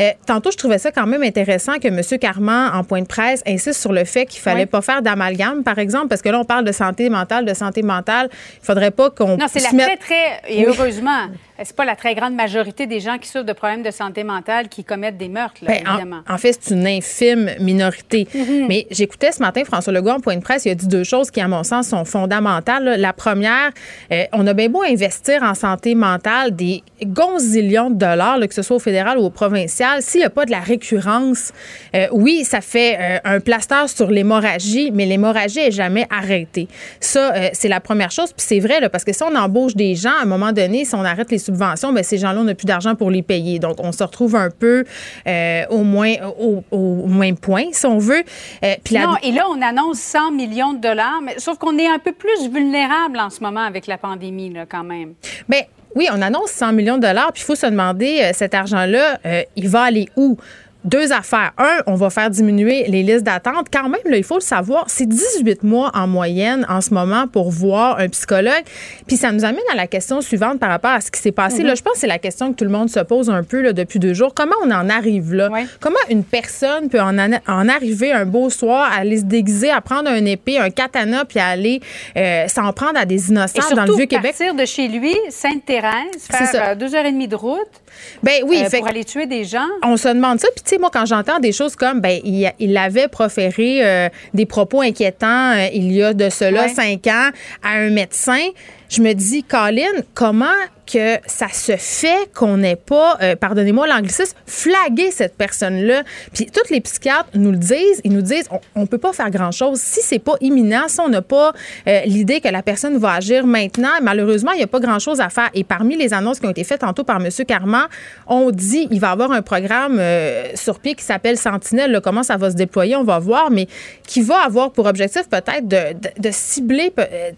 [SPEAKER 3] Euh, tantôt, je trouvais ça quand même intéressant que M. Carman, en point de presse, insiste sur le fait qu'il fallait
[SPEAKER 14] Oui.
[SPEAKER 3] pas faire d'amalgame, par exemple, parce que là, on parle de santé mentale, de santé mentale. Il faudrait pas qu'on
[SPEAKER 14] Non, c'est la
[SPEAKER 3] mette-
[SPEAKER 14] très, très. Et
[SPEAKER 3] Oui.
[SPEAKER 14] heureusement, c'est pas la très grande majorité des gens qui souffrent de problèmes de santé mentale qui commettent des meurtres, là,
[SPEAKER 3] Ben, en-
[SPEAKER 14] évidemment?
[SPEAKER 3] en, fait, c'est une infime minorité.
[SPEAKER 14] Mhm.
[SPEAKER 3] Mais j'écoutais ce matin François Legault en point de presse. Il a dit deux choses qui, à mon sens, sont fondamentales. là. La première, euh, on a bien beau investir en santé mentale des gonzillions de dollars, là, que ce soit au fédéral ou au provincial. S'il n'y a pas de la récurrence, euh, oui, ça fait euh, un plaster sur l'hémorragie, mais l'hémorragie est jamais arrêtée. Ça, c'est la première chose. Puis c'est vrai, parce que si on embauche des gens, à un moment donné, si on arrête les subventions, ben, ces gens-là, on n'a plus d'argent pour les payer. Donc, on se retrouve un peu euh, au, moins, au, au même point, si on veut. Euh, puis la-
[SPEAKER 14] Non, et là, on annonce 100 millions de dollars, mais sauf qu'on est un peu plus vulnérable en ce moment avec la pandémie, là, quand même.
[SPEAKER 3] Ben, oui, on annonce 100 millions de dollars, puis il faut se demander, euh, cet argent-là, euh, il va aller où? Deux affaires. Un, on va faire diminuer les listes d'attente. Quand même, là, il faut le savoir, c'est 18 mois en moyenne en ce moment pour voir un psychologue. Puis ça nous amène à la question suivante par rapport à ce qui s'est passé.
[SPEAKER 14] Mhm.
[SPEAKER 3] Là, je pense que c'est la question que tout le monde se pose un peu là, depuis deux jours. Comment on en arrive là? Comment une personne peut en, en arriver un beau soir à aller se déguiser, à prendre un épée, un katana, puis à aller euh, s'en prendre à des innocents
[SPEAKER 14] Et surtout,
[SPEAKER 3] dans le Vieux-Québec?
[SPEAKER 14] partir de chez lui, Sainte-Thérèse, faire euh, deux heures et demie de route
[SPEAKER 3] Ben oui,
[SPEAKER 14] euh,
[SPEAKER 3] fait
[SPEAKER 14] pour aller tuer des gens?
[SPEAKER 3] On se demande ça. Puis, tu sais, moi, quand j'entends des choses comme, ben, il, il avait proféré euh, des propos inquiétants euh, il y a de cela
[SPEAKER 14] Ouais.
[SPEAKER 3] cinq ans à un médecin, je me dis, Colin, comment que ça se fait qu'on n'ait pas, euh, pardonnez-moi l'anglicisme, flagué cette personne-là. Puis tous les psychiatres nous le disent, ils nous disent, on, ne peut pas faire grand-chose si c'est pas imminent, si on n'a pas euh, l'idée que la personne va agir maintenant. Malheureusement, il n'y a pas grand-chose à faire. Et parmi les annonces qui ont été faites tantôt par M. Carman, on dit il va y avoir un programme euh, sur pied qui s'appelle Sentinelle. Là, comment ça va se déployer, on va voir, mais qui va avoir pour objectif peut-être de, de- de cibler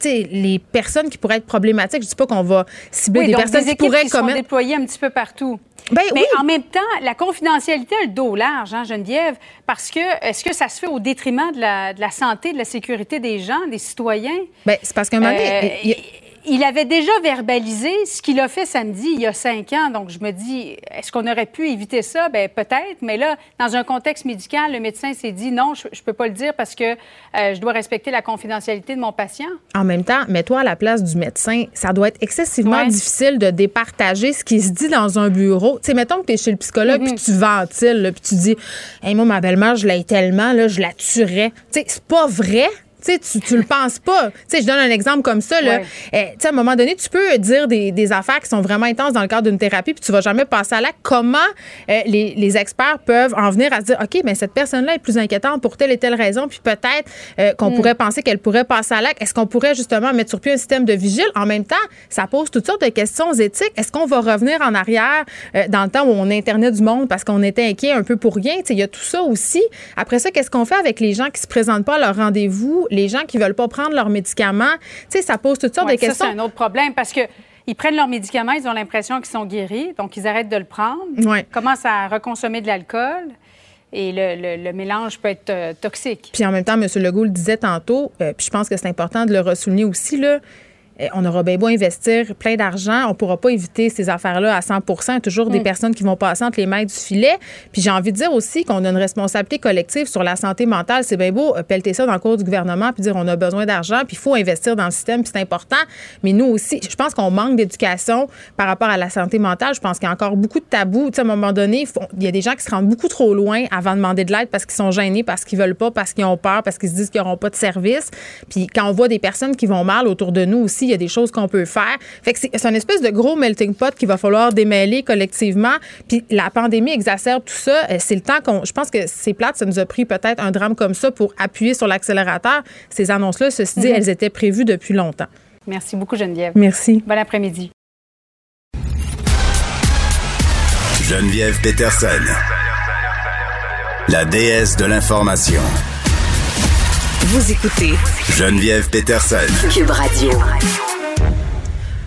[SPEAKER 3] les personnes qui pourraient être problématiques. Je dis pas qu'on va cibler
[SPEAKER 14] Oui,
[SPEAKER 3] des personnes
[SPEAKER 14] des
[SPEAKER 3] qui pourraient
[SPEAKER 14] qui sont
[SPEAKER 3] commettre.
[SPEAKER 14] déployées un petit peu partout.
[SPEAKER 3] Ben
[SPEAKER 14] Mais
[SPEAKER 3] oui.
[SPEAKER 14] en même temps, la confidentialité a le dos large, hein, Geneviève, parce que est-ce que ça se fait au détriment de la, de la santé, de la sécurité des gens, des citoyens?
[SPEAKER 3] Ben, c'est parce qu'à un moment donné,
[SPEAKER 14] Euh,
[SPEAKER 3] il-
[SPEAKER 14] avait déjà verbalisé ce qu'il a fait samedi, il y a cinq ans. Donc, je me dis, est-ce qu'on aurait pu éviter ça? Ben peut-être. Mais là, dans un contexte médical, le médecin s'est dit, non, je ne peux pas le dire parce que euh, je dois respecter la confidentialité de mon patient.
[SPEAKER 3] En même temps, mets-toi à la place du médecin. Ça doit être excessivement
[SPEAKER 14] Ouais.
[SPEAKER 3] difficile de départager ce qui se dit dans un bureau. Tu sais, mettons que tu es chez le psychologue
[SPEAKER 14] Mm-hmm.
[SPEAKER 3] puis tu ventiles, là, puis tu dis hey, Moi, ma belle-mère, je l'aime tellement, là, je la tuerais. Tu sais, c'est pas vrai. Tu sais, tu, tu le penses pas. Tu sais, je donne un exemple comme ça. Là.
[SPEAKER 14] Ouais.
[SPEAKER 3] Eh, tu sais, à un moment donné, tu peux dire des, des affaires qui sont vraiment intenses dans le cadre d'une thérapie, puis tu vas jamais passer à l'acte. Comment euh, les, les experts peuvent en venir à se dire, OK, mais cette personne-là est plus inquiétante pour telle et telle raison, puis peut-être euh, qu'on
[SPEAKER 14] Mm.
[SPEAKER 3] pourrait penser qu'elle pourrait passer à l'acte. Est-ce qu'on pourrait justement mettre sur pied un système de vigile? En même temps, ça pose toutes sortes de questions éthiques. Est-ce qu'on va revenir en arrière euh, dans le temps où on internait du monde parce qu'on était inquiet un peu pour rien? Tu sais, Il y a tout ça aussi. Après ça, qu'est-ce qu'on fait avec les gens qui se présentent pas à leur rendez-vous, les gens qui veulent pas prendre leurs médicaments? Tu sais, ça pose toutes sortes
[SPEAKER 14] Ouais,
[SPEAKER 3] de
[SPEAKER 14] ça,
[SPEAKER 3] questions.
[SPEAKER 14] c'est un autre problème parce que ils prennent leurs médicaments, ils ont l'impression qu'ils sont guéris, donc ils arrêtent de le prendre,
[SPEAKER 3] Ouais.
[SPEAKER 14] commencent à reconsommer de l'alcool et le, le- le mélange peut être euh, toxique.
[SPEAKER 3] Puis en même temps, M. Legault le disait tantôt, euh, puis je pense que c'est important de le ressouligner aussi, là. Euh, On aura bien beau investir plein d'argent, on pourra pas éviter ces affaires-là à 100 Il y a toujours des personnes qui vont passer entre les mailles du filet. Puis j'ai envie de dire aussi qu'on a une responsabilité collective sur la santé mentale. C'est bien beau euh, pelleter ça dans le cours du gouvernement puis dire on a besoin d'argent puis il faut investir dans le système puis c'est important. Mais nous aussi, je pense qu'on manque d'éducation par rapport à la santé mentale. Je pense qu'il y a encore beaucoup de tabous. Tu sais, à un moment donné, il y a des gens qui se rendent beaucoup trop loin avant de demander de l'aide parce qu'ils sont gênés, parce qu'ils veulent pas, parce qu'ils ont peur, parce qu'ils se disent qu'ils n'auront pas de service. Puis quand on voit des personnes qui vont mal autour de nous aussi, il y a des choses qu'on peut faire. Fait que c'est une espèce de gros melting pot qu'il va falloir démêler collectivement. Puis la pandémie exacerbe tout ça. Euh, C'est le temps qu'on. Je pense que c'est plate. Ça nous a pris peut-être un drame comme ça pour appuyer sur l'accélérateur. Ces annonces-là, ceci dit, elles étaient prévues depuis longtemps.
[SPEAKER 14] Merci beaucoup, Geneviève.
[SPEAKER 3] Merci.
[SPEAKER 14] Bon après-midi.
[SPEAKER 2] Geneviève Peterson. La déesse de l'information.
[SPEAKER 5] Vous écoutez
[SPEAKER 2] Geneviève Peterson.
[SPEAKER 5] Cube Radio.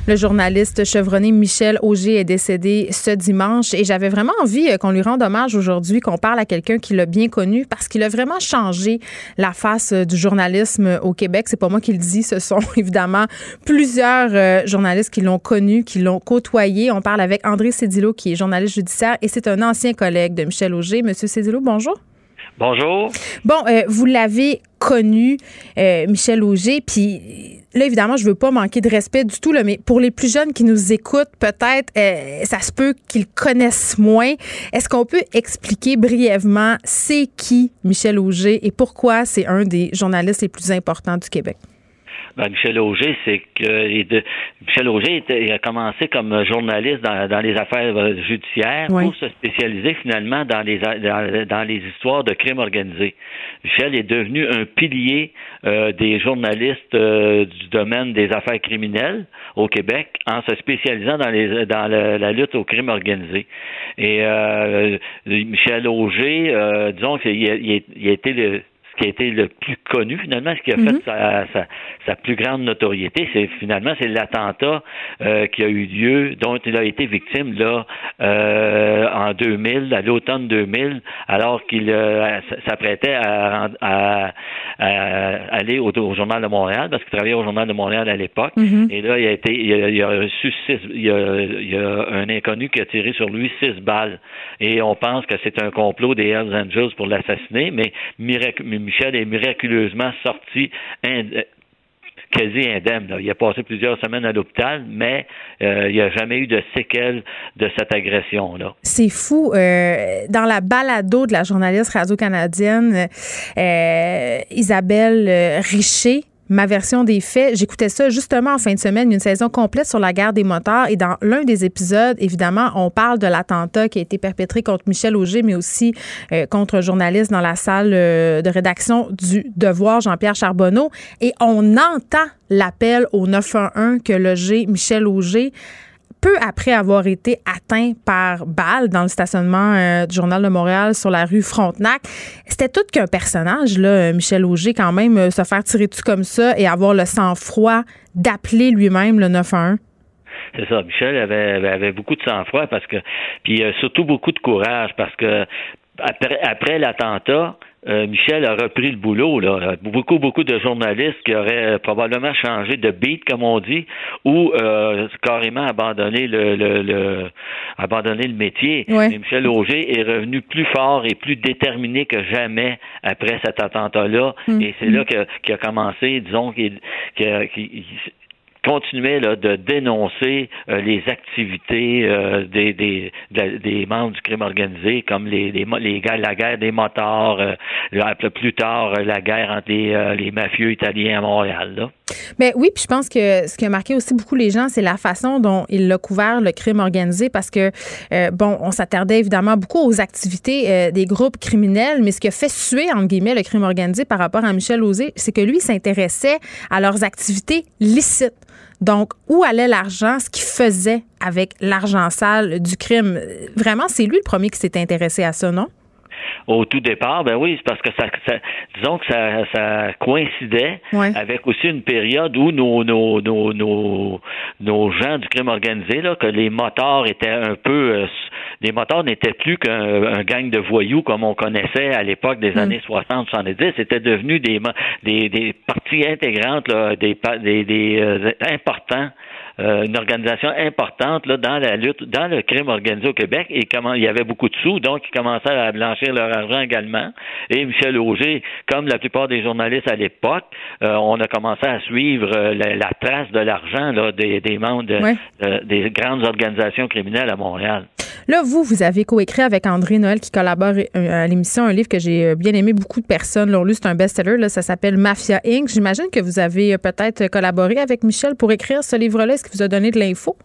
[SPEAKER 3] Le journaliste chevronné Michel Auger est décédé ce dimanche et j'avais vraiment envie euh, qu'on lui rende hommage aujourd'hui, qu'on parle à quelqu'un qui l'a bien connu parce qu'il a vraiment changé la face euh, du journalisme au Québec. C'est pas moi qui le dis, ce sont évidemment plusieurs euh, journalistes qui l'ont connu, qui l'ont côtoyé. On parle avec André Cédillo qui est journaliste judiciaire et c'est un ancien collègue de Michel Auger. Monsieur Cédillo, bonjour.
[SPEAKER 15] Bonjour.
[SPEAKER 3] Bon, euh, vous l'avez connu, euh, Michel Auger, puis là, évidemment, je veux pas manquer de respect du tout, mais pour les plus jeunes qui nous écoutent, peut-être, euh, ça se peut qu'ils connaissent moins. Est-ce qu'on peut expliquer brièvement c'est qui Michel Auger et pourquoi c'est un des journalistes les plus importants du Québec?
[SPEAKER 15] Ben, Michel Auger, c'est que Michel Auger était- il a commencé comme journaliste dans, dans les affaires euh, judiciaires
[SPEAKER 3] Oui.
[SPEAKER 15] pour se spécialiser finalement dans les dans, dans les histoires de crimes organisés. Michel est devenu un pilier euh, des journalistes euh, du domaine des affaires criminelles au Québec en se spécialisant dans les dans le- la lutte au crime organisé. Et euh, Michel Auger, disons qu'il a, il a- il a été le ce qui a été le plus connu finalement, ce qui a fait
[SPEAKER 3] Mhm.
[SPEAKER 15] sa, sa, sa plus grande notoriété, c'est finalement c'est l'attentat euh, qui a eu lieu, dont il a été victime là euh, en 2000, à l'automne 2000, alors qu'il euh, s'apprêtait à, à- à aller au, au journal de Montréal parce qu'il travaillait au journal de Montréal à l'époque.
[SPEAKER 3] Mhm.
[SPEAKER 15] Et là, il a été, il a, il a reçu six, il y a, il a un inconnu qui a tiré sur lui six balles. Et on pense que c'est un complot des Hells Angels pour l'assassiner, mais Michel est miraculeusement sorti ind- quasi indemne. Il a passé plusieurs semaines à l'hôpital, mais euh, il n'y a jamais eu de séquelles de cette agression-là.
[SPEAKER 3] C'est fou. Euh, dans la balado de la journaliste radio-canadienne euh, Isabelle euh, Richer, ma version des faits, j'écoutais ça justement en fin de semaine, une saison complète sur la guerre des motards. Et dans l'un des épisodes, évidemment, on parle de l'attentat qui a été perpétré contre Michel Auger, mais aussi euh, contre un journaliste dans la salle euh, de rédaction du Devoir, Jean-Pierre Charbonneau. Et on entend l'appel au 911 que logé Michel Auger peu après avoir été atteint par balle dans le stationnement euh, du Journal de Montréal sur la rue Frontenac. C'était tout qu'un personnage, là, euh, Michel Auger, quand même, euh, se faire tirer dessus comme ça et avoir le sang-froid d'appeler lui-même le 911.
[SPEAKER 15] C'est ça. Michel avait, avait, beaucoup de sang-froid parce que, puis surtout beaucoup de courage parce que après, après l'attentat, euh, Michel a repris le boulot. Là. Beaucoup, beaucoup de journalistes qui auraient euh, probablement changé de beat, comme on dit, ou euh, carrément abandonné le, le, le abandonné le métier.
[SPEAKER 3] Ouais.
[SPEAKER 15] Mais Michel Auger est revenu plus fort et plus déterminé que jamais après cet attentat-là.
[SPEAKER 3] Mm.
[SPEAKER 15] Et c'est là que- qu'il a commencé, disons, qu'il qu'il- continuait là, de dénoncer euh, les activités euh, des, des, de- des membres du crime organisé, comme les, les, les la guerre des motards, euh, plus tard euh, la guerre entre les, euh, les mafieux italiens à Montréal. Là.
[SPEAKER 3] Mais oui, puis je pense que ce qui a marqué aussi beaucoup les gens, c'est la façon dont il a couvert le crime organisé parce que, bon, on s'attardait évidemment beaucoup aux activités des groupes criminels, mais ce qui a fait suer, entre guillemets, le crime organisé par rapport à Michel Auger, c'est que lui s'intéressait à leurs activités licites. Donc, où allait l'argent, ce qu'il faisait avec l'argent sale du crime? Vraiment, c'est lui le premier qui s'est intéressé à ça, non?
[SPEAKER 15] Au tout départ, ben oui, c'est parce que ça, ça disons que ça, ça coïncidait
[SPEAKER 3] Ouais.
[SPEAKER 15] avec aussi une période où nos, nos, nos, nos, nos gens du crime organisé, là, que les motards étaient un peu euh, les motards n'étaient plus qu'un un gang de voyous comme on connaissait à l'époque des années 60-70. C'était devenu des, des, des parties intégrantes, là, des, des, des euh, importants euh, une organisation importante là, dans la lutte, dans le crime organisé au Québec, et comment il y avait beaucoup de sous, donc ils commençaient à blanchir leur argent également. Et Michel Auger, comme la plupart des journalistes à l'époque, euh, on a commencé à suivre euh, la, la trace de l'argent là, des, des membres de-
[SPEAKER 3] Ouais.
[SPEAKER 15] de- des grandes organisations criminelles à Montréal.
[SPEAKER 3] Là, vous, vous avez coécrit avec André Noël qui collabore euh, à l'émission un livre que j'ai euh, bien aimé. Beaucoup de personnes l'ont lu. C'est un best-seller. Là, ça s'appelle Mafia Inc. J'imagine que vous avez peut-être collaboré avec Michel pour écrire ce livre-là. Est-ce qu'il vous a donné de l'info?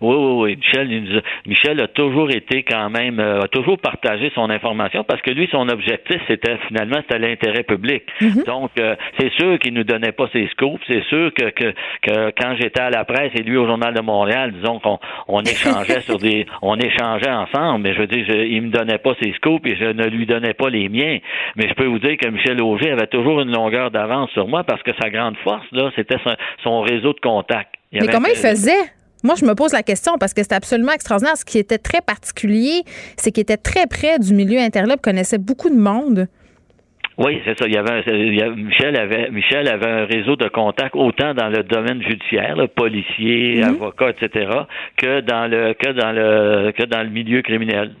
[SPEAKER 15] Oui, oui, oui. Michel, nous a, Michel a toujours été quand même, euh, a toujours partagé son information parce que lui, son objectif, c'était finalement, c'était l'intérêt public. Donc, euh, c'est sûr qu'il nous donnait pas ses scoops. C'est sûr que, que, que quand j'étais à la presse et lui au Journal de Montréal, disons qu'on on échangeait sur des, on échangeait ensemble. Mais je veux dire, je, il me donnait pas ses scoops et je ne lui donnais pas les miens. Mais je peux vous dire que Michel Auger avait toujours une longueur d'avance sur moi parce que sa grande force, là, c'était son, son réseau de contacts. Il
[SPEAKER 3] Mais comment il faisait? Moi, je me pose la question parce que c'est absolument extraordinaire. Ce qui était très particulier, c'est qu'il était très près du milieu interlope, connaissait beaucoup de monde.
[SPEAKER 15] Oui, c'est ça. Il y avait, un- il y a- Michel avait, Michel avait un réseau de contacts autant dans le domaine judiciaire, là, policier, avocat, etc., que dans le, que dans le, que dans le milieu criminel.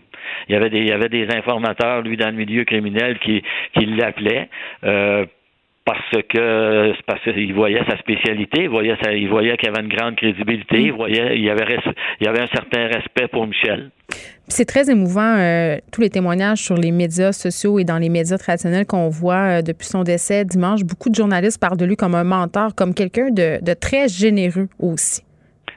[SPEAKER 15] Il y avait des, il y avait des informateurs, lui, dans le milieu criminel qui, qui l'appelaient. euh, parce que parce qu'il voyait sa spécialité, il voyait, sa- il voyait qu'il y avait une grande crédibilité, il voyait, il y avait, res- il y avait un certain respect pour Michel.
[SPEAKER 3] C'est très émouvant, euh, tous les témoignages sur les médias sociaux et dans les médias traditionnels qu'on voit euh, depuis son décès dimanche. Beaucoup de journalistes parlent de lui comme un mentor, comme quelqu'un de, de très généreux aussi.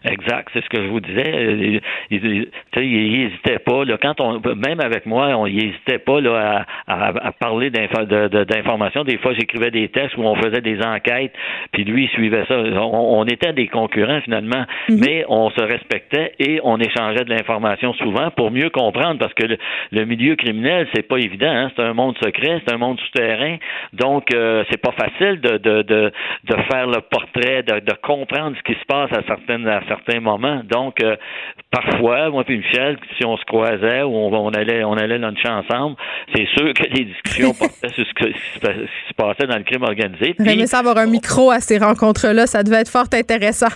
[SPEAKER 15] Exact, c'est ce que je vous disais. Il, n'hésitait pas. Là, quand on, même avec moi, on n'hésitait pas là, à, à, parler d'informations. Des fois, j'écrivais des textes où on faisait des enquêtes, puis lui, il suivait ça. On, était des concurrents finalement, mhm. mais on se respectait et on échangeait de l'information souvent pour mieux comprendre, parce que le, milieu criminel, c'est pas évident. Hein? C'est un monde secret, c'est un monde souterrain. Donc, euh, c'est pas facile de, de, de, de, faire le portrait, de, de comprendre ce qui se passe à certaines certains moments. Donc, euh, parfois, moi et Michel, si on se croisait ou on, allait on allait luncher ensemble, c'est sûr que les discussions portaient sur ce, qui se passait dans le crime organisé.
[SPEAKER 3] J'aimais ça avoir un micro à ces rencontres-là, ça devait être fort intéressant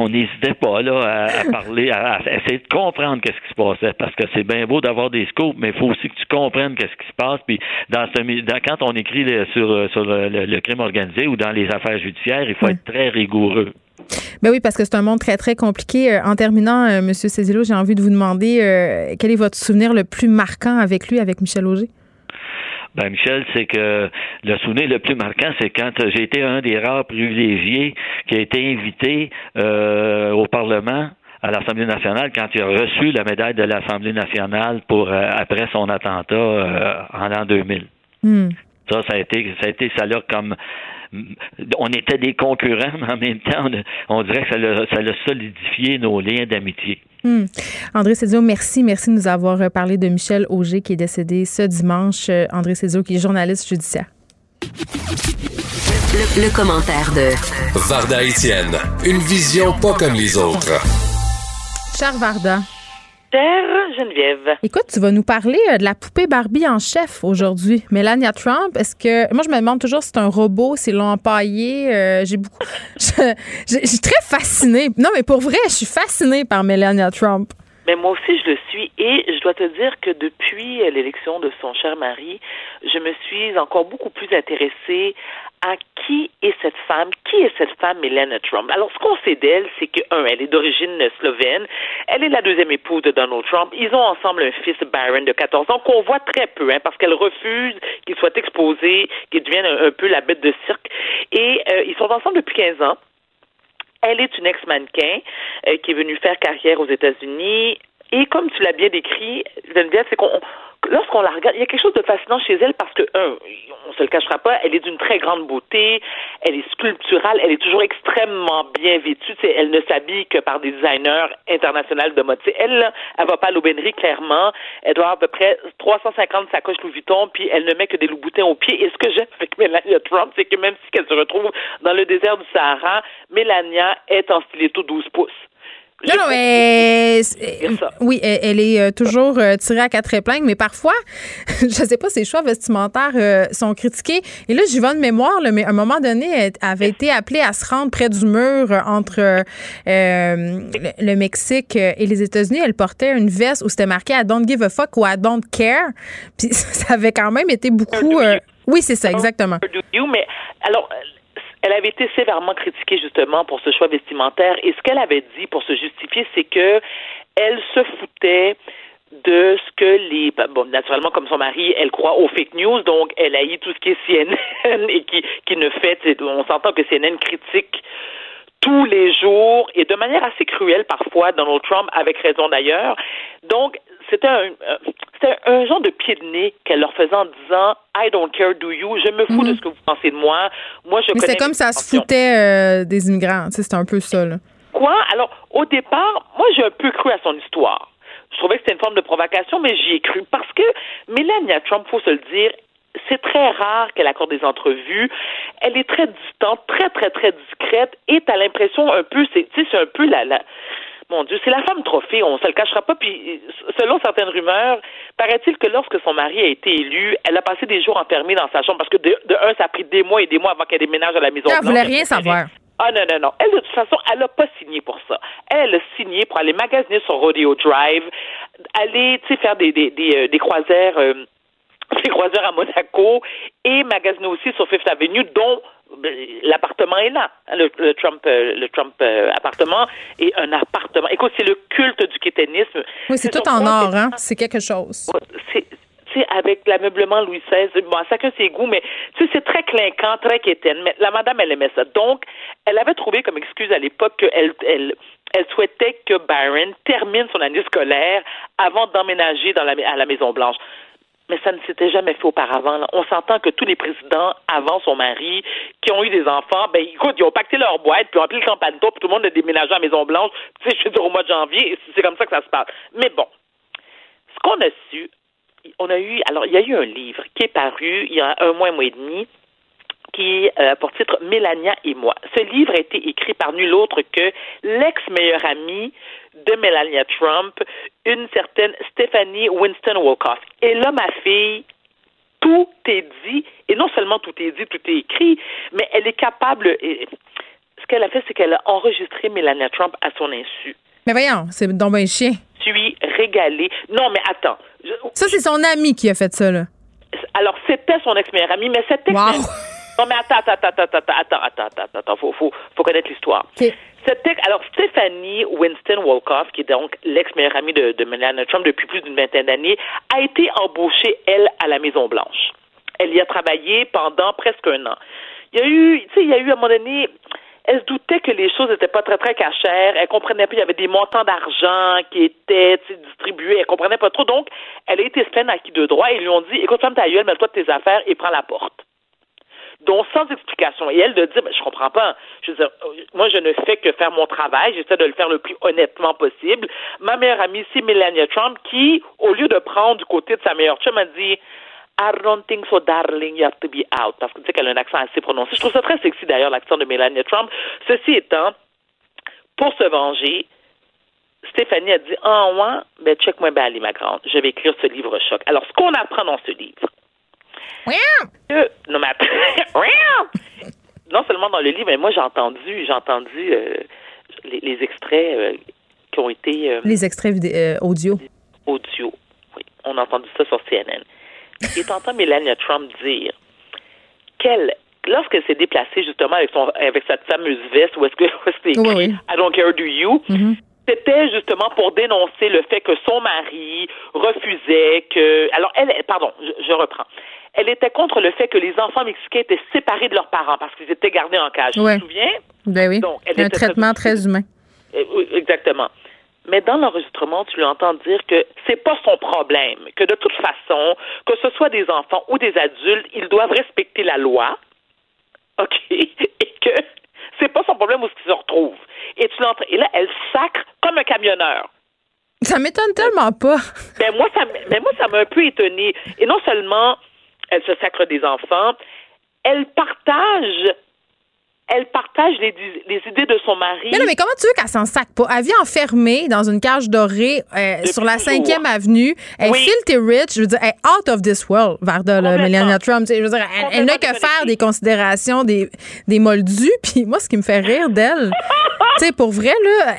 [SPEAKER 15] on n'hésitait pas là à, parler, à, essayer de comprendre qu'est-ce qui se passait, parce que c'est bien beau d'avoir des scopes, mais il faut aussi que tu comprennes qu'est-ce qui se passe. Puis dans, ce, quand on écrit sur, sur le, crime organisé ou dans les affaires judiciaires, il faut être très rigoureux.
[SPEAKER 3] Ben oui, parce que c'est un monde très, très compliqué. Euh, en terminant, euh, M. Cézillo, j'ai envie de vous demander euh, quel est votre souvenir le plus marquant avec lui, avec Michel Auger?
[SPEAKER 15] Ben Michel, c'est que le souvenir le plus marquant, c'est quand j'ai été un des rares privilégiés qui a été invité au Parlement à l'Assemblée nationale quand il a reçu la médaille de l'Assemblée nationale pour après son attentat en l'an 2000. Hmm. Ça, ça a été, ça a été, ça l'a comme on était des concurrents, mais en même temps, on, dirait que ça a, solidifié nos liens d'amitié.
[SPEAKER 3] Hmm. André Cézio, merci. Merci de nous avoir parlé de Michel Auger qui est décédé ce dimanche. Euh, André Cézio, qui est journaliste judiciaire.
[SPEAKER 11] Le, commentaire de Varda Etienne, une vision pas comme les autres.
[SPEAKER 3] Cher Varda.
[SPEAKER 16] Geneviève.
[SPEAKER 3] Écoute, tu vas nous parler euh, de la poupée Barbie en chef aujourd'hui. Melania Trump, est-ce que. Moi, je me demande toujours si c'est un robot, si l'ont empaillé. Euh, j'ai beaucoup. Je, je, suis très fascinée. Non, mais pour vrai, je suis fascinée par Melania Trump.
[SPEAKER 16] Mais moi aussi, je le suis. Et je dois te dire que depuis l'élection de son cher mari, je me suis encore beaucoup plus intéressée à qui est cette femme, qui est cette femme Melania Trump? Alors, ce qu'on sait d'elle, c'est que, un, elle est d'origine slovène, elle est la deuxième épouse de Donald Trump, ils ont ensemble un fils, Byron, de 14 ans, qu'on voit très peu, hein, parce qu'elle refuse qu'il soit exposé, qu'il devienne un, peu la bête de cirque. Et euh, ils sont ensemble depuis 15 ans. Elle est une ex-mannequin euh, qui est venue faire carrière aux États-Unis. Et comme tu l'as bien décrit, Geneviève, c'est qu'on lorsqu'on la regarde, il y a quelque chose de fascinant chez elle parce que, un, on se le cachera pas, elle est d'une très grande beauté, elle est sculpturale, elle est toujours extrêmement bien vêtue. elle ne s'habille que par des designers internationaux de mode. elle, elle va pas à l'aubainerie, clairement. Elle doit avoir à peu près 350 sacoches Louis Vuitton, puis elle ne met que des loups-boutins aux pieds. Et ce que j'aime avec Melania Trump, c'est que même si elle se retrouve dans le désert du Sahara, Melania est en stiletto 12 pouces.
[SPEAKER 3] Non, non, mais oui, elle, est euh, toujours euh, tirée à quatre épingles, mais parfois, je sais pas, ses choix vestimentaires euh, sont critiqués. Et là, j'y vais de mémoire, mais à un moment donné, elle avait été appelée à se rendre près du mur entre le, Mexique et les États-Unis. Elle portait une veste où c'était marqué I don't give a fuck ou I don't care. Puis ça avait quand même été beaucoup. oui, c'est ça, exactement.
[SPEAKER 16] Mais alors, elle avait été sévèrement critiquée justement pour ce choix vestimentaire. Et ce qu'elle avait dit pour se justifier, c'est que elle se foutait de ce que les bah, bon naturellement comme son mari elle croit aux fake news donc elle haït tout ce qui est CNN et qui qui ne fait on s'entend que CNN critique tous les jours et de manière assez cruelle parfois Donald Trump avec raison d'ailleurs. Donc c'était un, euh, c'était un genre de pied de nez qu'elle leur faisait en disant I don't care, do you? Je me fous de mhm. ce que vous pensez de moi. Moi, je
[SPEAKER 3] Mais c'est comme ça se foutait euh, des immigrants. C'était un peu ça. Là.
[SPEAKER 16] Quoi? Alors, au départ, moi, j'ai un peu cru à son histoire. Je trouvais que c'était une forme de provocation, mais j'y ai cru parce que Melania Trump, faut se le dire, c'est très rare qu'elle accorde des entrevues. Elle est très distante, très, très, très discrète et t'as l'impression un peu, c'est, c'est un peu la, la mon Dieu, c'est la femme trophée, on se le cachera pas. Puis, selon certaines rumeurs, paraît-il que lorsque son mari a été élu, elle a passé des jours enfermés dans sa chambre parce que de, un, ça a pris des mois et des mois avant qu'elle déménage à la maison.
[SPEAKER 3] Elle voulait rien savoir.
[SPEAKER 16] Ah non, non, non. Elle, de toute façon, elle n'a pas signé pour ça. Elle a signé pour aller magasiner sur Rodeo Drive, aller, tu sais, faire des, des, des, euh, des croisières, euh, des croisières à Monaco et magasiner aussi sur Fifth Avenue, dont l'appartement est là, hein, le, Trump, euh, le Trump euh, appartement est un appartement. Écoute, c'est le culte du kéténisme.
[SPEAKER 3] Oui, c'est tout en or, hein? C'est quelque chose.
[SPEAKER 16] C'est avec l'ameublement Louis XVI, bon, chacun ses goûts, mais c'est très clinquant, très quétaine. Mais la madame, elle aimait ça. Donc, elle avait trouvé comme excuse à l'époque qu'elle elle, elle souhaitait que Byron termine son année scolaire avant d'emménager dans la, à la Maison Blanche mais ça ne s'était jamais fait auparavant. On s'entend que tous les présidents avant son mari qui ont eu des enfants, ben écoute, ils ont pacté leur boîte, puis ont appelé le campagne puis tout le monde a déménagé à la Maison Blanche. Tu sais, je veux dire au mois de janvier, c'est comme ça que ça se passe. Mais bon, ce qu'on a su, on a eu, alors il y a eu un livre qui est paru il y a un mois, un mois et demi, qui euh, pour titre Mélania et moi. Ce livre a été écrit par nul autre que l'ex-meilleure amie de Melania Trump, une certaine Stephanie Winston Wolkoff. Et là, ma fille, tout est dit, et non seulement tout est dit, tout est écrit, mais elle est capable. Et, ce qu'elle a fait, c'est qu'elle a enregistré Melania Trump à son insu.
[SPEAKER 3] Mais voyons, c'est donc un chien.
[SPEAKER 16] Je suis régalée. Non, mais attends.
[SPEAKER 3] Ça, c'est son ami qui a fait ça, là.
[SPEAKER 16] Alors, c'était son ex-meilleur ami, mais c'était.
[SPEAKER 3] Wow.
[SPEAKER 16] Non, mais attends, attends, attends, attends, attends, attends, attends, attends, faut, faut, faut connaître l'histoire. C'était, alors, Stephanie Winston Wolkoff, qui est donc l'ex-meilleure amie de, de Melania Trump depuis plus d'une vingtaine d'années, a été embauchée, elle, à la Maison-Blanche. Elle y a travaillé pendant presque un an. Il y a eu, tu sais, il y a eu à un moment donné, elle se doutait que les choses n'étaient pas très, très cachères. Elle comprenait pas, il y avait des montants d'argent qui étaient distribués. Elle comprenait pas trop. Donc, elle a été pleine à qui de droit. Ils lui ont dit, écoute, ferme ta gueule, mets-toi de tes affaires et prends la porte dont sans explication. Et elle de dire, ben, je comprends pas. Dire, moi, je ne fais que faire mon travail. J'essaie de le faire le plus honnêtement possible. Ma meilleure amie, c'est Melania Trump, qui, au lieu de prendre du côté de sa meilleure chum, m'a dit, I don't think so, darling, you have to be out. Parce que tu qu'elle a un accent assez prononcé. Je trouve ça très sexy, d'ailleurs, l'accent de Melania Trump. Ceci étant, pour se venger, Stéphanie a dit, ah, oh, ouais, ben, check-moi bien, ma grande. Je vais écrire ce livre choc. Alors, ce qu'on apprend dans ce livre, non, mais non seulement dans le livre, mais moi j'ai entendu, j'ai entendu euh, les, extraits euh, qui ont été. Euh,
[SPEAKER 3] les extraits audio.
[SPEAKER 16] Audio, oui. On a entendu ça sur CNN. Et t'entends Melania Trump dire qu'elle, lorsqu'elle s'est déplacée justement avec son avec cette fameuse veste où est-ce que c'est écrit I don't care do you.
[SPEAKER 3] Mm-hmm.
[SPEAKER 16] C'était justement pour dénoncer le fait que son mari refusait que. Alors, elle, pardon, je reprends elle était contre le fait que les enfants mexicains étaient séparés de leurs parents parce qu'ils étaient gardés en cage.
[SPEAKER 3] Ouais.
[SPEAKER 16] Tu te souviens?
[SPEAKER 3] Ben oui. Donc, un traitement très, humain.
[SPEAKER 16] Eh, exactement. Mais dans l'enregistrement, tu lui entends dire que c'est pas son problème, que de toute façon, que ce soit des enfants ou des adultes, ils doivent respecter la loi. OK? Et que c'est pas son problème où ce qu'ils se retrouvent. Et tu l'entends. Et là, elle sacre comme un camionneur.
[SPEAKER 3] Ça m'étonne tellement pas.
[SPEAKER 16] Ben moi, ça, mais moi, ça m'a un peu étonné. Et non seulement elle se sacre des enfants. Elle partage elle partage les, idées de son mari.
[SPEAKER 3] Mais non, mais comment tu veux qu'elle s'en sacre pas? Elle vit enfermée dans une cage dorée euh, sur la 5e avenue. Elle est filthy rich. Je veux dire, elle est out of this world, Varda, Melania Trump. Je veux dire, elle, n'a que faire des considérations, des, des moldus. Puis moi, ce qui me fait rire d'elle, tu sais, pour vrai, là,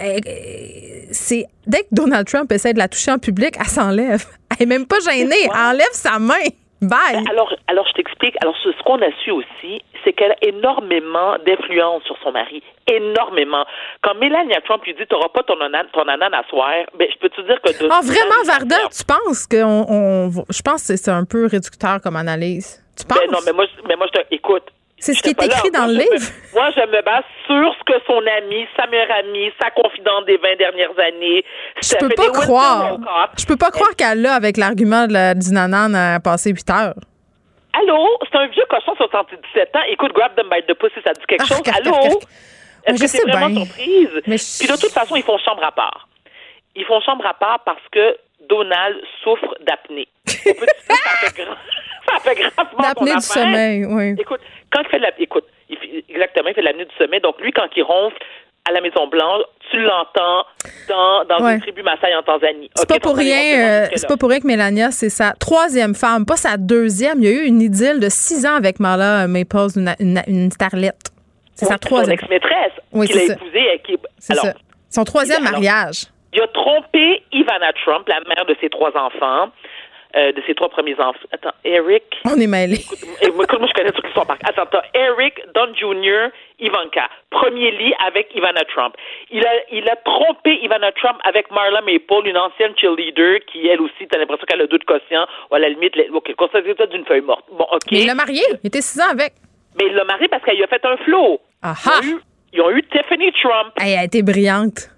[SPEAKER 3] c'est dès que Donald Trump essaie de la toucher en public, elle s'enlève. Elle est même pas gênée. Elle enlève sa main.
[SPEAKER 16] Ben, alors, alors je t'explique. Alors, ce, qu'on a su aussi, c'est qu'elle a énormément d'influence sur son mari. Énormément. Quand Melania Trump lui dit T'auras pas ton, anan, ton à soir, ben, je peux te dire que.
[SPEAKER 3] Ah, vraiment, Varda, tu penses que. On, je pense que c'est un peu réducteur comme analyse. Tu penses?
[SPEAKER 16] Ben non, mais moi, mais moi je te. Écoute,
[SPEAKER 3] c'est ce qui est écrit dans le livre.
[SPEAKER 16] moi, je me base sur ce que son ami, sa meilleure amie, sa confidente des 20 dernières années.
[SPEAKER 3] Je peux pas croire. Je peux pas croire qu'elle l'a avec l'argument de la dinanan à passer 8 heures.
[SPEAKER 16] Allô? C'est un vieux cochon 77 ans. Écoute, grab them by the pussy, ça dit quelque chose. Allô? Est-ce que c'est vraiment surprise? Puis de toute façon, ils font chambre à part. Ils font chambre à part parce que Donald souffre d'apnée. ça fait, ça fait gravement
[SPEAKER 3] D'apnée du sommeil, oui.
[SPEAKER 16] Écoute, quand il fait la, écoute, exactement, il fait l'apnée du sommeil. Donc lui, quand il ronfle à la Maison Blanche, tu l'entends dans, dans une tribu Maasai en Tanzanie.
[SPEAKER 3] C'est pas pour rien, euh, c'est pas pour rien que Mélania, c'est sa troisième femme, pas sa deuxième. Il y a eu une idylle de six ans avec Marla Maples, une, une, starlette. C'est sa troisième.
[SPEAKER 16] Son ex-maîtresse oui, qu'il a épousée. Qui...
[SPEAKER 3] C'est ça. Son troisième mariage.
[SPEAKER 16] Il a trompé Ivana Trump, la mère de ses trois enfants. Euh, de ses trois premiers enfants. Attends, Eric.
[SPEAKER 3] On est mêlés.
[SPEAKER 16] Écoute, moi, je connais qui sont par Attends, attends, Eric, Don Jr., Ivanka. Premier lit avec Ivana Trump. Il a, il a trompé Ivana Trump avec Marla Maple, une ancienne cheerleader qui, elle aussi, t'as l'impression qu'elle a deux de quotient, ou à la limite, OK, constaté d'une feuille morte. Bon, OK.
[SPEAKER 3] Mais il l'a marié. Il était six ans avec.
[SPEAKER 16] Mais il l'a marié parce qu'elle lui a fait un flot.
[SPEAKER 3] Aha.
[SPEAKER 16] Ils ont eu, ils ont eu Tiffany Trump.
[SPEAKER 3] Elle a été brillante.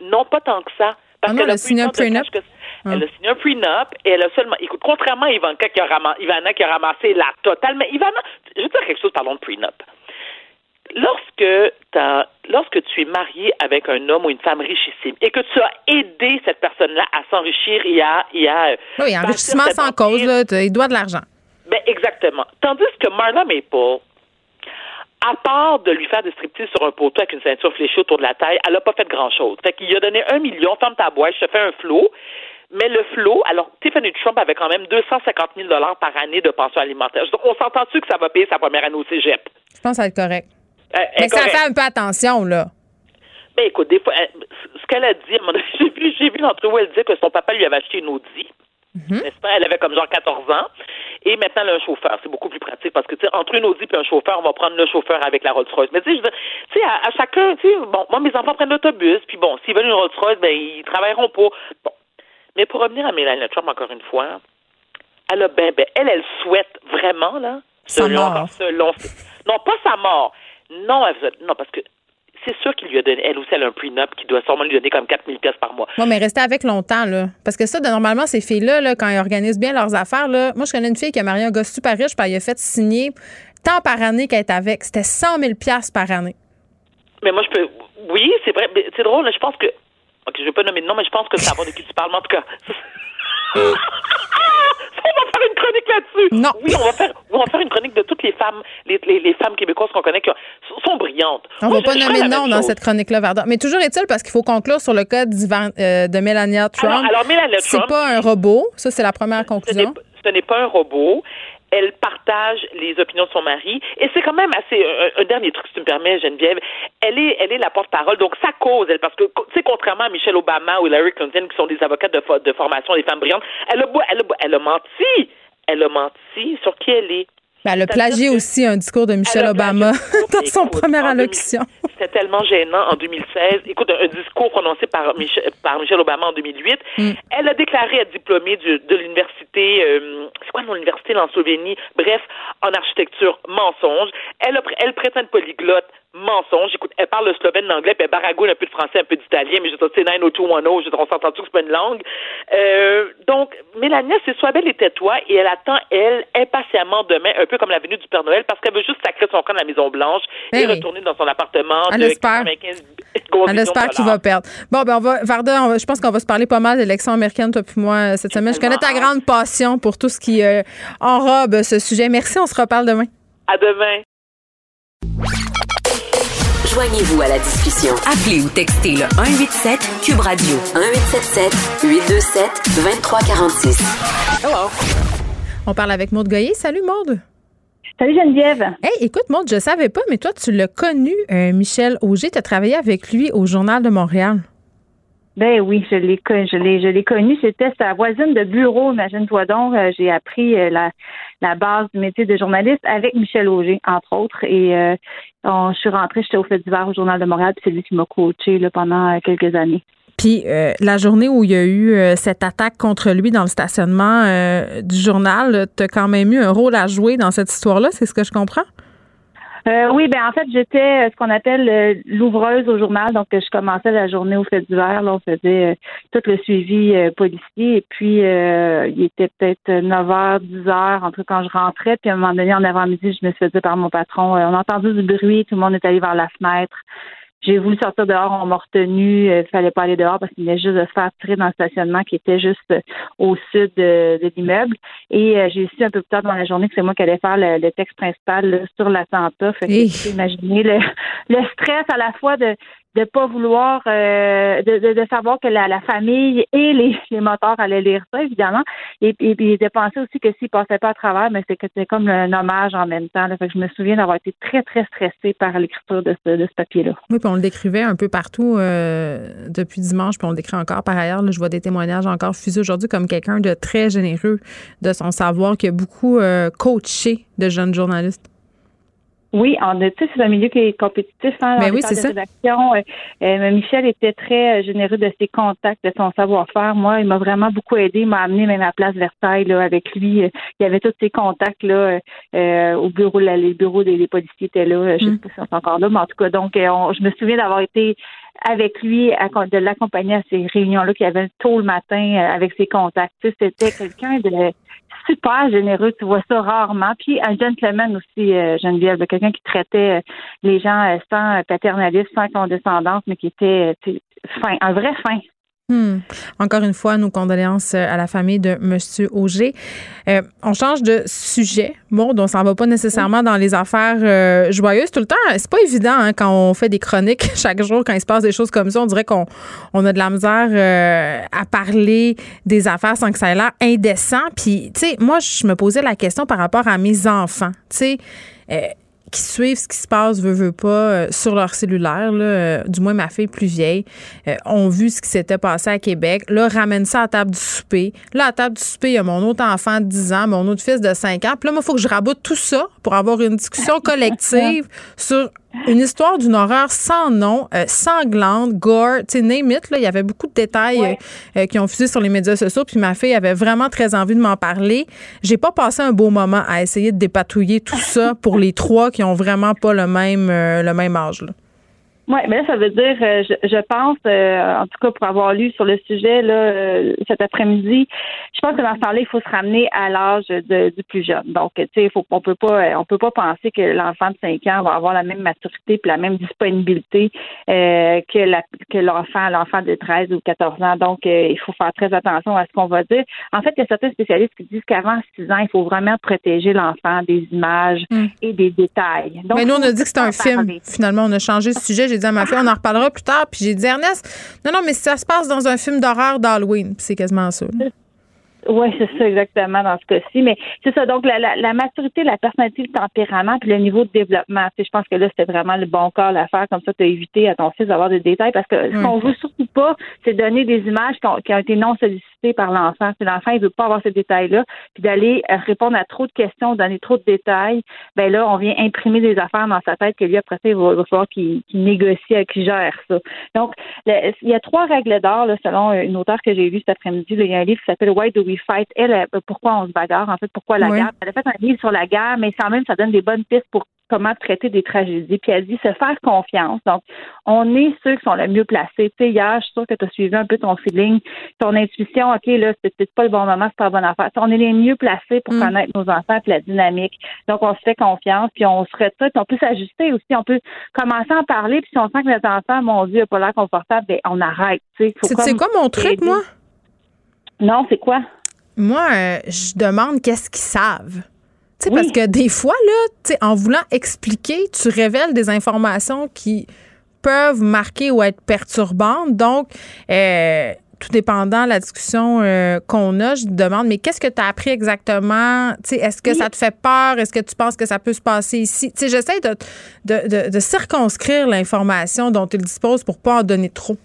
[SPEAKER 16] Non, pas tant que ça. Parce
[SPEAKER 3] Ah non,
[SPEAKER 16] qu'elle
[SPEAKER 3] elle a
[SPEAKER 16] a
[SPEAKER 3] signé un prenup?
[SPEAKER 16] que- Elle a signé un prenup et elle a seulement. Écoute, contrairement à Ivanka qui a, rama- Ivana qui a ramassé la totale, mais Ivana, je veux dire quelque chose, parlons de prenup. Lorsque, t'as- lorsque tu es marié avec un homme ou une femme richissime et que tu as aidé cette personne-là à s'enrichir et à. Et à euh,
[SPEAKER 3] Oui, enrichissement sans
[SPEAKER 16] empire,
[SPEAKER 3] cause, là, il doit de l'argent.
[SPEAKER 16] ben, exactement. Tandis que Marla Maple, à part de lui faire des striptease sur un poteau avec une ceinture fléchée autour de la taille, elle n'a pas fait grand-chose. Fait qu'il a donné un million, ferme ta boîte, je te fais un flot. Mais le flot, alors Tiffany Trump avait quand même 250 000 par année de pension alimentaire. Donc, on s'entend-tu que ça va payer sa première année au cégep?
[SPEAKER 3] Je pense que ça va être correct.
[SPEAKER 16] Euh,
[SPEAKER 3] Mais ça fait un peu attention, là.
[SPEAKER 16] Ben écoute, des fois, elle- ce qu'elle a dit, j'ai vu, j'ai vu l'entrevue où elle disait que son papa lui avait acheté une Audi. N'est-ce pas? Elle avait comme genre 14 ans. Et maintenant, elle a un chauffeur. C'est beaucoup plus pratique parce que, tu sais, entre une Audi et un chauffeur, on va prendre le chauffeur avec la Rolls-Royce. Mais tu sais, je veux tu sais, à, à chacun, tu sais, bon, moi, mes enfants prennent l'autobus, puis bon, s'ils veulent une Rolls-Royce, ben, ils travailleront pas. Bon. Mais pour revenir à Mélanie Trump, encore une fois, elle a ben, ben, elle, elle souhaite vraiment, là,
[SPEAKER 3] Sa
[SPEAKER 16] selon,
[SPEAKER 3] mort.
[SPEAKER 16] selon, non, pas sa mort. Non, elle veut- non, parce que c'est sûr qu'il lui a donné, elle aussi, elle a un prenup qui doit sûrement lui donner comme 4000 pièces par mois.
[SPEAKER 3] Oui, mais rester avec longtemps, là. Parce que ça, de- normalement, ces filles-là, là, quand elles organisent bien leurs affaires, là, moi, je connais une fille qui a marié un gars super riche, puis elle a fait signer tant par année qu'elle est avec. C'était 100 000 par année.
[SPEAKER 16] Mais moi, je peux. Oui, c'est vrai. mais C'est drôle. Je pense que. Ok, je vais pas nommer de nom, mais je pense que c'est savoir de qui tu parles. Mais en tout cas. là-dessus.
[SPEAKER 3] Non.
[SPEAKER 16] Oui, on va faire, on va faire une chronique de toutes les femmes, les, les, les femmes québécoises qu'on connaît qui ont- sont brillantes.
[SPEAKER 3] On
[SPEAKER 16] Moi,
[SPEAKER 3] va pas nommer de nom dans
[SPEAKER 16] chose.
[SPEAKER 3] cette chronique-là, Varda. Mais toujours est-il, parce qu'il faut conclure sur le cas euh, de Melania Trump.
[SPEAKER 16] Alors- alors, Melania
[SPEAKER 3] C'est
[SPEAKER 16] Trump-
[SPEAKER 3] pas un robot. Ça, c'est la première conclusion.
[SPEAKER 16] ce n'est pas un robot. Elle partage les opinions de son mari. Et c'est quand même assez. Un, dernier truc, si tu me permets, Geneviève. Elle est, elle est la porte-parole. Donc, ça cause, elle, parce que, tu sais, contrairement à Michelle Obama ou Hillary Clinton, qui sont des avocates de, de formation, des femmes brillantes, elle a, elle, a, elle a menti. Elle a menti sur qui elle est.
[SPEAKER 3] Ben, elle a plagié aussi un discours de Michelle Obama dans son première allocution.
[SPEAKER 16] C'était tellement gênant en 2016. Écoute, un, un discours prononcé par, Michel, par Michelle Obama en 2008.
[SPEAKER 3] Mm.
[SPEAKER 16] Elle a déclaré être diplômée du- de l'université, euh, c'est quoi l'université en Slovénie? Bref, en architecture, mensonge. Elle, a, elle prétend être polyglotte, mensonge. Écoute, elle parle le slovène, l'anglais, puis elle baragouine un peu de français, un peu d'italien, mais je dire, c'est 90210, je dire, on s'entend que c'est pas une langue? Euh, donc, Mélania, c'est soit belle et tais-toi, et elle attend, elle, impatiemment demain, un peu comme la venue du Père Noël, parce qu'elle veut juste sacrer son camp de la Maison-Blanche et
[SPEAKER 3] Eh oui.
[SPEAKER 16] retourner dans son appartement
[SPEAKER 3] Elle
[SPEAKER 16] de
[SPEAKER 3] espère.
[SPEAKER 16] 95 gros
[SPEAKER 3] Elle espère qu'il va perdre. Bon, ben, on va, Varda, on va- je pense qu'on va se parler pas mal de l'élection américaine, toi puis moi, euh, cette semaine. Je connais ta grande passion pour tout ce qui euh, enrobe ce sujet. Merci, on se reparle demain.
[SPEAKER 16] À demain.
[SPEAKER 5] Joignez-vous à la discussion. Appelez ou textez le 187 Cube Radio 1877 827 2346. Hello.
[SPEAKER 3] On parle avec Maude Goyer. Salut, Maude.
[SPEAKER 1] Salut Geneviève.
[SPEAKER 3] Hey, écoute, Maude, je savais pas, mais toi, tu l'as connu, euh, Michel Auger. Tu as travaillé avec lui au Journal de Montréal.
[SPEAKER 1] Ben oui, je l'ai je l'ai je l'ai connu. C'était sa voisine de bureau, imagine-toi donc. Euh, J'ai appris euh, la, base du métier de journaliste avec Michel Auger, entre autres. Et euh, on- je suis rentrée, j'étais au fait d'hiver au Journal de Montréal, puis c'est lui qui m'a coaché pendant euh, quelques années.
[SPEAKER 3] Puis la journée où il y a eu cette attaque contre lui dans le stationnement du journal, tu as quand même eu un rôle à jouer dans cette histoire-là, c'est ce que je comprends?
[SPEAKER 1] Euh, oui, ben en fait, j'étais euh, ce qu'on appelle euh, l'ouvreuse au journal. Donc, je commençais la journée au fait d'hiver. Là, on faisait euh, tout le suivi euh, policier. Et puis, euh, il était peut-être 9 h, 10 h, entre quand je rentrais. Puis, à un moment donné, en avant-midi, je me suis fait dire par mon patron, on a entendu du bruit, tout le monde est allé vers la fenêtre. J'ai voulu sortir dehors, on m'a retenu. Il fallait pas aller dehors parce qu'il venait juste de se faire tirer dans le stationnement qui était juste euh, au sud de, de l'immeuble. Et euh, j'ai su un peu plus tard dans la journée que c'est moi qui allais faire le, le texte principal là, sur l'attentat. Fait que
[SPEAKER 3] Hey.
[SPEAKER 1] tu peux imaginer le, le stress à la fois de de pas vouloir euh, de, de, de savoir que la, la famille et les, les moteurs allaient lire ça, évidemment. Et, et, de penser aussi que s'ils passaient pas à travers, mais c'est que c'était comme un hommage en même temps. Là. Fait que je me souviens d'avoir été très, très stressée par l'écriture de ce, de ce papier-là.
[SPEAKER 3] Oui, puis on le décrivait un peu partout euh, depuis dimanche, puis on le décrit encore par ailleurs. Là, je vois des témoignages encore fusés aujourd'hui comme quelqu'un de très généreux de son savoir, qui a beaucoup euh, coaché de jeunes journalistes.
[SPEAKER 1] Oui, on a, tu sais, c'est un milieu qui est compétitif. Hein,
[SPEAKER 3] Ben
[SPEAKER 1] dans
[SPEAKER 3] oui, c'est ça.
[SPEAKER 1] de rédaction. Euh, euh, Michel était très euh, généreux de ses contacts, de son savoir-faire. Moi, il m'a vraiment beaucoup aidé. Il m'a amené même à Place Versailles là, avec lui. Euh, Il y avait tous ses contacts là euh, au bureau. Là, les bureaux des, des policiers étaient là. Je sais
[SPEAKER 3] Mm.
[SPEAKER 1] pas si sont encore là, mais en tout cas, donc, on- je me souviens d'avoir été avec lui, de l'accompagner à ces réunions-là qu'il avait tôt le matin euh, avec ses contacts. C'était quelqu'un de super généreux. Tu vois ça rarement. Puis un gentleman aussi, euh, Geneviève, quelqu'un qui traitait euh, les gens sans paternalisme, sans condescendance, mais qui était fin, un vrai fin.
[SPEAKER 3] Hmm. Encore une fois, nos condoléances euh, à la famille de M. Auger. Euh, on change de sujet. Bon, on s'en va pas nécessairement dans les affaires euh, joyeuses tout le temps. C'est pas évident hein, quand on fait des chroniques chaque jour, quand il se passe des choses comme ça. On dirait qu'on on a de la misère à parler des affaires sans que ça ait l'air indécent. Puis, tu sais, moi, je me posais la question par rapport à mes enfants. Tu sais, qui suivent ce qui se passe, veut, veut pas, euh, sur leur cellulaire, là, euh, du moins ma fille plus vieille, euh, ont vu ce qui s'était passé à Québec. Là, ramène ça à la table du souper. Là, à table du souper, il y a mon autre enfant de 10 ans, mon autre fils de 5 ans. Puis là, moi, il faut que je raboute tout ça pour avoir une discussion collective sur une histoire d'une horreur sans nom, euh, sanglante, gore, tu sais, name it, là, il y avait beaucoup de détails euh, euh, qui ont fusé sur les médias sociaux, puis ma fille avait vraiment très envie de m'en parler. J'ai pas passé un beau moment à essayer de dépatouiller tout ça pour les trois qui ont vraiment pas le même, le même âge. Là.
[SPEAKER 1] Oui, mais là, ça veut dire, euh, je, je pense, euh, en tout cas pour avoir lu sur le sujet là, euh, cet après-midi, je pense que dans ce temps-là, il faut se ramener à l'âge du plus jeune. Donc, tu sais, faut, on peut pas, on peut pas penser que l'enfant de 5 ans va avoir la même maturité et la même disponibilité que la, que l'enfant, l'enfant de 13 ou 14 ans. Donc, il faut faire très attention à ce qu'on va dire. En fait, il y a certains spécialistes qui disent qu'avant 6 ans, il faut vraiment protéger l'enfant des images hmm. et des détails.
[SPEAKER 3] Donc, mais nous, on a dit que c'était un film. Finalement, on a changé de sujet dit à ma fille, on en reparlera plus tard. Puis j'ai dit, Ernest, non, non, mais ça se passe dans un film d'horreur d'Halloween. C'est quasiment ça.
[SPEAKER 1] Oui, c'est ça exactement dans ce cas-ci. Mais c'est ça. Donc, la, la, maturité, la personnalité, le tempérament, puis le niveau de développement. je pense que là, c'était vraiment le bon cas à faire. Comme ça, tu as évité à ton fils d'avoir des détails. Parce que ce qu'on veut surtout pas, c'est donner des images qui ont, été non sollicitées par l'enfant. Si l'enfant, il veut pas avoir ces détails-là, puis d'aller euh, répondre à trop de questions, donner trop de détails, ben là, on vient imprimer des affaires dans sa tête que lui, après ça, il va, falloir qu'il négocie, qu'il gère ça. Donc, il y a trois règles d'or, selon une auteure que j'ai lue cet après-midi. Il y a un livre qui s'appelle Why Do We Fight? Elle, euh, pourquoi on se bagarre, en fait, pourquoi la guerre? Elle a fait un livre sur la guerre, mais quand même, ça donne des bonnes pistes pour comment traiter des tragédies. Puis elle dit se faire confiance. Donc, on est ceux qui sont le mieux placés. Tu sais, hier, je suis sûre que tu as suivi un peu ton feeling, ton intuition. OK, là, c'est peut-être pas le bon moment, c'est pas la bonne affaire. on est les mieux placés pour mm. connaître nos enfants et la dynamique. Donc, on se fait confiance, puis on se retrouve, on peut s'ajuster aussi. On peut commencer à en parler, puis si on sent que les enfants, mon Dieu, n'a pas l'air confortable, ben, on arrête.
[SPEAKER 3] C'est quoi mon truc, moi?
[SPEAKER 1] Non, c'est quoi?
[SPEAKER 3] Moi, euh, je demande qu'est-ce qu'ils savent. Parce que des fois, là, en voulant expliquer, tu révèles des informations qui peuvent marquer ou être perturbantes. Donc, euh, tout dépendant de la discussion euh, qu'on a, je te demande, mais qu'est-ce que tu as appris exactement? Est-ce que ça te fait peur? Est-ce que tu penses que ça peut se passer ici? J'essaie de, de, de, circonscrire l'information dont il dispose pour pas en donner trop.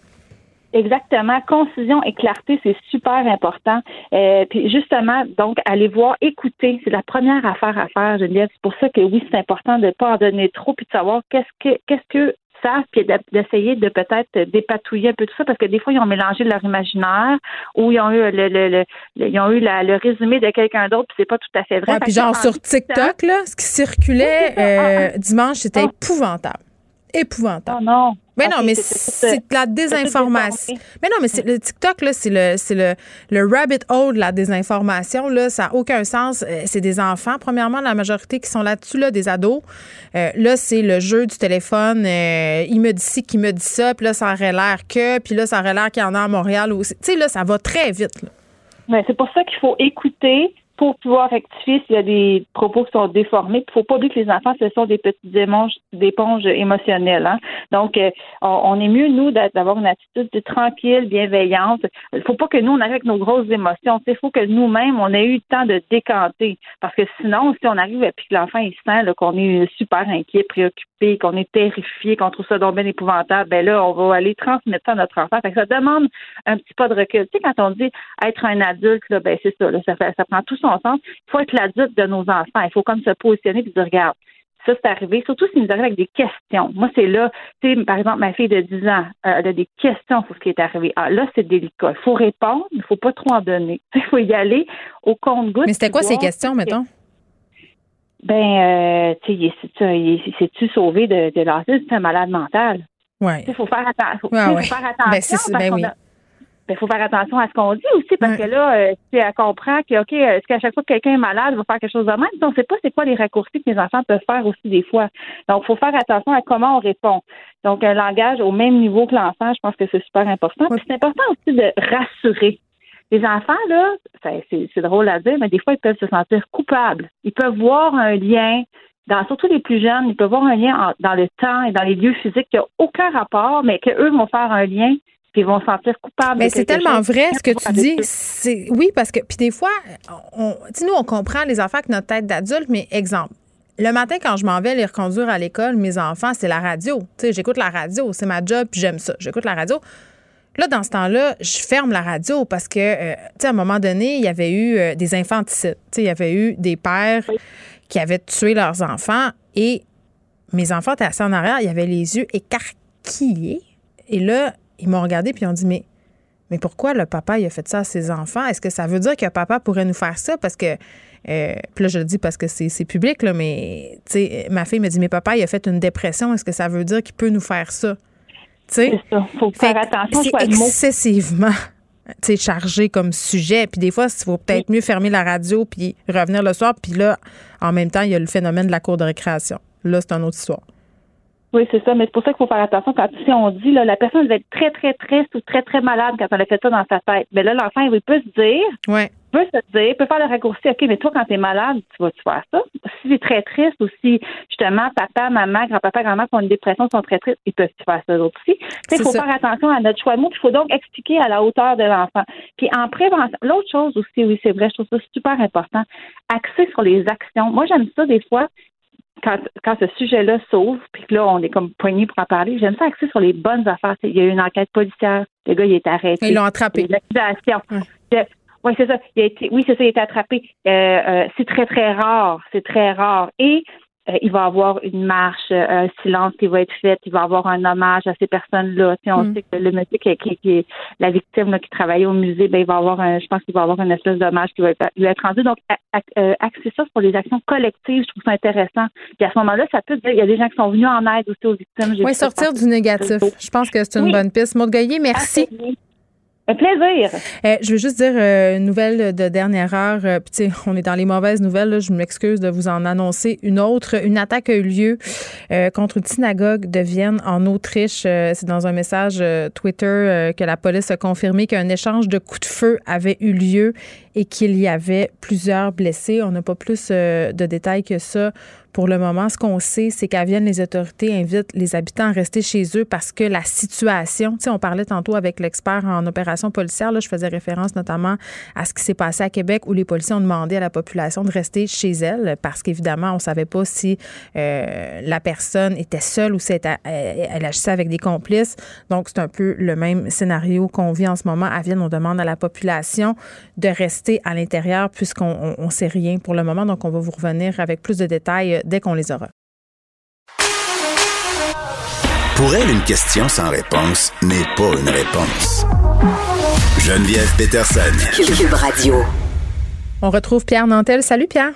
[SPEAKER 1] Exactement. Concision et clarté, c'est super important. Euh, puis justement, donc, aller voir, écouter, c'est la première affaire à faire, Geneviève. C'est pour ça que oui, c'est important de ne pas en donner trop, puis de savoir qu'est-ce que qu'est-ce que ça, puis d'essayer de peut-être dépatouiller un peu tout ça, parce que des fois, ils ont mélangé leur imaginaire ou ils ont eu le, le, le, ils ont eu le résumé de quelqu'un d'autre, puis c'est pas tout à fait vrai.
[SPEAKER 3] Ouais, puis genre sur TikTok, là, ce qui circulait euh, dimanche, c'était ah. épouvantable. Épouvantable.
[SPEAKER 1] Oh non.
[SPEAKER 3] Mais non, mais c'est de la désinformation. Mais non, mais c'est le TikTok là, c'est le c'est le, le rabbit hole de la désinformation là, ça n'a aucun sens. Euh, c'est des enfants, premièrement, la majorité qui sont là-dessus là, des ados. Euh, là, c'est le jeu du téléphone. Euh, il me dit ci, qui me dit ça, puis là, ça aurait l'air que, puis là, ça aurait l'air qu'il y en a à Montréal aussi. Tu sais, là, ça va très vite.
[SPEAKER 1] Là. c'est pour ça qu'il faut écouter, pour pouvoir rectifier s'il y a des propos qui sont déformés. Il ne faut pas oublier que les enfants, ce sont des petites éponges, émotionnelles. Hein. Donc, euh, on, est mieux, nous, d'avoir une attitude tranquille, bienveillante. Il ne faut pas que nous, on arrive avec nos grosses émotions. Il faut que nous-mêmes, on ait eu le temps de décanter. Parce que sinon, si on arrive et que l'enfant, il sent qu'on est super inquiet, préoccupé, qu'on est terrifié, qu'on trouve ça donc bien épouvantable, ben là, on va aller transmettre ça à notre enfant. Fait que ça demande un petit pas de recul. Tu sais, quand on dit être un adulte, là, ben c'est ça, là, ça, ça prend tout il faut être l'adulte de nos enfants. Il faut comme se positionner et dire, regarde, ça, c'est arrivé, surtout s'ils nous arrivent avec des questions. Moi, c'est là, tu sais, par exemple, ma fille de 10 ans, euh, elle a des questions sur ce qui est arrivé. Ah, là, c'est délicat. Il faut répondre, il ne faut pas trop en donner. Il faut y aller au compte-goutte.
[SPEAKER 3] Mais c'était quoi ces questions, mettons?
[SPEAKER 1] Ben, euh, tu sais, c'est-tu sauvé de, de l'asile? C'est un malade mental.
[SPEAKER 3] Ouais.
[SPEAKER 1] Il faut faire, atten- faut,
[SPEAKER 3] Ouais,
[SPEAKER 1] faut
[SPEAKER 3] ouais.
[SPEAKER 1] faire attention.
[SPEAKER 3] Ben, ben oui.
[SPEAKER 1] a- ben, faut faire attention à ce qu'on dit aussi, parce que là, euh, tu sais, elle comprend que, OK, euh, est-ce qu'à chaque fois que quelqu'un est malade, il va faire quelque chose de même? On ne sait pas c'est quoi les raccourcis que les enfants peuvent faire aussi des fois. Donc, il faut faire attention à comment on répond. Donc, un langage au même niveau que l'enfant, je pense que c'est super important. Puis c'est important aussi de rassurer. Les enfants, là, c'est drôle à dire, mais des fois, ils peuvent se sentir coupables. Ils peuvent voir un lien, dans, surtout les plus jeunes, ils peuvent voir un lien en- dans le temps et dans les lieux physiques qui n'a aucun rapport, mais qu'eux vont faire un lien puis ils vont se sentir coupables.
[SPEAKER 3] Mais c'est tellement
[SPEAKER 1] chose
[SPEAKER 3] vrai ce que tu dis. C'est oui parce que puis des fois, on, nous on comprend les enfants avec notre tête d'adulte, mais exemple. Le matin, quand je m'en vais les reconduire à l'école, mes enfants, c'est la radio. Tu sais, j'écoute la radio, c'est ma job, puis j'aime ça. J'écoute la radio. Là, dans ce temps-là, je ferme la radio parce que, euh, tu sais, à un moment donné, il y avait eu euh, des infanticides. Tu sais, il y avait eu des pères qui avaient tué leurs enfants et mes enfants étaient assis en arrière, ils avaient les yeux écarquillés. Et là, ils m'ont regardé puis ils ont dit, mais mais pourquoi le papa il a fait ça à ses enfants? Est-ce que ça veut dire que papa pourrait nous faire ça? Parce que, euh, puis là, je le dis parce que c'est c'est public, là, mais, tu sais, ma fille me dit, mais papa, il a fait une dépression. Est-ce que ça veut dire qu'il peut nous faire ça?
[SPEAKER 1] C'est ça. Faut faire attention
[SPEAKER 3] C'est excessivement chargé comme sujet. Puis des fois, il faut peut-être mieux fermer la radio puis revenir le soir. Puis là, en même temps, il y a le phénomène de la cour de récréation. Là, c'est une autre histoire.
[SPEAKER 1] Oui, c'est ça, mais c'est pour ça qu'il faut faire attention quand si on dit là, la personne va être très, très triste ou très, très malade quand elle a fait ça dans sa tête. Mais là, l'enfant, il peut se dire,
[SPEAKER 3] Ouais.
[SPEAKER 1] Peut se dire, il peut faire le raccourci, OK, mais toi, quand t'es malade, tu vas-tu faire ça? Si t'es très triste ou si justement papa, maman, grand-papa, grand-mère qui ont une dépression sont très tristes, ils peuvent faire ça aussi? Tu sais,
[SPEAKER 3] C'est
[SPEAKER 1] Il faut
[SPEAKER 3] ça.
[SPEAKER 1] faire attention à notre choix de mots, puis il faut donc expliquer à la hauteur de l'enfant. Puis en prévention, l'autre chose aussi, oui, c'est vrai, je trouve ça super important, axer sur les actions. Moi, j'aime ça des fois, quand, quand ce sujet-là s'ouvre, puis que là, on est comme poigné pour en parler, j'aime ça axer sur les bonnes affaires. Il y a eu une enquête policière, le gars, il est arrêté.
[SPEAKER 3] Ils l'ont attrapé.
[SPEAKER 1] Y Oui, c'est ça. Il a été, oui, c'est ça, il a été attrapé. Euh, euh, c'est très, très rare. C'est très rare. Et euh, il va y avoir une marche, euh, un silence qui va être fait. Il va y avoir un hommage à ces personnes-là. Tu sais, on
[SPEAKER 3] Mm.
[SPEAKER 1] sait que le monsieur qui, qui, qui est la victime là, qui travaillait au musée, ben, il va y avoir un, je pense qu'il va y avoir une espèce d'hommage qui va être, lui être rendu. Donc, axer ça sur les actions collectives, je trouve ça intéressant. Puis à ce moment-là, ça peut dire, il y a des gens qui sont venus en aide aussi aux victimes.
[SPEAKER 3] Oui, sortir du négatif. Je pense que c'est une
[SPEAKER 1] Oui.
[SPEAKER 3] bonne piste. Maud Goyer, merci.
[SPEAKER 1] Un plaisir.
[SPEAKER 3] Euh, je veux juste dire euh, une nouvelle de dernière heure. Euh, on est dans les mauvaises nouvelles. Je m'excuse de vous en annoncer une autre. Une attaque a eu lieu contre une synagogue de Vienne en Autriche. C'est dans un message Twitter que la police a confirmé qu'un échange de coups de feu avait eu lieu et qu'il y avait plusieurs blessés. On n'a pas plus de détails que ça. Pour le moment, ce qu'on sait, c'est qu'à Vienne, les autorités invitent les habitants à rester chez eux parce que la situation, tu sais, on parlait tantôt avec l'expert en opération policière, là, je faisais référence notamment à ce qui s'est passé à Québec où les policiers ont demandé à la population de rester chez elle parce qu'évidemment, on savait pas si euh, la personne était seule ou si elle- elle agissait avec des complices. Donc, c'est un peu le même scénario qu'on vit en ce moment. À Vienne, on demande à la population de rester à l'intérieur puisqu'on ne sait rien pour le moment. Donc, on va vous revenir avec plus de détails euh, dès qu'on les aura.
[SPEAKER 2] Pour elle, une question sans réponse n'est pas une réponse. Geneviève Peterson.
[SPEAKER 5] Cube Radio.
[SPEAKER 3] On retrouve Pierre Nantel. Salut Pierre.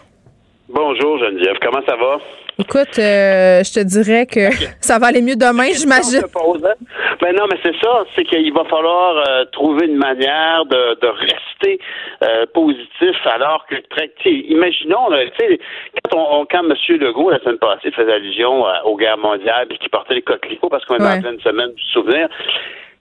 [SPEAKER 17] Bonjour Geneviève, comment ça va?
[SPEAKER 3] Écoute, euh, je te dirais que ça va aller mieux demain, j'imagine.
[SPEAKER 17] Ben non, mais c'est ça, c'est qu'il va falloir euh, trouver une manière de, de rester euh, positif alors que, imaginons, là, tu sais, quand, on, on- quand M. Legault, la semaine passée, faisait allusion aux guerres mondiales et qu'il portait les coquelicots parce qu'on est
[SPEAKER 3] Ouais.
[SPEAKER 17] en pleine semaine du souvenir,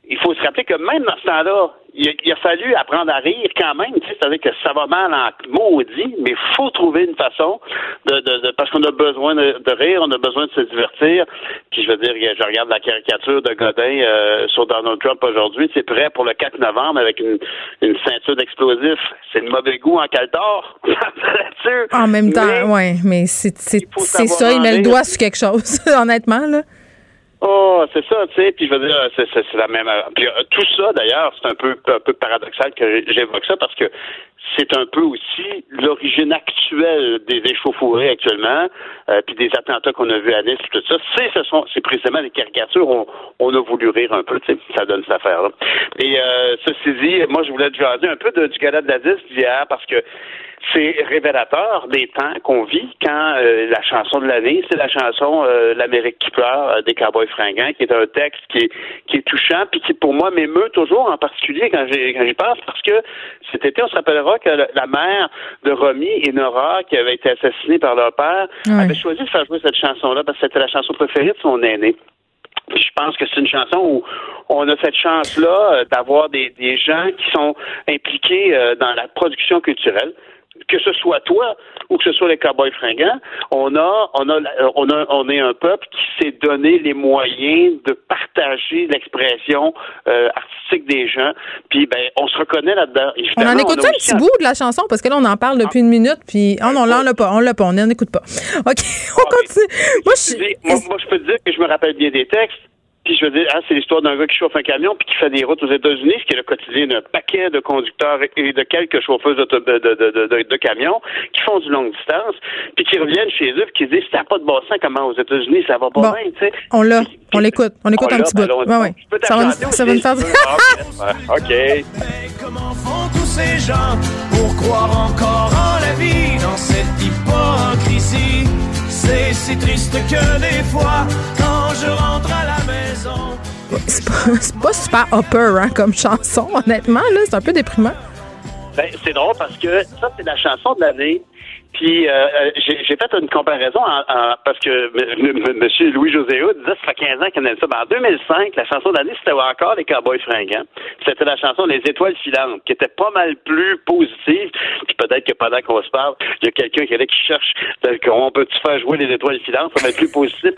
[SPEAKER 17] il faut se rappeler que même dans ce temps-là, il a, il a fallu apprendre à rire quand même. tu sais, C'est-à-dire que ça va mal en maudit, mais il faut trouver une façon de, de, de- parce qu'on a besoin de, de rire, on a besoin de se divertir. Puis je veux dire, je regarde la caricature de Godin euh, sur Donald Trump aujourd'hui. C'est prêt pour le 4 novembre avec une, une ceinture d'explosifs. C'est de mauvais goût en caltar.
[SPEAKER 3] En même temps,
[SPEAKER 17] Mais-
[SPEAKER 3] ouais, mais c'est ça, il met le doigt sur quelque chose, honnêtement. Là.
[SPEAKER 17] Oh, c'est ça, tu sais, puis je veux dire, c'est, la même. Puis euh, tout ça, d'ailleurs, c'est un peu, un peu paradoxal que j'évoque ça parce que c'est un peu aussi l'origine actuelle des échauffourées actuellement, euh, puis des attentats qu'on a vus à Nice, tout ça. C'est ce sont, c'est précisément des caricatures. On, on a voulu rire un peu, tu sais, ça donne cette affaire-là. Et euh, ceci dit, moi, je voulais te jaser un peu du gala de la disque d'hier parce que c'est révélateur des temps qu'on vit quand euh, la chanson de l'année, c'est la chanson euh, L'Amérique qui pleure euh, des Cowboys fringants, qui est un texte qui est, qui est touchant, puis qui pour moi m'émeut toujours, en particulier quand j'y quand j'y pense, parce que cet été, on se rappellera que la mère de Romy et Nora, qui avait été assassinée par leur père, avait choisi de faire jouer cette chanson-là parce que c'était la chanson préférée de son aîné. Puis je pense que c'est une chanson où on a cette chance-là euh, d'avoir des, des gens qui sont impliqués euh, dans la production culturelle. Que ce soit toi ou que ce soit les cowboys fringants, on a, on a, la- on a, on est un peuple qui s'est donné les moyens de partager l'expression euh, artistique des gens. Puis ben, on se reconnaît là-dedans.
[SPEAKER 3] On en écoute un petit bout de la chanson parce que là, on en parle depuis une minute, puis. Oh non, là, on l'a pas, on l'a pas, on n'en écoute pas. OK, on continue. Moi, je
[SPEAKER 17] moi, moi, je peux te dire que je me rappelle bien des textes. Puis je veux dire, hein, c'est l'histoire d'un gars qui chauffe un camion puis qui fait des routes aux États-Unis, ce qui est le quotidien d'un paquet de conducteurs et de quelques chauffeurs de, de, de, de, de camions qui font du longue distance, puis qui reviennent chez eux puis qui disent, ça n'a pas de bon sens comment aux États-Unis, ça va pas
[SPEAKER 3] Bon.
[SPEAKER 17] bien, tu sais.
[SPEAKER 3] On l'a, on l'écoute, on écoute
[SPEAKER 17] On
[SPEAKER 3] un petit
[SPEAKER 17] ben
[SPEAKER 3] bout. Ouais, ouais.
[SPEAKER 17] Peux
[SPEAKER 3] Ça va, nous-
[SPEAKER 17] t'accorder
[SPEAKER 3] ça va nous faire.
[SPEAKER 17] Ah, OK.
[SPEAKER 18] font tous ces gens pour croire encore en la vie dans cette hypocrisie? C'est si triste que des fois, quand je rentre à la maison.
[SPEAKER 3] C'est pas, c'est pas super upper hein, comme chanson, honnêtement. là, C'est un peu déprimant.
[SPEAKER 17] Ben, c'est drôle parce que ça, c'est la chanson de l'année. Puis euh, euh, j'ai fait une comparaison en- en- parce que M. Louis-José disait ça fait 15 ans qu'il aime ça. Ben, en 2005, la chanson de l'année, c'était encore les Cowboys fringants. C'était la chanson Les Étoiles filantes, qui était pas mal plus positive. Puis peut-être que pendant qu'on se parle, il y a quelqu'un qui, qui cherche euh, on peut-tu faire jouer les Étoiles filantes, ça va être plus positif.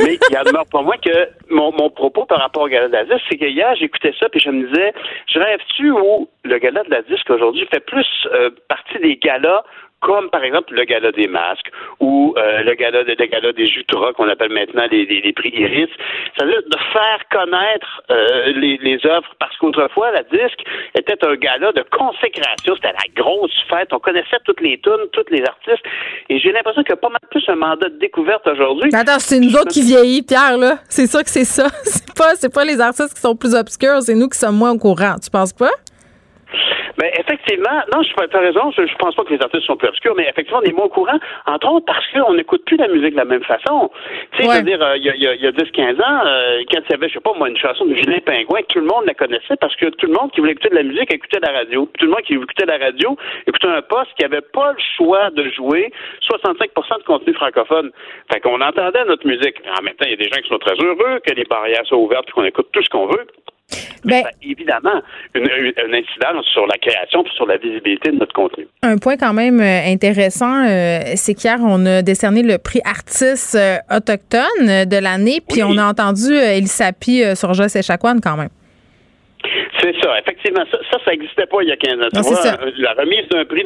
[SPEAKER 17] Mais il y en demeure pour moi que mon, mon propos par rapport au Gala de la disque, c'est que hier, j'écoutais ça, puis je me disais, je rêve-tu où le Gala de la disque aujourd'hui fait plus euh, partie des galas comme par exemple le gala des masques ou euh, le gala de, le gala des Jutras qu'on appelle maintenant les, les, les prix Iris. C'est-à-dire de faire connaître euh, les, les œuvres parce qu'autrefois la disque était un gala de consécration, c'était la grosse fête, on connaissait toutes les tunes, tous les artistes et j'ai l'impression qu'il y a pas mal plus un mandat de découverte aujourd'hui.
[SPEAKER 3] Attends, c'est nous autres qui vieillit, Pierre, là. C'est sûr que c'est ça. C'est pas, c'est pas les artistes qui sont plus obscurs, c'est nous qui sommes moins au courant. Tu penses pas?
[SPEAKER 17] Ben, effectivement, non, je as raison, je, je pense pas que les artistes sont plus obscurs, mais effectivement, on est moins au courant, entre autres parce qu'on n'écoute plus la musique de la même façon. Tu sais, je veux dire, euh, il y a, y a- a 10-15 ans, euh, quand il y avait, je sais pas moi, une chanson de Julien Pingouin, tout le monde la connaissait parce que tout le monde qui voulait écouter de la musique écoutait la radio. Tout le monde qui écoutait la radio écoutait un poste qui avait pas le choix de jouer 65% de contenu francophone. Fait qu'on entendait notre musique. En même temps, il y a des gens qui sont très heureux que les barrières soient ouvertes et qu'on écoute tout ce qu'on veut.
[SPEAKER 3] Ben,
[SPEAKER 17] Ça a évidemment une, une- une incidence sur la création et sur la visibilité de notre contenu.
[SPEAKER 3] Un point quand même euh, intéressant, euh, c'est qu'hier, on a décerné le prix artiste euh, autochtone de l'année, puis on a entendu Elisapi euh, sur Joyce Echaquan quand même.
[SPEAKER 17] C'est ça, effectivement. Ça, ça, n'existait pas il y a 15 ans.
[SPEAKER 3] Non,
[SPEAKER 17] vois, euh, la remise d'un prix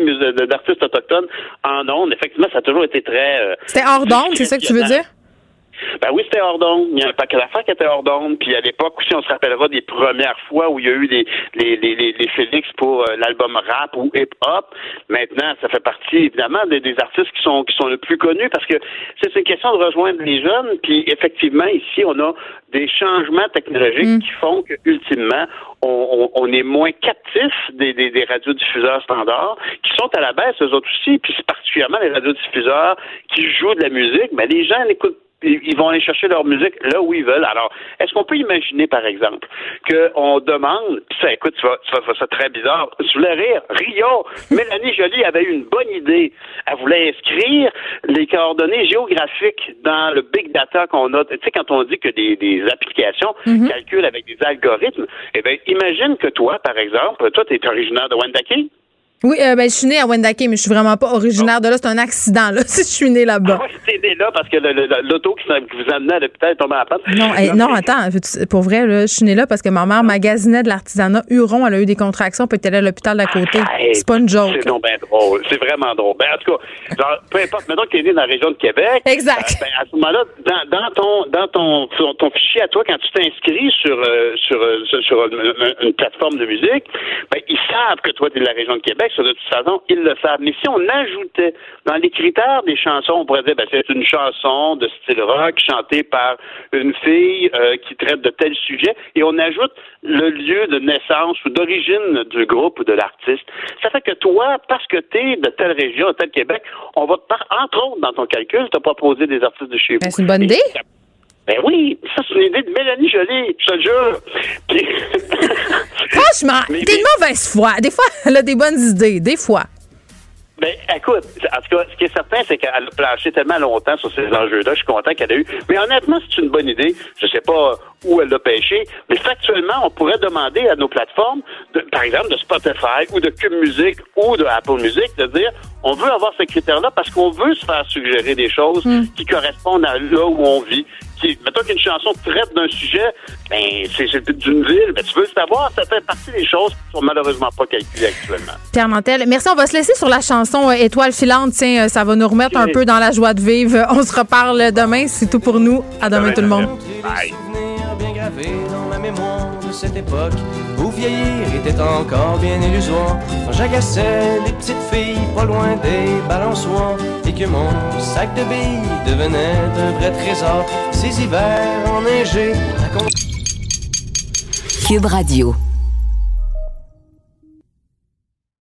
[SPEAKER 17] d'artistes autochtones en ondes, effectivement, ça a toujours été très... euh,
[SPEAKER 3] C'était hors d'onde, c'est ça que tu veux dire?
[SPEAKER 17] Ben oui, c'était hors d'onde. Il y a un paquet d'affaires qui était hors d'onde. Puis à l'époque aussi, on se rappellera des premières fois où il y a eu les, les, les, les, les Félix pour euh, l'album rap ou hip-hop. Maintenant, ça fait partie évidemment des, des artistes qui sont qui sont le plus connus parce que c'est une question de rejoindre les jeunes. Puis effectivement, ici, on a des changements technologiques qui font que ultimement, on, on, on est moins captif des, des, des radiodiffuseurs standards qui sont à la baisse eux autres aussi. Puis c'est particulièrement les radiodiffuseurs qui jouent de la musique. Mais les gens n'écoutent ils vont aller chercher leur musique là où ils veulent. Alors, est-ce qu'on peut imaginer, par exemple, qu'on demande, ça, écoute, tu vas, tu vas ça très bizarre, tu voulais rire, Rio, Mélanie Joly avait eu une bonne idée. Elle voulait inscrire les coordonnées géographiques dans le big data qu'on a. Tu sais, quand on dit que des, des applications calculent avec des algorithmes, eh bien, imagine que toi, par exemple, toi, tu es originaire de Wendake.
[SPEAKER 3] Oui, euh, ben, je suis née à Wendake, mais je suis vraiment pas originaire de là. C'est un accident, là, si je suis née là-bas.
[SPEAKER 17] Ah ouais, t'es né là parce que l'auto qui, vous amenait à l'hôpital est tombée à la panne.
[SPEAKER 3] Non, hey, non, attends, pour vrai, là, je suis née là parce que ma mère magasinait de l'artisanat Huron. Elle a eu des contractions, puis elle était allée à l'hôpital d'à côté. C'est pas une joke.
[SPEAKER 17] C'est donc bien drôle. C'est vraiment drôle. Ben, en tout cas, genre, peu importe, maintenant que tu es né dans la région de Québec.
[SPEAKER 3] Exact.
[SPEAKER 17] euh, ben, à ce moment-là, dans, dans ton dans ton, ton, ton fichier à toi, quand tu t'inscris sur, euh, sur, euh, sur, sur une, une- plateforme de musique, ben, ils savent que toi, tu es de la région de Québec. De toute façon, ils le savent. Mais si on ajoutait dans les critères des chansons, on pourrait dire, ben, c'est une chanson de style rock chantée par une fille euh, qui traite de tel sujet, et on ajoute le lieu de naissance ou d'origine du groupe ou de l'artiste. Ça fait que toi, parce que tu es de telle région, de tel Québec, on va te par entre autres, dans ton calcul, te proposer des artistes de chez vous.
[SPEAKER 3] Ben, c'est une bonne idée.
[SPEAKER 17] Ben oui, ça c'est une idée de Mélanie Jolie, je te le jure. Puis-
[SPEAKER 3] Franchement, t'es de mauvaise foi. Des fois, elle a des bonnes idées. Des fois.
[SPEAKER 17] Ben, écoute, en tout cas, ce qui est certain, c'est qu'elle a planché tellement longtemps sur ces enjeux-là. Je suis content qu'elle ait eu. Mais honnêtement, c'est une bonne idée. Je sais pas où elle l'a pêché, mais factuellement, on pourrait demander à nos plateformes, de- par exemple de Spotify ou de Cube Music ou de Apple Music, de dire on veut avoir ce critère-là parce qu'on veut se faire suggérer des choses qui correspondent à là où on vit. Qui, mettons qu'une chanson traite d'un sujet, ben, c'est d'une ville, ben, tu veux savoir, ça fait partie des choses qui sont malheureusement pas calculées actuellement.
[SPEAKER 3] Pierre Nantel, merci. On va se laisser sur la chanson euh, Étoile filante. Tiens, euh, ça va nous remettre un peu dans la joie de vivre. On se reparle demain. C'est tout pour nous. À demain, tout le monde.
[SPEAKER 18] bien dans ma mémoire de cette époque où vieillir était encore bien illusoire. Quand j'agaçais les petites filles pas loin des balançoires et que mon sac de billes devenait un vrai trésor. Ces hivers enneigés
[SPEAKER 5] Cube Radio.